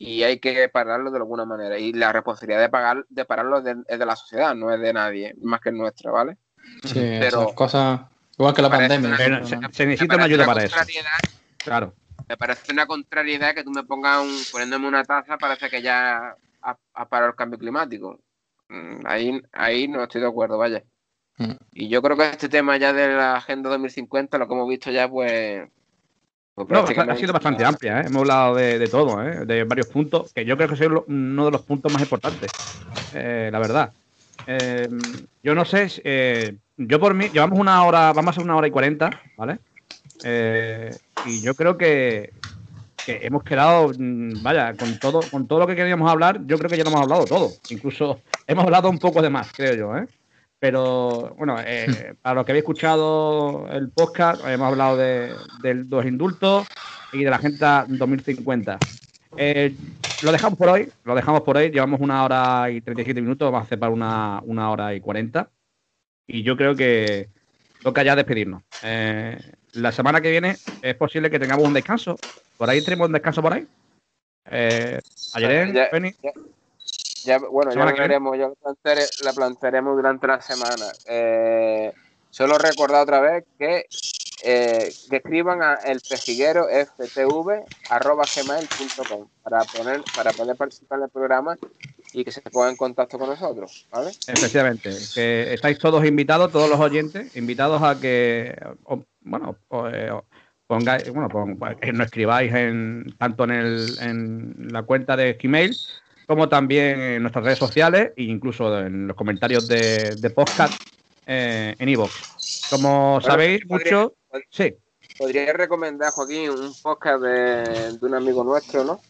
Speaker 3: y hay que pararlo de alguna manera. Y la responsabilidad de, pagar, de pararlo es de la sociedad, no es de nadie, más que nuestra, ¿vale?
Speaker 2: Sí, pero cosas igual que la pandemia.
Speaker 1: se, necesita una ayuda para eso. Claro.
Speaker 3: Me parece una contrariedad que tú me pongas un, poniéndome una taza, parece que ya ha, parado el cambio climático. Mm, ahí, ahí no estoy de acuerdo, vaya. Mm. Y yo creo que este tema ya de la Agenda 2050, lo que hemos visto ya, pues.
Speaker 1: Pues ha sido bastante amplia, ¿eh? hemos hablado de, todo, ¿eh? de varios puntos, que yo creo que es uno de los puntos más importantes, eh, la verdad. Em, yo no sé, yo por mí, llevamos una hora, vamos a ser una hora y cuarenta, ¿vale? Y yo creo que, hemos quedado, mm, vaya, con todo, con todo lo que queríamos hablar, yo creo que ya lo hemos hablado todo. Incluso hemos hablado un poco de más, creo yo, ¿eh? Pero bueno, eh, para los que habéis escuchado el podcast, hemos hablado de, de los indultos y de la Agenda 2050. Eh, lo dejamos por hoy, lo dejamos por hoy. Llevamos una hora y 37 minutos, vamos a hacer para una, una hora y 40. Y yo creo que toca ya despedirnos. Eh, la semana que viene es posible que tengamos un descanso. ¿Por ahí tenemos un descanso por ahí? Eh, ayer,
Speaker 3: ya, bueno, ya lo veremos, ya la plantearemos durante la semana. Eh, solo recordar otra vez que eh, que escriban a el pejiguero ftv para poner para poder participar en el programa y que se ponga en contacto con nosotros, ¿vale?
Speaker 1: Efectivamente, que estáis todos invitados, todos los oyentes, invitados a que, bueno, eh, pongáis, bueno, que nos escribáis en, tanto en, el, en la cuenta de Gmail como también en nuestras redes sociales e incluso en los comentarios de, de podcast eh, en iVoox. Como sabéis, mucho... Sí.
Speaker 3: Podría recomendar, Joaquín, un podcast de, de un amigo nuestro, ¿no?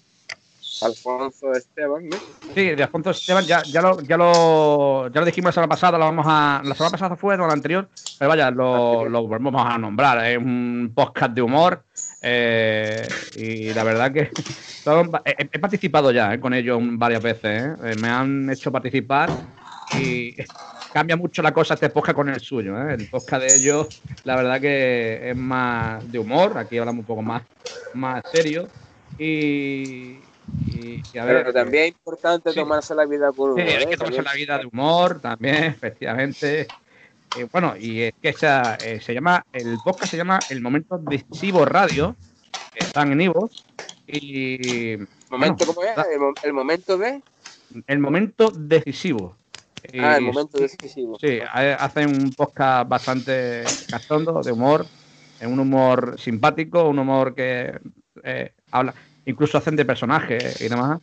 Speaker 3: Alfonso Esteban, ¿no?
Speaker 1: Sí, de Alfonso Esteban, ya, ya, lo, ya, lo, ya lo dijimos la semana pasada, lo vamos a. La semana pasada fue, o la anterior, pero vaya, lo, lo volvemos a nombrar. Es un podcast de humor. Eh, y la verdad que he, participado ya eh, con ellos varias veces. Eh. Me han hecho participar y cambia mucho la cosa este podcast con el suyo. El podcast de ellos, la verdad que es más de humor. Aquí hablamos un poco más, más serio. Y,
Speaker 3: pero también es importante tomarse la vida con
Speaker 1: humor. Sí, hay que ¿eh? tomarse la vida de humor también, efectivamente. bueno, y es que eh, se llama, el podcast se llama El Momento Decisivo Radio, que están en Ivo. Y.
Speaker 3: ¿Momento cómo es? ¿El, momento de?
Speaker 1: El momento decisivo.
Speaker 3: Ah, el momento decisivo.
Speaker 1: Sí, hacen un podcast bastante cachondo, de humor, un humor simpático, un humor que eh, habla incluso hacen de personajes y demás.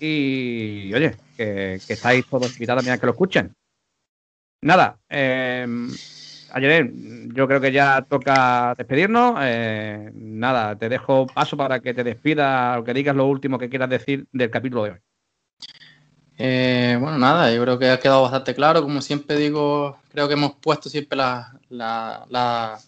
Speaker 1: Y oye, que, estáis todos invitados también a que lo escuchen. Nada, eh, ayer yo creo que ya toca despedirnos. Eh, nada, te dejo paso para que te despidas o que digas lo último que quieras decir del capítulo de hoy.
Speaker 2: Eh, bueno, nada, yo creo que ha quedado bastante claro. Como siempre digo, creo que hemos puesto siempre la, la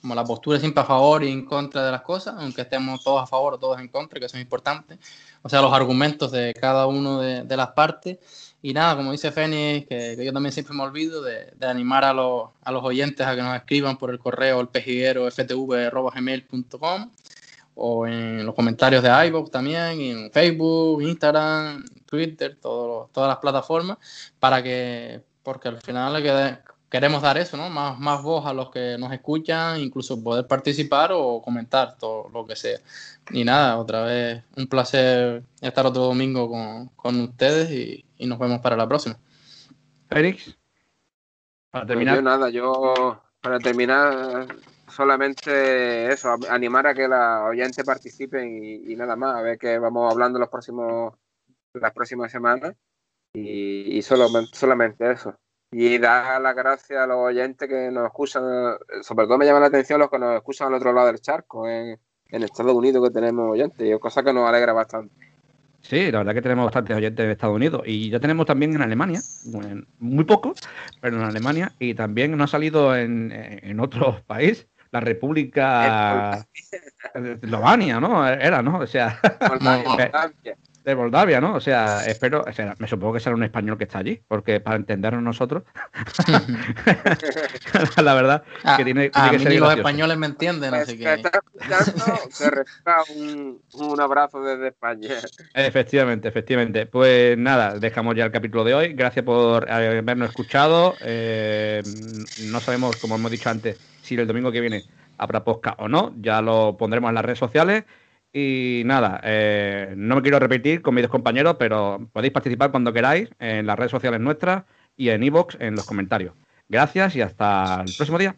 Speaker 2: como la postura siempre a favor y en contra de las cosas, aunque estemos todos a favor o todos en contra, que eso es importante. O sea, los argumentos de cada uno de, las partes. Y nada, como dice Fénix, que, yo también siempre me olvido de, animar a los, a los, oyentes a que nos escriban por el correo el pejiguero ftv.gmail.com o en los comentarios de iVoox también, y en Facebook, Instagram, Twitter, todas las plataformas, para que, porque al final quede, queremos dar eso, ¿no? Más, más voz a los que nos escuchan, incluso poder participar o comentar todo lo que sea. Y nada, otra vez un placer estar otro domingo con, ustedes y, nos vemos para la próxima.
Speaker 1: Félix,
Speaker 3: para pues terminar. nada, yo para terminar solamente eso, animar a que la oyentes participen y, nada más, a ver qué vamos hablando los próximos las próximas semanas y, y solo, solamente eso y dar las gracias a los oyentes que nos escuchan, sobre todo me llama la atención los que nos escuchan al otro lado del charco, en, Estados Unidos que tenemos oyentes, cosa que nos alegra bastante.
Speaker 1: Sí, la verdad que tenemos bastantes oyentes en Estados Unidos y ya tenemos también en Alemania, muy pocos, pero en Alemania y también no ha salido en, en otros países, la República de Eslovenia, ¿no? Era, ¿no? O sea, de Moldavia, ¿no? O sea, espero, o sea, me supongo que será un español que está allí, porque para entendernos nosotros, la verdad,
Speaker 2: que tiene, a que ser los españoles me entienden, así que...
Speaker 3: Un, un abrazo desde España.
Speaker 1: Efectivamente, efectivamente. Pues nada, dejamos ya el capítulo de hoy. Gracias por habernos escuchado. Eh, no sabemos, como hemos dicho antes, si el domingo que viene habrá podcast o no. Ya lo pondremos en las redes sociales. Y nada, eh, no me quiero repetir con mis dos compañeros, pero podéis participar cuando queráis en las redes sociales nuestras y en iVoox en los comentarios. Gracias y hasta el próximo día.